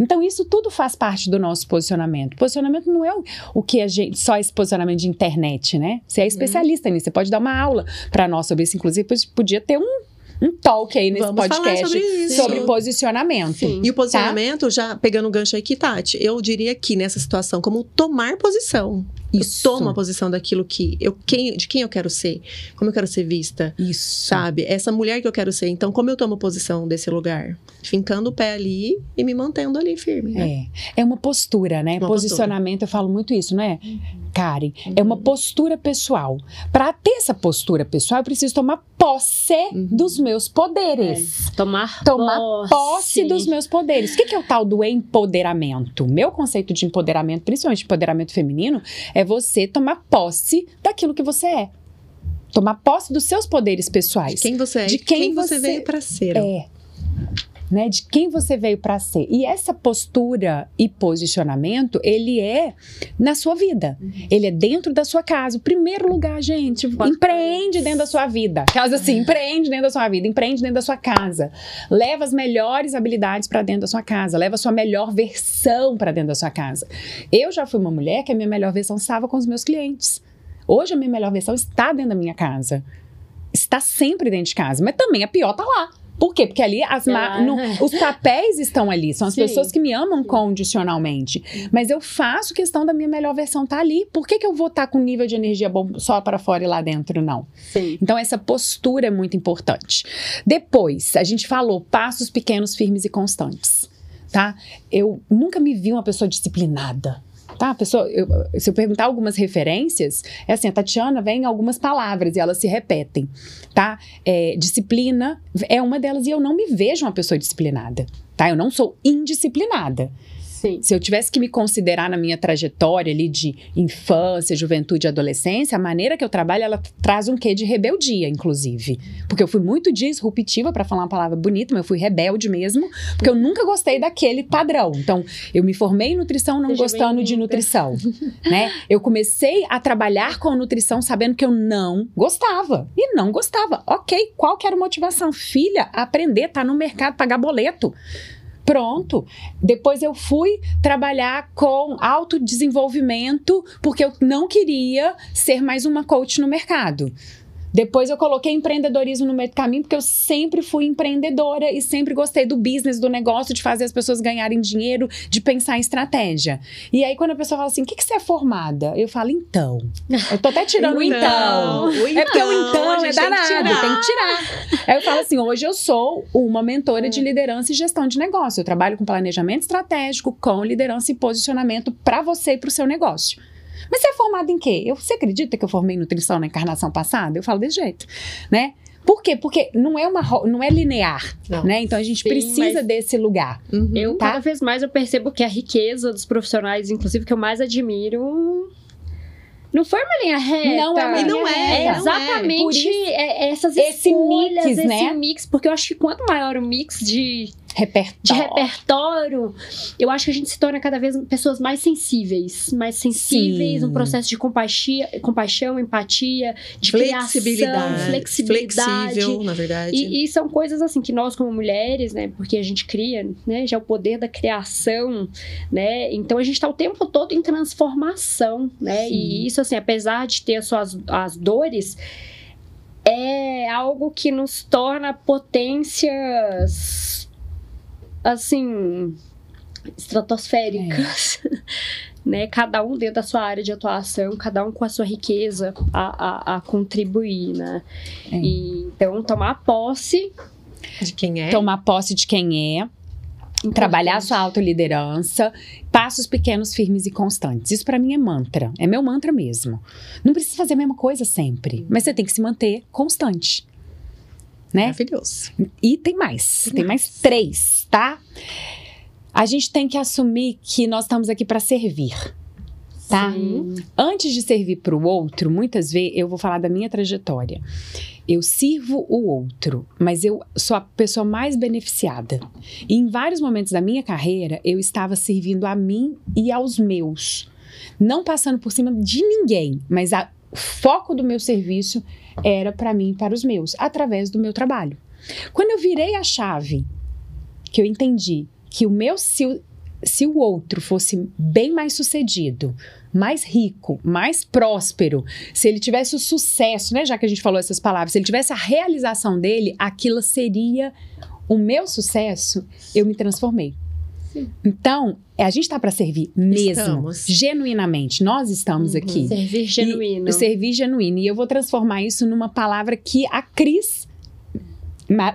Então, isso tudo faz parte do nosso posicionamento. Posicionamento não é o, o que a gente. Só esse posicionamento de internet, né? Você é especialista nisso. Você pode dar uma aula para nós sobre isso. Inclusive, podia ter um, um talk aí nesse Vamos podcast sobre isso. sobre posicionamento. Sim. E o posicionamento, já pegando o gancho aqui, Tati, eu diria que nessa situação, como tomar posição. Isso. Eu tomo a posição daquilo que eu quem, de quem eu quero ser, como eu quero ser vista, Isso. sabe? Essa mulher que eu quero ser. Então, como eu tomo posição desse lugar? Fincando o pé ali e me mantendo ali firme, né? É. É uma postura, né? Uma Posicionamento, eu falo muito isso, né, Karen? É uma postura pessoal. Para ter essa postura pessoal, eu preciso tomar posse Uhum. dos meus poderes. Tomar, Tomar posse. Posse dos meus poderes. O que que é o tal do empoderamento? Meu conceito de empoderamento, principalmente empoderamento feminino, é você tomar posse daquilo que você é. Tomar posse dos seus poderes pessoais. De quem você é, De quem quem, você você veio para ser. É. Né, de quem você veio para ser. E essa postura e posicionamento, ele é na sua vida. Ele é dentro da sua casa. O primeiro lugar, gente, empreende dentro da sua vida. Casa assim, empreende dentro da sua vida, empreende dentro da sua casa. Leva as melhores habilidades para dentro da sua casa, leva a sua melhor versão para dentro da sua casa. Eu já fui uma mulher que a minha melhor versão estava com os meus clientes. Hoje a minha melhor versão está dentro da minha casa. Está sempre dentro de casa, mas também a pior tá lá. Por quê? Porque ali as Ah. no- os papéis estão ali, são as Sim. pessoas que me amam condicionalmente. Mas eu faço questão da minha melhor versão estar ali. Por que, que eu vou estar com nível de energia bom só para fora e lá dentro, não? Sim. Então, essa postura é muito importante. Depois, a gente falou passos pequenos, firmes e constantes. Tá? Eu nunca me vi uma pessoa disciplinada. Tá? Pessoa, eu- se eu perguntar algumas referências, é assim: a Tatiana vem algumas palavras e elas se repetem. Tá? É, disciplina é uma delas e eu não me vejo uma pessoa disciplinada. Tá? Eu não sou indisciplinada. Sim. Se eu tivesse que me considerar na minha trajetória ali de infância, juventude e adolescência, a maneira que eu trabalho, ela traz um quê de rebeldia, inclusive. Porque eu fui muito disruptiva, para falar uma palavra bonita, mas eu fui rebelde mesmo, porque eu nunca gostei daquele padrão. Então, eu me formei em nutrição não Seja gostando de nutrição, né? Eu comecei a trabalhar com nutrição sabendo que eu não gostava. E não gostava. OK, qual que era a motivação? Filha, aprender, tá no mercado, pagar boleto. Pronto. Depois eu fui trabalhar com autodesenvolvimento, porque eu não queria ser mais uma coach no mercado. Depois eu coloquei empreendedorismo no meio do caminho, porque eu sempre fui empreendedora e sempre gostei do business, do negócio, de fazer as pessoas ganharem dinheiro, de pensar em estratégia. E aí, quando a pessoa fala assim, o que, que você é formada? Eu falo, então. Eu tô até tirando o então. o É porque o então a é gente tem que danado, tem que tirar. Aí eu falo assim: hoje eu sou uma mentora de liderança e gestão de negócio. Eu trabalho com planejamento estratégico, com liderança e posicionamento para você e para o seu negócio. Mas você é formado em quê? Eu, você acredita que eu formei nutrição na encarnação passada? Eu falo desse jeito, né? Por quê? Porque não é uma não é linear, Não. né? Então a gente Sim, precisa mas- desse lugar. Uhum. Eu, Tá. cada vez mais, eu percebo que a riqueza dos profissionais, inclusive, que eu mais admiro, não foi uma linha reta. Não é uma linha não é, reta. não é. Por exatamente isso- é- essas esse escolhas, mix, esse né? mix, porque eu acho que quanto maior o mix de, de Repertório. repertório, eu acho que a gente se torna cada vez pessoas mais sensíveis, mais sensíveis, Sim. um processo de compaixia, compaixão, empatia, de Flexibilidade. criação, flexibilidade. Flexível, na verdade. E, e são coisas assim que nós como mulheres, né, porque a gente cria, né, já é o poder da criação, né, então a gente está o tempo todo em transformação, né, Sim. e isso assim, apesar de ter as suas as dores, é algo que nos torna potências, assim, estratosféricas. Né, cada um dentro da sua área de atuação, cada um com a sua riqueza a, a, a contribuir, né? É. E, então, tomar posse De quem é. Tomar posse de quem é, trabalhar a sua autoliderança, passos pequenos, firmes e constantes. Isso pra mim é mantra, é meu mantra mesmo. Não precisa fazer a mesma coisa sempre, mas você tem que se manter constante. Né? Maravilhoso. E tem mais, tem mais três, tá? A gente tem que assumir que nós estamos aqui para servir. Tá? Sim. Antes de servir para o outro, muitas vezes eu vou falar da minha trajetória. Eu sirvo o outro, mas eu sou a pessoa mais beneficiada. E em vários momentos da minha carreira, eu estava servindo a mim e aos meus. Não passando por cima de ninguém, mas a- o foco do meu serviço era para mim e para os meus, através do meu trabalho. Quando eu virei a chave, que eu entendi que o meu, se o- se o outro fosse bem mais sucedido, mais rico, mais próspero, se ele tivesse o sucesso, né, já que a gente falou essas palavras, se ele tivesse a realização dele, aquilo seria o meu sucesso, eu me transformei. Então, é, a gente está para servir mesmo, Estamos. genuinamente. Nós estamos Uhum. aqui. Servir genuíno. E, servir genuíno. E eu vou transformar isso numa palavra que a Cris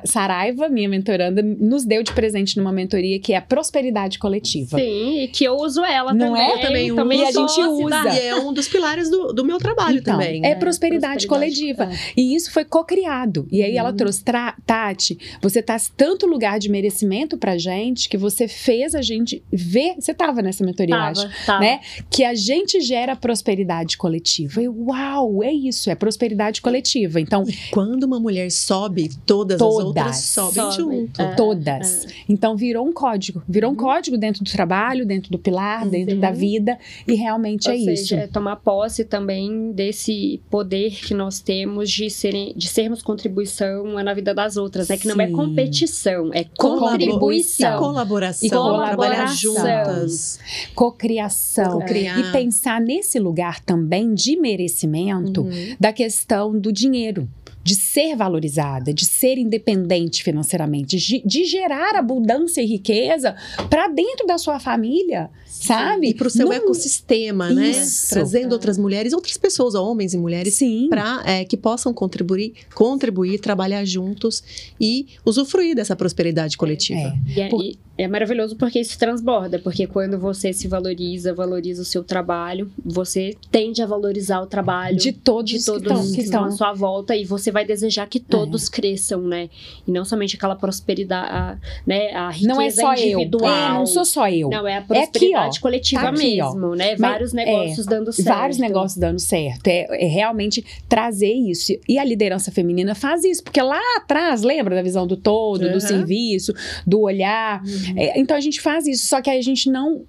Saraiva, minha mentoranda, nos deu de presente numa mentoria que é a prosperidade coletiva. Sim, e que eu uso ela Não também. é? Eu também uso. E a gente usa. E é um dos pilares do, do meu trabalho Então, também. é né? prosperidade, coletiva. E isso foi co-criado. E aí ela Uhum. trouxe, "Tra- Tati, você tá tanto lugar de merecimento pra gente que você fez a gente ver. Você tava nessa mentoria, eu acho. Tava, tava. Né? Que a gente gera prosperidade coletiva. E uau, é isso, é prosperidade coletiva. Então, E quando uma mulher sobe, todas, Todas. as outras sobem Sobe, junto. é. todas. Então virou um código. Virou um código dentro do trabalho, dentro do pilar, dentro Uhum. da vida. E realmente Ou é seja, isso. é tomar posse também desse poder que nós temos de, serem, de sermos contribuição na vida das outras. É que não é competição, é contribuição. Colaboração, E trabalhar colaboração. juntas. Cocriação. Cocriar. E pensar nesse lugar também de merecimento Uhum. da questão do dinheiro. De ser valorizada, de ser independente financeiramente, de, de gerar abundância e riqueza para dentro da sua família, sabe? E para o seu Não- ecossistema, né? Isso. Trazendo outras mulheres, outras pessoas, homens e mulheres, Sim. para que possam contribuir, contribuir, trabalhar juntos e usufruir dessa prosperidade coletiva. É. E é, Por- e é maravilhoso porque isso transborda, porque quando você se valoriza, valoriza o seu trabalho, você tende a valorizar o trabalho De todos, de que todos estão- que que estão estão. à sua volta e você vai desejar que todos cresçam, né? E não somente aquela prosperidade, a- né? A riqueza Não é só eu. individual. É, não sou só eu. Não, é a aqui, ó. prosperidade coletiva Tá aqui, ó. mesmo, né? Mas- Vários negócios dando certo. Vários negócios dando certo. É, é realmente trazer isso. E a liderança feminina faz isso, porque lá atrás, lembra da visão do todo, Uhum. do serviço, do olhar. Uhum. É, então a gente faz isso, só que a gente não.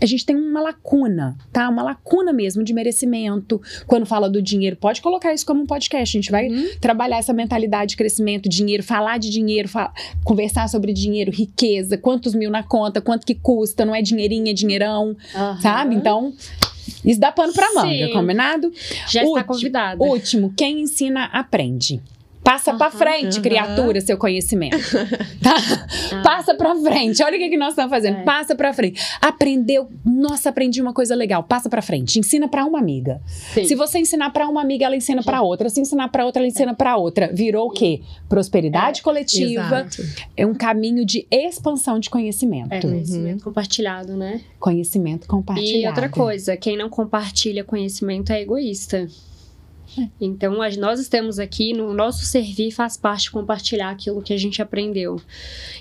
A gente tem uma lacuna, tá? Uma lacuna mesmo de merecimento. Quando fala do dinheiro, pode colocar isso como um podcast. A gente vai Uhum. trabalhar essa mentalidade de crescimento, dinheiro, falar de dinheiro, conversar sobre dinheiro, riqueza, quantos mil na conta, quanto que custa, não é dinheirinho, é dinheirão, Aham. sabe? Então, isso dá pano pra manga, Sim. combinado? Já último- está convidada. Último, quem ensina, aprende. Passa pra Aham. frente, Aham. criatura, seu conhecimento. Tá? Ah. Passa pra frente. Olha o que, que nós estamos fazendo. É. Passa pra frente. Aprendeu. Nossa, aprendi uma coisa legal. Passa pra frente. Ensina pra uma amiga. Sim. Se você ensinar pra uma amiga, ela ensina pra outra. Se ensinar pra outra, ela ensina pra outra. Virou o quê? Prosperidade coletiva. Exato. É um caminho de expansão de conhecimento. É conhecimento compartilhado, né? Conhecimento compartilhado. E outra coisa, quem não compartilha conhecimento é egoísta. Então, nós estamos aqui, no nosso servir faz parte de compartilhar aquilo que a gente aprendeu.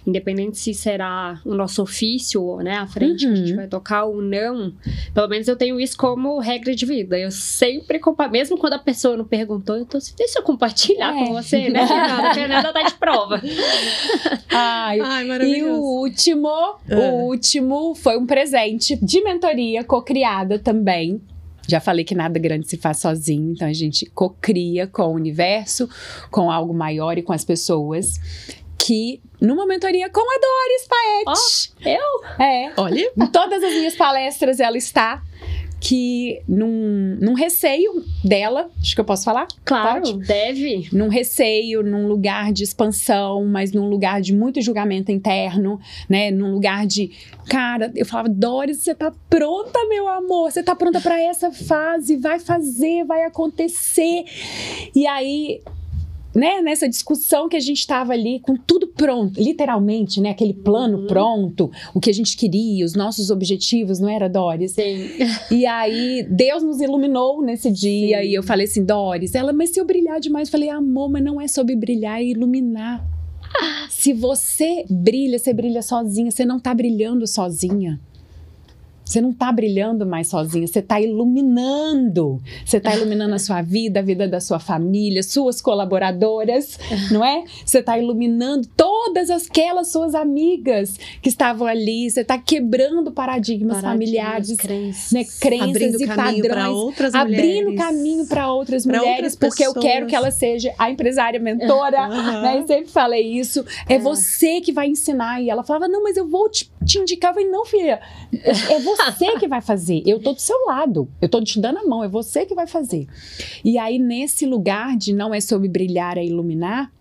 Independente se será o nosso ofício, né, à frente, que a gente Uhum. vai tocar ou não. Pelo menos eu tenho isso como regra de vida. Eu sempre compartilho, mesmo quando a pessoa não perguntou, eu tô assim, deixa eu compartilhar É. com você, né, Fernanda? A Fernanda tá de prova. Ai, Ai, E maravilhoso. o último, o último foi um presente de mentoria co-criada também. Já falei que nada grande se faz sozinho, então a gente co-cria com o universo, com algo maior e com as pessoas. Que numa mentoria com a Doris Paet. eu? É. Olha, Em todas as minhas palestras ela está. Que num, num receio dela, acho que eu posso falar? Claro, Pode? deve. num receio, num lugar de expansão, mas num lugar de muito julgamento interno, né? Num lugar de, cara, eu falava, Doris, você tá pronta, meu amor? Você tá pronta para essa fase? Vai fazer, vai acontecer. E aí, né, nessa discussão que a gente tava ali com tudo pronto, literalmente, né, aquele plano Uhum. pronto, o que a gente queria, os nossos objetivos, não era, Doris? Sim. E aí, Deus nos iluminou nesse dia. Sim. E eu falei assim, Doris, ela, mas se eu brilhar demais, eu falei, amor, mas não é sobre brilhar, é iluminar. Se você brilha, você brilha sozinha, você não tá brilhando sozinha. Você não tá brilhando mais sozinha, você tá iluminando. Você tá iluminando a sua vida, a vida da sua família, suas colaboradoras, não é? Você tá iluminando todas aquelas suas amigas que estavam ali. Você tá quebrando paradigmas, familiares, crenças. né, crenças abrindo e padrões. Abrindo mulheres. caminho para outras Pra mulheres, outras porque eu quero que ela seja a empresária mentora, Aham. né? Eu sempre falei isso. É, É. você que vai ensinar. E ela falava: Não, mas eu vou te, te indicar. Eu falei: Não, filha, é você que vai fazer. Eu tô do seu lado. Eu tô te dando a mão. É você que vai fazer. E aí, nesse lugar de não é sobre brilhar, é iluminar,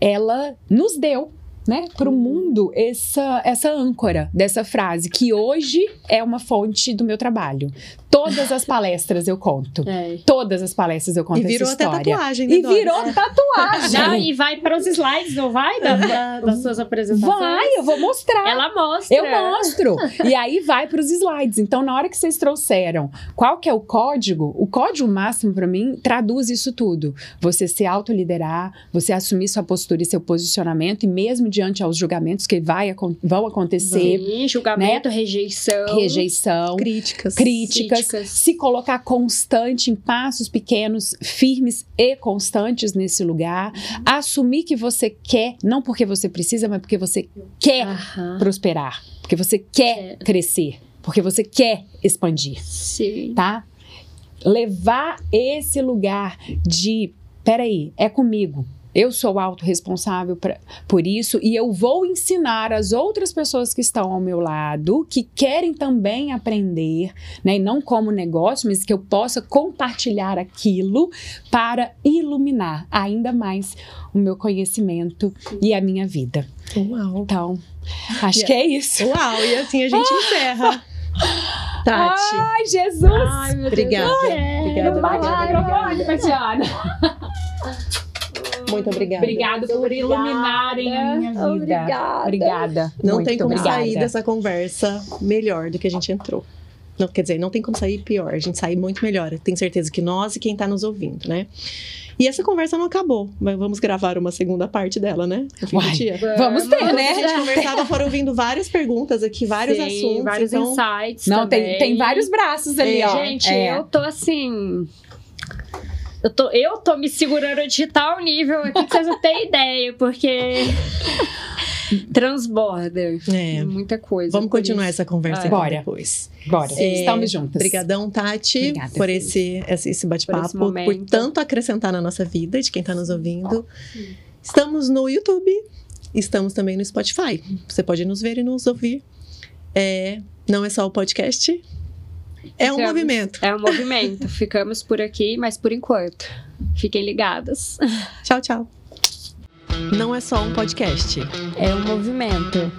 ela nos deu. Né, para o mundo, essa, essa âncora dessa frase, que hoje é uma fonte do meu trabalho. Todas as palestras eu conto. É. Todas as palestras eu conto E virou até tatuagem, né, E Dora? virou tatuagem. Não, e vai para os slides, não vai? Da- da- das suas apresentações? Vai, eu vou mostrar. Ela mostra. Eu mostro. e aí vai para os slides. Então, na hora que vocês trouxeram qual que é o código, o código máximo para mim traduz isso tudo. Você se autoliderar, você assumir sua postura e seu posicionamento, e mesmo diante aos julgamentos que vai, vão acontecer, Sim, julgamento, rejeição. rejeição, Críticas. críticas, Críticas. se colocar constante em passos pequenos, firmes e constantes nesse lugar, assumir que você quer, não porque você precisa, mas porque você quer Aham. prosperar, porque você quer crescer, porque você quer expandir, Sim. tá? Levar esse lugar de, peraí, é comigo. Eu sou autorresponsável pra- por isso e eu vou ensinar as outras pessoas que estão ao meu lado, que querem também aprender, né? E não como negócio, mas que eu possa compartilhar aquilo para iluminar ainda mais o meu conhecimento e a minha vida. Uau. Então, acho que é isso. Uau, e assim a gente encerra. Tati, Ai, Jesus! Ai, meu Deus Obrigada. do céu. Obrigada, Não bate obrigada, microfone, Tatiana. muito obrigada. Obrigada por iluminarem a minha vida. Obrigada. Obrigada. Não Muito tem como obrigada. sair dessa conversa melhor do que a gente entrou. Não, quer dizer, não tem como sair pior, a gente sai muito melhor. Tenho certeza que nós e quem tá nos ouvindo, né? E essa conversa não acabou, mas vamos gravar uma segunda parte dela, né? Uai, dia. Vamos ter, Enquanto a né? gente conversava, foram vindo várias perguntas aqui, vários Sim, assuntos. vários então, insights. Não, tem, também. tem vários braços ali, É, ó. Gente, É. eu tô assim. Eu tô, eu tô me segurando de tal nível aqui que vocês não têm ideia, porque. Transborda. É. Muita coisa. Vamos continuar isso. essa conversa Ah, bora. depois. Bora, É, estamos juntas. Obrigadão, Tati, Obrigada, por esse, esse, esse bate-papo, Por por, tanto acrescentar na nossa vida, de quem está nos ouvindo. Estamos no YouTube, estamos também no Spotify. Você pode nos ver e nos ouvir. É, não é só o podcast, é um Ficamos- movimento. É um movimento. Ficamos por aqui, mas por enquanto. Fiquem ligadas. Tchau, tchau. Não é só um podcast, É um movimento.